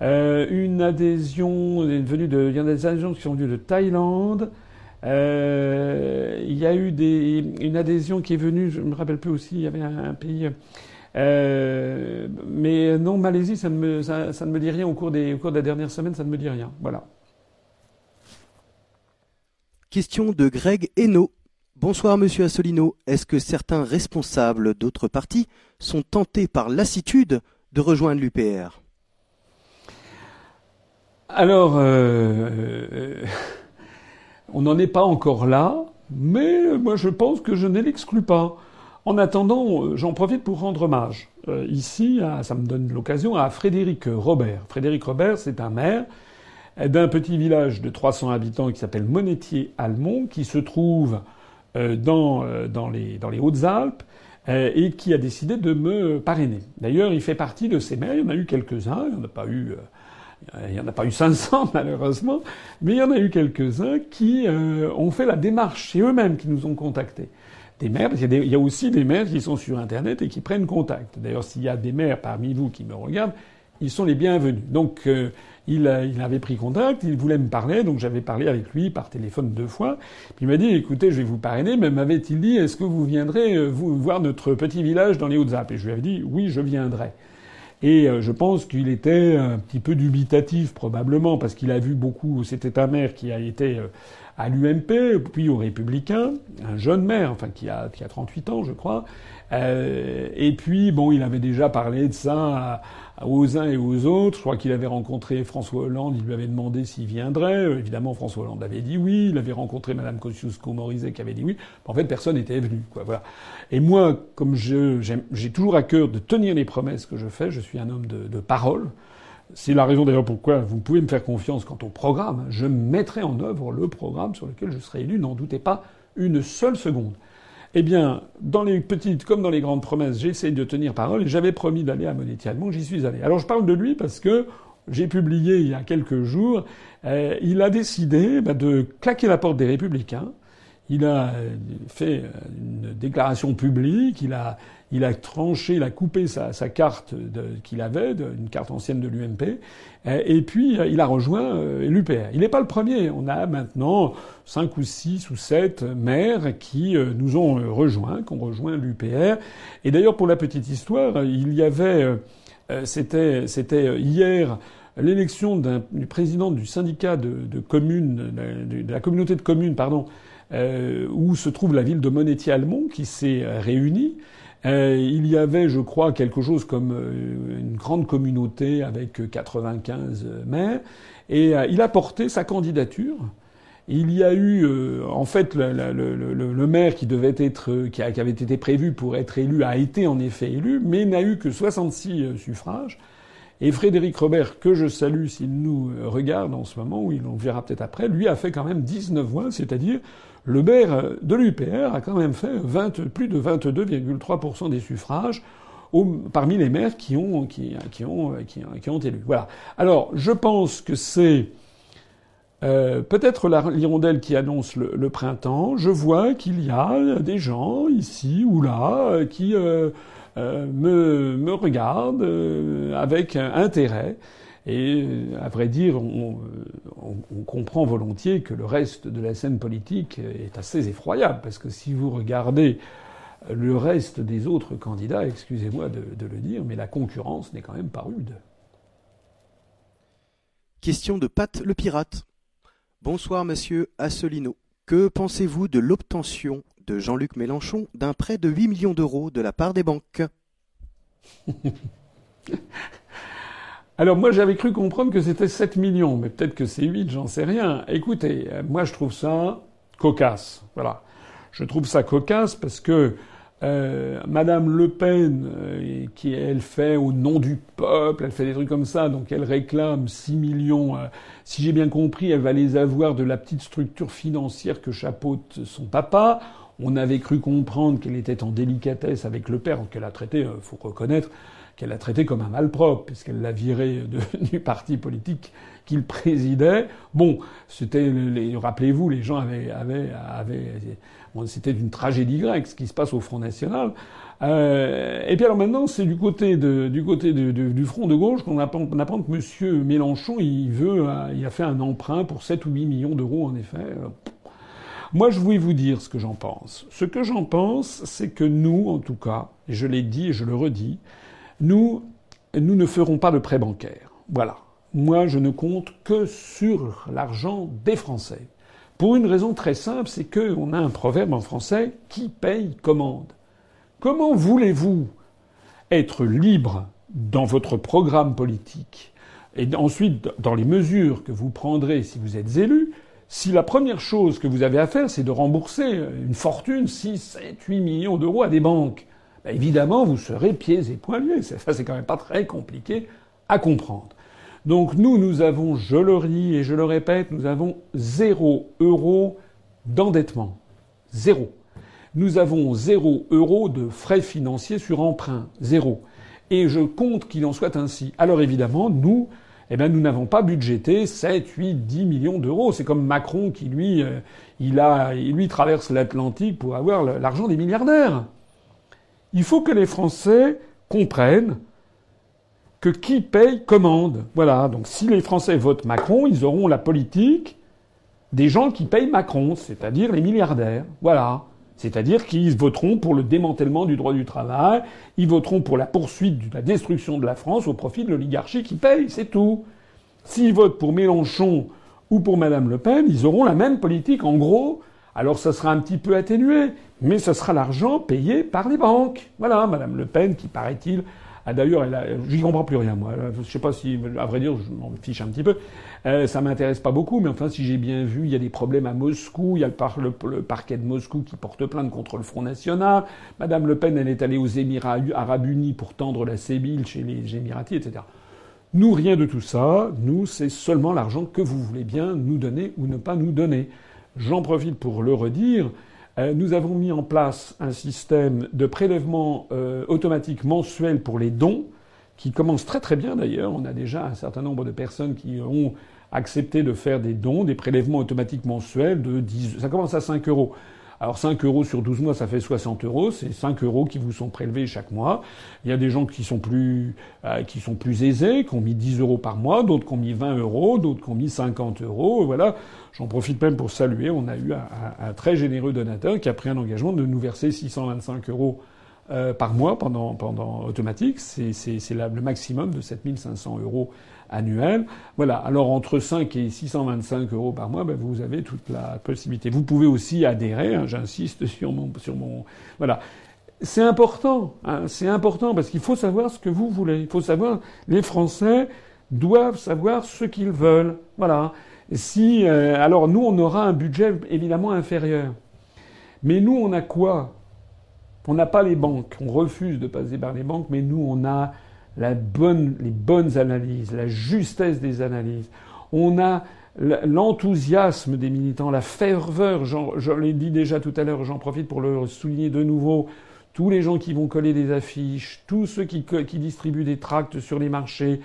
Euh, une adhésion venue de, il y a des adhésions qui sont venues de Thaïlande. Euh, il y a eu des, une adhésion qui est venue, je me rappelle plus aussi, il y avait un, pays. Euh, mais non, Malaisie, ça ne, me, ça, ne me dit rien au cours, des, au cours de la dernière semaine, ça ne me dit rien. Voilà. Question de Greg Hainaut. Bonsoir Monsieur Assolino. Est-ce que certains responsables d'autres partis sont tentés par lassitude de rejoindre l'UPR alors, euh, on n'en est pas encore là, mais moi je pense que je ne l'exclus pas. En attendant, euh, j'en profite pour rendre hommage. ici, ça me donne l'occasion, à Frédéric Robert. Frédéric Robert, c'est un maire d'un petit village de 300 habitants qui s'appelle Monetier-Almont, qui se trouve dans, dans les, dans les Hautes-Alpes, et qui a décidé de me parrainer. D'ailleurs, il fait partie de ces maires, il y en a eu quelques-uns, il n'y en a pas eu il n'y en a pas eu 500 <laughs> malheureusement, mais il y en a eu quelques-uns qui euh, ont fait la démarche, c'est eux-mêmes qui nous ont contactés. Des maires, parce qu'il y, a aussi des maires qui sont sur Internet et qui prennent contact. D'ailleurs, s'il y a des maires parmi vous qui me regardent, ils sont les bienvenus. Donc, euh, il, il, avait pris contact, il voulait me parler, donc j'avais parlé avec lui par téléphone deux fois. Puis il m'a dit, écoutez, je vais vous parrainer, mais m'avait-il dit, est-ce que vous viendrez euh, vous, voir notre petit village dans les Hautes-Alpes? Et je lui avais dit, oui, je viendrai. Et euh, je pense qu'il était un petit peu dubitatif probablement parce qu'il a vu beaucoup. C'était un maire qui a été euh, à l'UMP, puis aux Républicains, un jeune maire, enfin qui a, qui a 38 ans, je crois. Euh, et puis bon, il avait déjà parlé de ça aux uns et aux autres. Je crois qu'il avait rencontré François Hollande, il lui avait demandé s'il viendrait. Euh, évidemment, François Hollande avait dit oui. Il avait rencontré Madame Kosciusko-Morizet qui avait dit oui. En fait, personne n'était venu. Voilà. Et moi, comme j'ai toujours à cœur de tenir les promesses que je fais, je suis un homme de, de parole. C'est la raison d'ailleurs pourquoi vous pouvez me faire confiance quant au programme. Je mettrai en œuvre le programme sur lequel je serai élu, n'en doutez pas une seule seconde. Eh bien, dans les petites comme dans les grandes promesses, j'essaie de tenir parole et j'avais promis d'aller à monétier j'y suis allé. Alors je parle de lui parce que j'ai publié il y a quelques jours, euh, il a décidé bah, de claquer la porte des républicains. Il a euh, fait une déclaration publique, il a, il a tranché, il a coupé sa, carte qu'il avait, une carte ancienne de l'UMP, et puis il a rejoint euh, l'UPR. Il n'est pas le premier. On a maintenant cinq ou six ou sept maires qui euh, nous ont euh, rejoints, qui ont rejoint l'UPR. Et d'ailleurs, pour la petite histoire, il y avait, c'était, c'était hier l'élection du président du syndicat de, communes, de, de, la communauté de communes, pardon, où se trouve la ville de Monetti-Almont, qui s'est réunie. Euh, il y avait, je crois, quelque chose comme euh, une grande communauté avec 95 maires, et euh, il a porté sa candidature. Il y a eu, en fait, le, maire qui devait être, qui, avait été prévu pour être élu, a été en effet élu, mais n'a eu que 66 suffrages. Et Frédéric Robert, que je salue s'il nous regarde en ce moment, ou il en verra peut-être après, lui a fait quand même 19 voix, c'est-à-dire le maire de l'UPR a quand même fait 20, plus de 22,3% des suffrages parmi les maires qui ont, qui, qui, ont, qui, ont élu. Voilà. Alors, je pense que c'est euh, peut-être l'hirondelle qui annonce le, printemps. Je vois qu'il y a des gens ici ou là euh, qui euh, me, regardent avec intérêt. Et à vrai dire, on, on, comprend volontiers que le reste de la scène politique est assez effroyable, parce que si vous regardez le reste des autres candidats, excusez-moi de, le dire, mais la concurrence n'est quand même pas rude. Question de Pat le pirate. Bonsoir monsieur Asselineau. Que pensez-vous de l'obtention de Jean-Luc Mélenchon d'un prêt de 8 millions d'euros de la part des banques? <laughs> Alors moi j'avais cru comprendre que c'était 7 millions, mais peut-être que c'est 8, j'en sais rien. Écoutez, euh, moi je trouve ça cocasse. Voilà. Je trouve ça cocasse parce que euh, Madame Le Pen, euh, qui elle fait au nom du peuple, elle fait des trucs comme ça, donc elle réclame 6 millions. Euh, si j'ai bien compris, elle va les avoir de la petite structure financière que chapeaute son papa. On avait cru comprendre qu'elle était en délicatesse avec le père, qu'elle a traité, faut reconnaître, qu'elle a traité comme un malpropre, puisqu'elle l'a viré <laughs> du parti politique qu'il présidait. Bon, c'était, rappelez-vous, les gens avaient, avaient, avaient c'était une tragédie grecque, ce qui se passe au Front National. Euh, et puis alors maintenant, c'est du côté, du, côté du Front de gauche qu'on apprend, apprend, que M. Mélenchon, il veut, euh, il a fait un emprunt pour 7 ou 8 millions d'euros, en effet. Moi, je voulais vous dire ce que j'en pense. Ce que j'en pense, c'est que nous, en tout cas, et je l'ai dit et je le redis, nous, ne ferons pas de prêt bancaire. Voilà. Moi, je ne compte que sur l'argent des Français. Pour une raison très simple, c'est qu'on a un proverbe en français qui paye commande. Comment voulez-vous être libre dans votre programme politique et ensuite dans les mesures que vous prendrez si vous êtes élu, si la première chose que vous avez à faire, c'est de rembourser une fortune, 6, 7, 8 millions d'euros à des banques, ben évidemment, vous serez pieds et poings liés. Ça, c'est quand même pas très compliqué à comprendre. Donc nous, nous avons, je le dis et je le répète, nous avons zéro euro d'endettement. Zéro. Nous avons zéro euro de frais financiers sur emprunt. Zéro. Et je compte qu'il en soit ainsi. Alors évidemment, nous, eh ben, nous n'avons pas budgété 7, 8, 10 millions d'euros. C'est comme Macron qui, lui, euh, il, a, lui traverse l'Atlantique pour avoir l'argent des milliardaires. Il faut que les Français comprennent que qui paye commande. Voilà. Donc si les Français votent Macron, ils auront la politique des gens qui payent Macron, c'est-à-dire les milliardaires. Voilà. C'est-à-dire qu'ils voteront pour le démantèlement du droit du travail, ils voteront pour la poursuite de la destruction de la France au profit de l'oligarchie qui paye, c'est tout. S'ils votent pour Mélenchon ou pour Madame Le Pen, ils auront la même politique. En gros, alors ça sera un petit peu atténué, mais ce sera l'argent payé par les banques. Voilà, Madame Le Pen qui, paraît-il, ah, d'ailleurs, j'y comprends plus rien, moi. Je sais pas si, à vrai dire, je m'en fiche un petit peu. Euh, ça m'intéresse pas beaucoup, mais enfin, si j'ai bien vu, il y a des problèmes à Moscou. Il y a le, parquet de Moscou qui porte plainte contre le Front National. Madame Le Pen, elle est allée aux Émirats Arabes Unis pour tendre la sébile chez les Émiratis, etc. Nous, rien de tout ça. Nous, c'est seulement l'argent que vous voulez bien nous donner ou ne pas nous donner. J'en profite pour le redire. Euh, nous avons mis en place un système de prélèvement euh, automatique mensuel pour les dons, qui commence très très bien d'ailleurs. On a déjà un certain nombre de personnes qui ont accepté de faire des dons, des prélèvements automatiques mensuels de 10... Ça commence à 5 euros. Alors 5 euros sur 12 mois, ça fait 60 euros. C'est 5 euros qui vous sont prélevés chaque mois. Il y a des gens qui sont plus, euh, qui sont plus aisés, qui ont mis 10 euros par mois, d'autres qui ont mis 20 euros, d'autres qui ont mis 50 euros. Voilà. J'en profite même pour saluer. On a eu un, très généreux donateur qui a pris un engagement de nous verser 625 euros euh, par mois pendant, pendant automatique. C'est le maximum de 7500 euros annuel. Voilà. Alors entre 5 et 625 euros par mois, ben, vous avez toute la possibilité. Vous pouvez aussi adhérer. Hein, J'insiste <laughs> sur mon, sur mon, voilà. C'est important. Hein, c'est important parce qu'il faut savoir ce que vous voulez. Il faut savoir. Les Français doivent savoir ce qu'ils veulent. Voilà. Si euh, alors nous on aura un budget évidemment inférieur. Mais nous on a quoi? On n'a pas les banques. On refuse de passer par les banques, mais nous on a la bonne, les bonnes analyses, la justesse des analyses. On a l'enthousiasme des militants, la ferveur. Je l'ai dit déjà tout à l'heure, j'en profite pour le souligner de nouveau. Tous les gens qui vont coller des affiches, tous ceux qui, qui distribuent des tracts sur les marchés,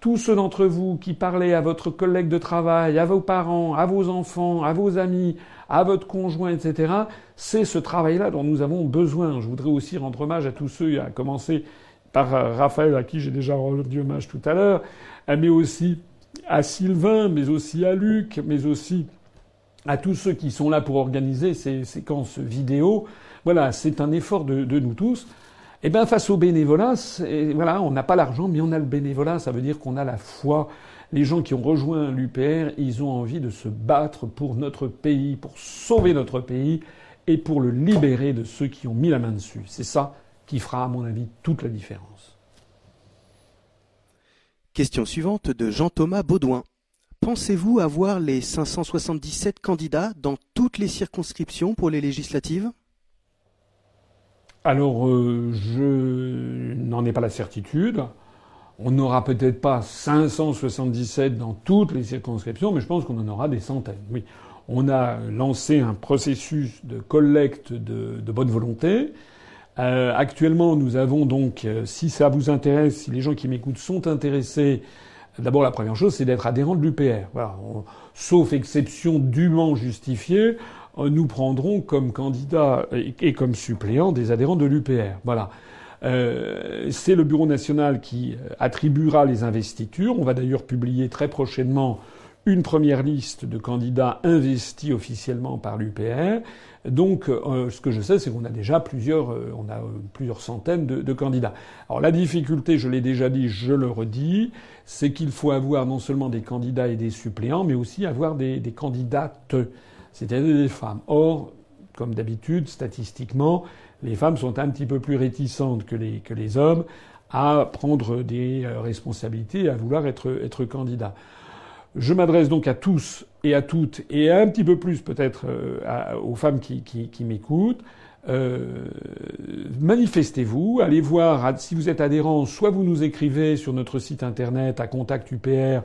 tous ceux d'entre vous qui parlez à votre collègue de travail, à vos parents, à vos enfants, à vos amis, à votre conjoint, etc., c'est ce travail-là dont nous avons besoin. Je voudrais aussi rendre hommage à tous ceux, à commencer par euh, Raphaël, à qui j'ai déjà rendu hommage tout à l'heure, euh, mais aussi à Sylvain, mais aussi à Luc, mais aussi à tous ceux qui sont là pour organiser ces séquences vidéo. Voilà, c'est un effort de, nous tous. Eh bien, face au bénévolat, voilà, on n'a pas l'argent, mais on a le bénévolat. Ça veut dire qu'on a la foi. Les gens qui ont rejoint l'UPR, ils ont envie de se battre pour notre pays, pour sauver notre pays et pour le libérer de ceux qui ont mis la main dessus. C'est ça qui fera, à mon avis, toute la différence. Question suivante de Jean-Thomas Baudouin. Pensez-vous avoir les 577 candidats dans toutes les circonscriptions pour les législatives? Alors, euh, je n'en ai pas la certitude. On n'aura peut-être pas 577 dans toutes les circonscriptions, mais je pense qu'on en aura des centaines. Oui, on a lancé un processus de collecte de, bonne volonté. Euh, actuellement, nous avons donc, euh, si ça vous intéresse, si les gens qui m'écoutent sont intéressés, d'abord la première chose, c'est d'être adhérent de l'UPR. Sauf exception dûment justifiée, euh, nous prendrons comme candidats et, comme suppléants des adhérents de l'UPR. Voilà. Euh, c'est le Bureau national qui attribuera les investitures. On va d'ailleurs publier très prochainement une première liste de candidats investis officiellement par l'UPR. Donc, euh, ce que je sais, c'est qu'on a déjà plusieurs, a plusieurs centaines de, candidats. Alors, la difficulté, je l'ai déjà dit, je le redis, c'est qu'il faut avoir non seulement des candidats et des suppléants, mais aussi avoir des, candidates, c'est-à-dire des femmes. Or, comme d'habitude, statistiquement, les femmes sont un petit peu plus réticentes que les, hommes à prendre des euh, responsabilités, à vouloir être, être. Je m'adresse donc à tous et à toutes, et un petit peu plus peut-être euh, aux femmes qui, m'écoutent. Euh, manifestez-vous, allez voir si vous êtes adhérent, soit vous nous écrivez sur notre site internet à contact UPR,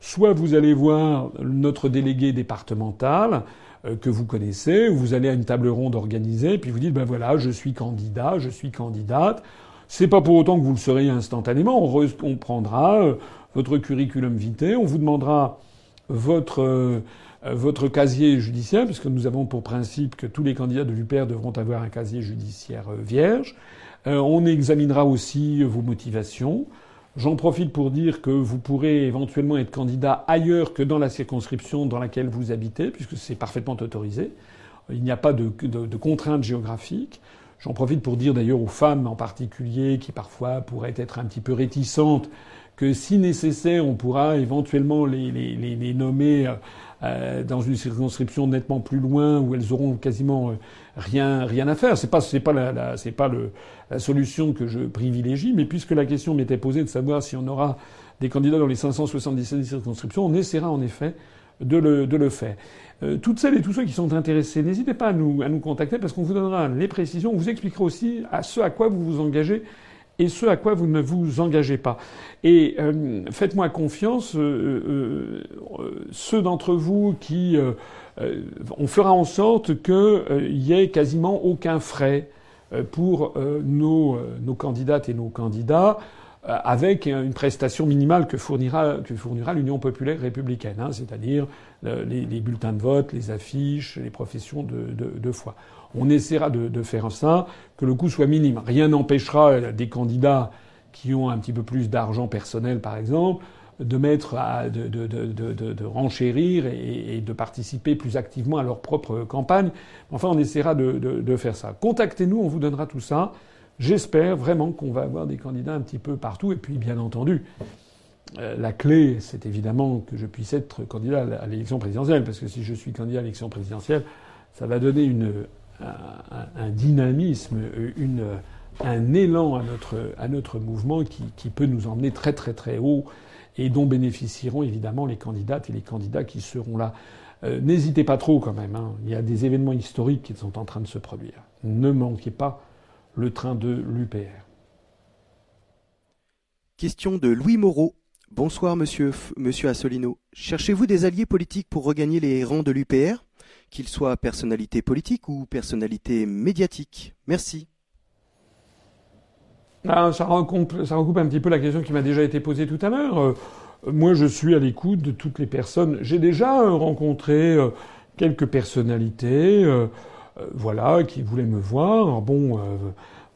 soit vous allez voir notre délégué départemental. Euh, que vous connaissez, vous allez à une table ronde organisée, puis vous dites ben voilà, je suis candidat, je suis candidate. C'est pas pour autant que vous le serez instantanément. On, prendra euh, votre curriculum vitae, on vous demandera votre euh, votre casier judiciaire, puisque nous avons pour principe que tous les candidats de l'UPR devront avoir un casier judiciaire vierge. on examinera aussi vos motivations. J'en profite pour dire que vous pourrez éventuellement être candidat ailleurs que dans la circonscription dans laquelle vous habitez, puisque c'est parfaitement autorisé. Il n'y a pas de, de, contraintes géographiques. J'en profite pour dire d'ailleurs aux femmes en particulier, qui parfois pourraient être un petit peu réticentes, si nécessaire, on pourra éventuellement les, nommer euh, dans une circonscription nettement plus loin où elles auront quasiment euh, rien rien à faire. C'est pas c'est pas la, c'est pas la solution que je privilégie, mais puisque la question m'était posée de savoir si on aura des candidats dans les 577 circonscriptions, on essaiera en effet de le, de le faire. Euh, toutes celles et tous ceux qui sont intéressés, n'hésitez pas à nous, à nous contacter parce qu'on vous donnera les précisions, on vous expliquera aussi à ce à quoi vous vous engagez et ce à quoi vous ne vous engagez pas. Et euh, faites-moi confiance, euh, euh, ceux d'entre vous qui... on fera en sorte qu'il y ait quasiment aucun frais pour nos, nos, candidates et nos candidats avec une prestation minimale que fournira, l'Union populaire républicaine, hein, c'est-à-dire les, bulletins de vote, les affiches, les professions de foi. On essaiera de, faire ça, que le coût soit minime. Rien n'empêchera des candidats qui ont un petit peu plus d'argent personnel, par exemple, de mettre, renchérir et, de participer plus activement à leur propre campagne. Enfin, on essaiera de, faire ça. Contactez-nous, on vous donnera tout ça. J'espère vraiment qu'on va avoir des candidats un petit peu partout. Et puis, bien entendu, euh, la clé, c'est évidemment que je puisse être candidat à l'élection présidentielle, parce que si je suis candidat à l'élection présidentielle, ça va donner une, un, dynamisme, un élan à notre, à notre mouvement qui, qui, peut nous emmener très très très haut et dont bénéficieront évidemment les candidates et les candidats qui seront là. Euh, n'hésitez pas trop quand même, hein. il y a des événements historiques qui sont en train de se produire. Ne manquez pas le train de l'UPR. Question de Louis Moreau. Bonsoir monsieur, monsieur Assolino. Cherchez-vous des alliés politiques pour regagner les rangs de l'UPR qu'il soit personnalité politique ou personnalité médiatique. Merci. Ah, ça, recoupe, un petit peu la question qui m'a déjà été posée tout à l'heure. Euh, moi, je suis à l'écoute de toutes les personnes. J'ai déjà euh, rencontré euh, quelques personnalités, voilà, qui voulaient me voir. Bon,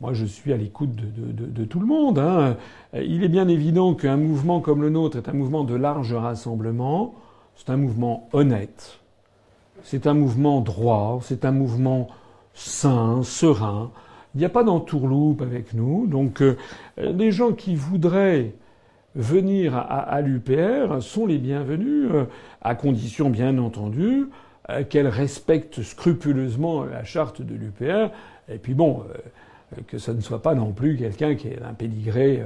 moi, je suis à l'écoute de, tout le monde. Hein. Il est bien évident qu'un mouvement comme le nôtre est un mouvement de large rassemblement. C'est un mouvement honnête c'est un mouvement droit, c'est un mouvement sain, serein. Il n'y a pas d'entourloupe avec nous. Donc, euh, les gens qui voudraient venir à, l'UPR sont les bienvenus, à condition bien entendu qu'elles respectent scrupuleusement la charte de l'UPR. Et puis bon, que ce ne soit pas non plus quelqu'un qui est un pédigré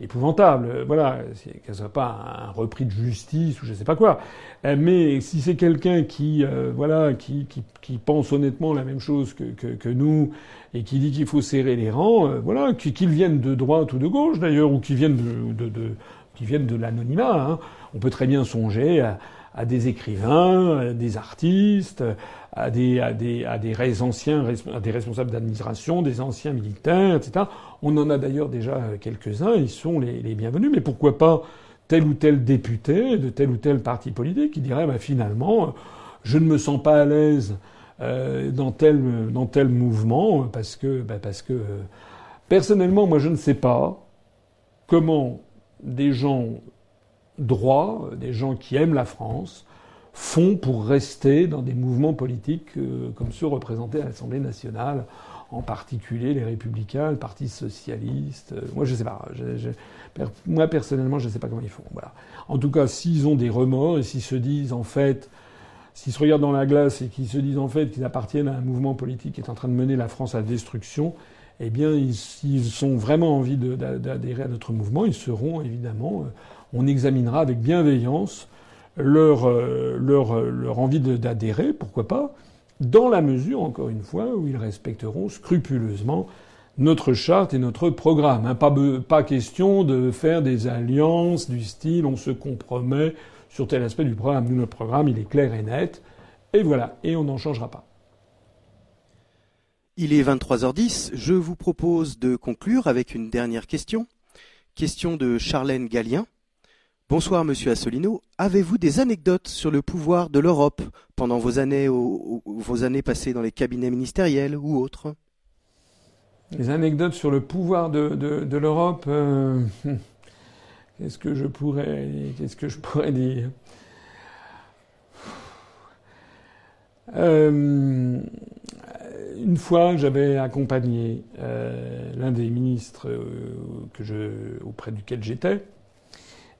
épouvantable. Voilà, qu'elle soit pas un repris de justice ou je sais pas quoi. Euh, mais si c'est quelqu'un qui, euh, voilà, qui, qui, qui, pense honnêtement la même chose que, que, que nous et qui dit qu'il faut serrer les rangs, euh, voilà, qu'ils viennent de droite ou de gauche d'ailleurs, ou qu'ils viennent de, de, de, de l'anonymat. Hein. On peut très bien songer à, à des écrivains, à des artistes, à des, à des, à des anciens, à des responsables d'administration, des anciens militaires, etc. On en a d'ailleurs déjà quelques-uns, ils sont les, bienvenus, mais pourquoi pas tel ou tel député de tel ou tel parti politique qui dirait bah, finalement, je ne me sens pas à l'aise euh, dans, tel, dans tel mouvement parce que, bah, parce que euh, personnellement, moi je ne sais pas comment des gens droits, des gens qui aiment la France, font pour rester dans des mouvements politiques euh, comme ceux représentés à l'Assemblée nationale, en particulier les Républicains, le Parti socialiste. Euh, moi, je sais pas. moi, personnellement, je ne sais pas comment ils font. Voilà. En tout cas, s'ils ont des remords et s'ils se disent en fait, s'ils se regardent dans la glace et qu'ils se disent en fait qu'ils appartiennent à un mouvement politique qui est en train de mener la France à la destruction, eh bien, s'ils ont vraiment envie d'adhérer à notre mouvement, ils seront évidemment. Euh, on examinera avec bienveillance leur, euh, euh, envie d'adhérer, pourquoi pas, dans la mesure, encore une fois, où ils respecteront scrupuleusement notre charte et notre programme. Hein, pas, pas question de faire des alliances du style on se compromet sur tel aspect du programme. Nous, notre programme, il est clair et net. Et voilà, et on n'en changera pas. Il est 23h10. Je vous propose de conclure avec une dernière question. Question de Charlène Gallien. Bonsoir Monsieur Assolino. Avez-vous des anecdotes sur le pouvoir de l'Europe pendant vos années, passées dans les cabinets ministériels ou autres? Les anecdotes sur le pouvoir de, l'Europe. Euh, <laughs> qu'est-ce que je pourrais, dire? Euh, Une fois, j'avais accompagné euh, l'un des ministres auprès duquel j'étais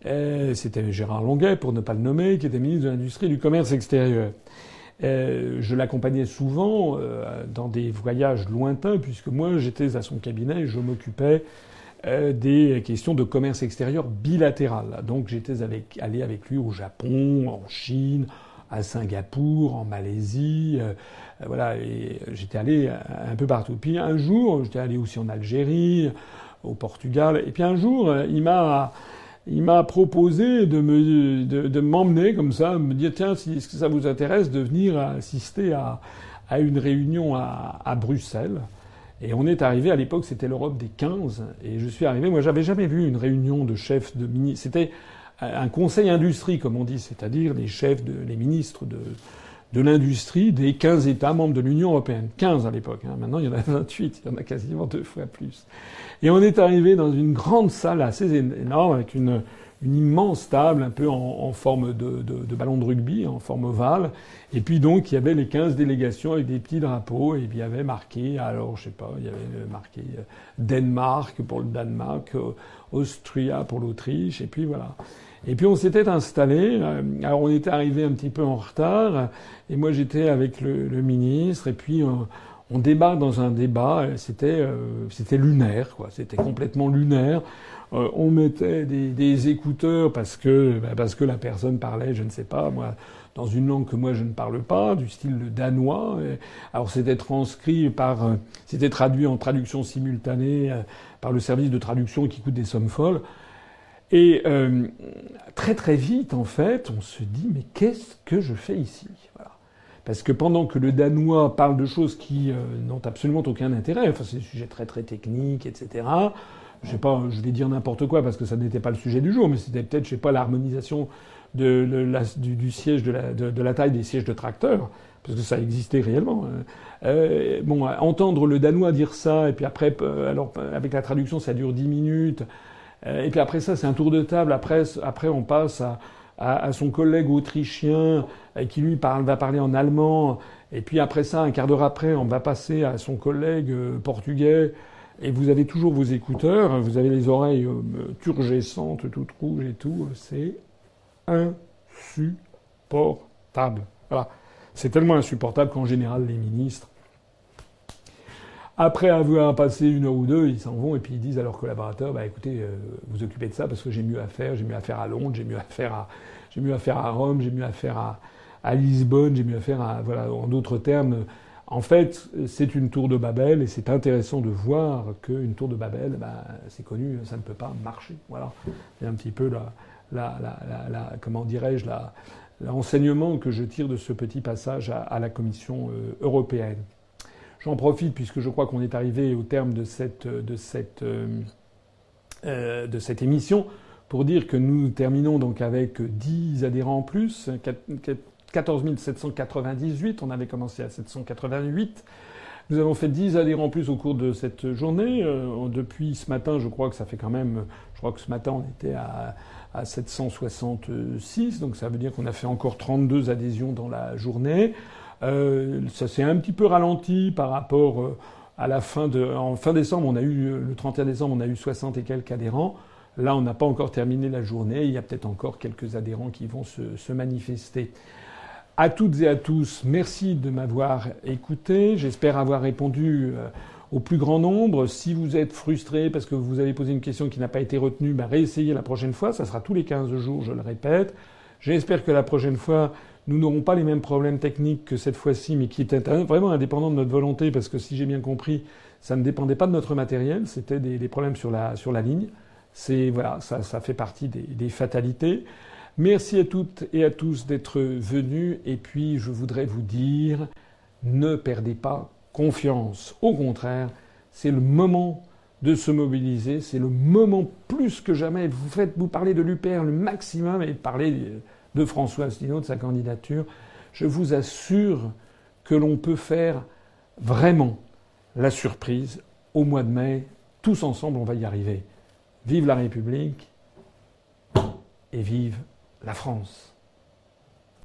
c'était Gérard Longuet, pour ne pas le nommer, qui était ministre de l'Industrie et du Commerce extérieur. Euh, je l'accompagnais souvent euh, dans des voyages lointains, puisque moi j'étais à son cabinet et je m'occupais des questions de commerce extérieur bilatéral. Donc j'étais allé avec lui au Japon, en Chine, à Singapour, en Malaisie, voilà, et j'étais allé un peu partout. Puis un jour, j'étais allé aussi en Algérie, au Portugal, et puis un jour, il m'a il m'a proposé de me de, m'emmener comme ça, me dire tiens, si, est-ce que ça vous intéresse de venir assister à, à une réunion à, à, Bruxelles? Et on est arrivé à l'époque, c'était l'Europe des 15, et je suis arrivé. Moi, j'avais jamais vu une réunion de chefs de ministres. C'était un conseil industrie, comme on dit, c'est-à-dire les chefs, de, les ministres de de l'industrie des 15 États membres de l'Union européenne. 15 à l'époque. Hein. Maintenant, il y en a 28. Il y en a quasiment deux fois plus. Et on est arrivé dans une grande salle assez énorme avec une, une immense table un peu en, en forme de, de, de, ballon de rugby, en forme ovale. Et puis donc, il y avait les 15 délégations avec des petits drapeaux. Et puis il y avait marqué, alors je sais pas, il y avait marqué euh, Danemark pour le Danemark, euh, Austria pour l'Autriche. Et puis voilà. Et puis on s'était installé. Euh, alors on était arrivé un petit peu en retard. Et moi j'étais avec le, le, ministre. Et puis on débarque dans un débat. C'était euh, c'était lunaire, quoi. C'était complètement lunaire. Euh, on mettait des, écouteurs parce que bah, parce que la personne parlait, je ne sais pas moi, dans une langue que moi je ne parle pas, du style danois. alors c'était transcrit par, c'était traduit en traduction simultanée par le service de traduction qui coûte des sommes folles. Et euh, très très vite, en fait, on se dit mais qu'est-ce que je fais ici? Parce que pendant que le danois parle de choses qui euh, n'ont absolument aucun intérêt, enfin c'est des sujets très très techniques, etc. Je sais pas, je vais dire n'importe quoi parce que ça n'était pas le sujet du jour, mais c'était peut-être, je sais pas, l'harmonisation de, la, du, siège de la, taille des sièges de tracteurs, parce que ça existait réellement. Hein. Euh, bon, entendre le danois dire ça, et puis après, euh, alors avec la traduction, ça dure dix minutes. Euh, et puis après ça, c'est un tour de table. Après, après on passe à, à, son collègue autrichien euh, qui lui va parler en allemand. Et puis après ça, un quart d'heure après, on va passer à son collègue euh, portugais et vous avez toujours vos écouteurs, vous avez les oreilles euh, turgescentes, toutes rouges et tout, c'est insupportable. Voilà. C'est tellement insupportable qu'en général, les ministres, après avoir passé une heure ou deux, ils s'en vont et puis ils disent à leurs collaborateurs, bah écoutez, euh, vous occupez de ça parce que j'ai mieux à faire, j'ai mieux à faire à Londres, j'ai mieux à faire à, j'ai mieux à faire à Rome, j'ai mieux à faire à, à Lisbonne, j'ai mieux à faire à, voilà, en d'autres termes, en fait, c'est une tour de Babel et c'est intéressant de voir qu'une tour de Babel, bah, c'est connu, ça ne peut pas marcher. Voilà, c'est un petit peu la, la, la, la comment dirais-je, l'enseignement que je tire de ce petit passage à, la Commission euh, européenne. J'en profite puisque je crois qu'on est arrivé au terme de cette, de cette, euh, euh, de cette émission pour dire que nous terminons donc avec 10 adhérents en plus, 14 798, on avait commencé à 788. Nous avons fait 10 adhérents en plus au cours de cette journée. Euh, depuis ce matin, je crois que ça fait quand même. Je crois que ce matin, on était à 766, donc ça veut dire qu'on a fait encore 32 adhésions dans la journée. Euh, ça s'est un petit peu ralenti par rapport euh, à la fin de. En fin décembre, on a eu le 31 décembre, on a eu 60 et quelques adhérents. Là, on n'a pas encore terminé la journée. Il y a peut-être encore quelques adhérents qui vont se, se manifester. À toutes et à tous, merci de m'avoir écouté. J'espère avoir répondu euh, au plus grand nombre. Si vous êtes frustré parce que vous avez posé une question qui n'a pas été retenue, bah, réessayez la prochaine fois. Ça sera tous les 15 jours, je le répète. J'espère que la prochaine fois, nous n'aurons pas les mêmes problèmes techniques que cette fois-ci, mais qui étaient vraiment indépendants de notre volonté, parce que si j'ai bien compris, ça ne dépendait pas de notre matériel, c'était des, problèmes sur la, ligne. C'est voilà, ça, fait partie des, fatalités. Merci à toutes et à tous d'être venus. Et puis, je voudrais vous dire, ne perdez pas confiance. Au contraire, c'est le moment de se mobiliser. C'est le moment plus que jamais. Vous faites, vous parlez de l'UPR le maximum et parlez de François Asselineau, de sa candidature. Je vous assure que l'on peut faire vraiment la surprise au mois de mai. Tous ensemble, on va y arriver. Vive la République et vive la France.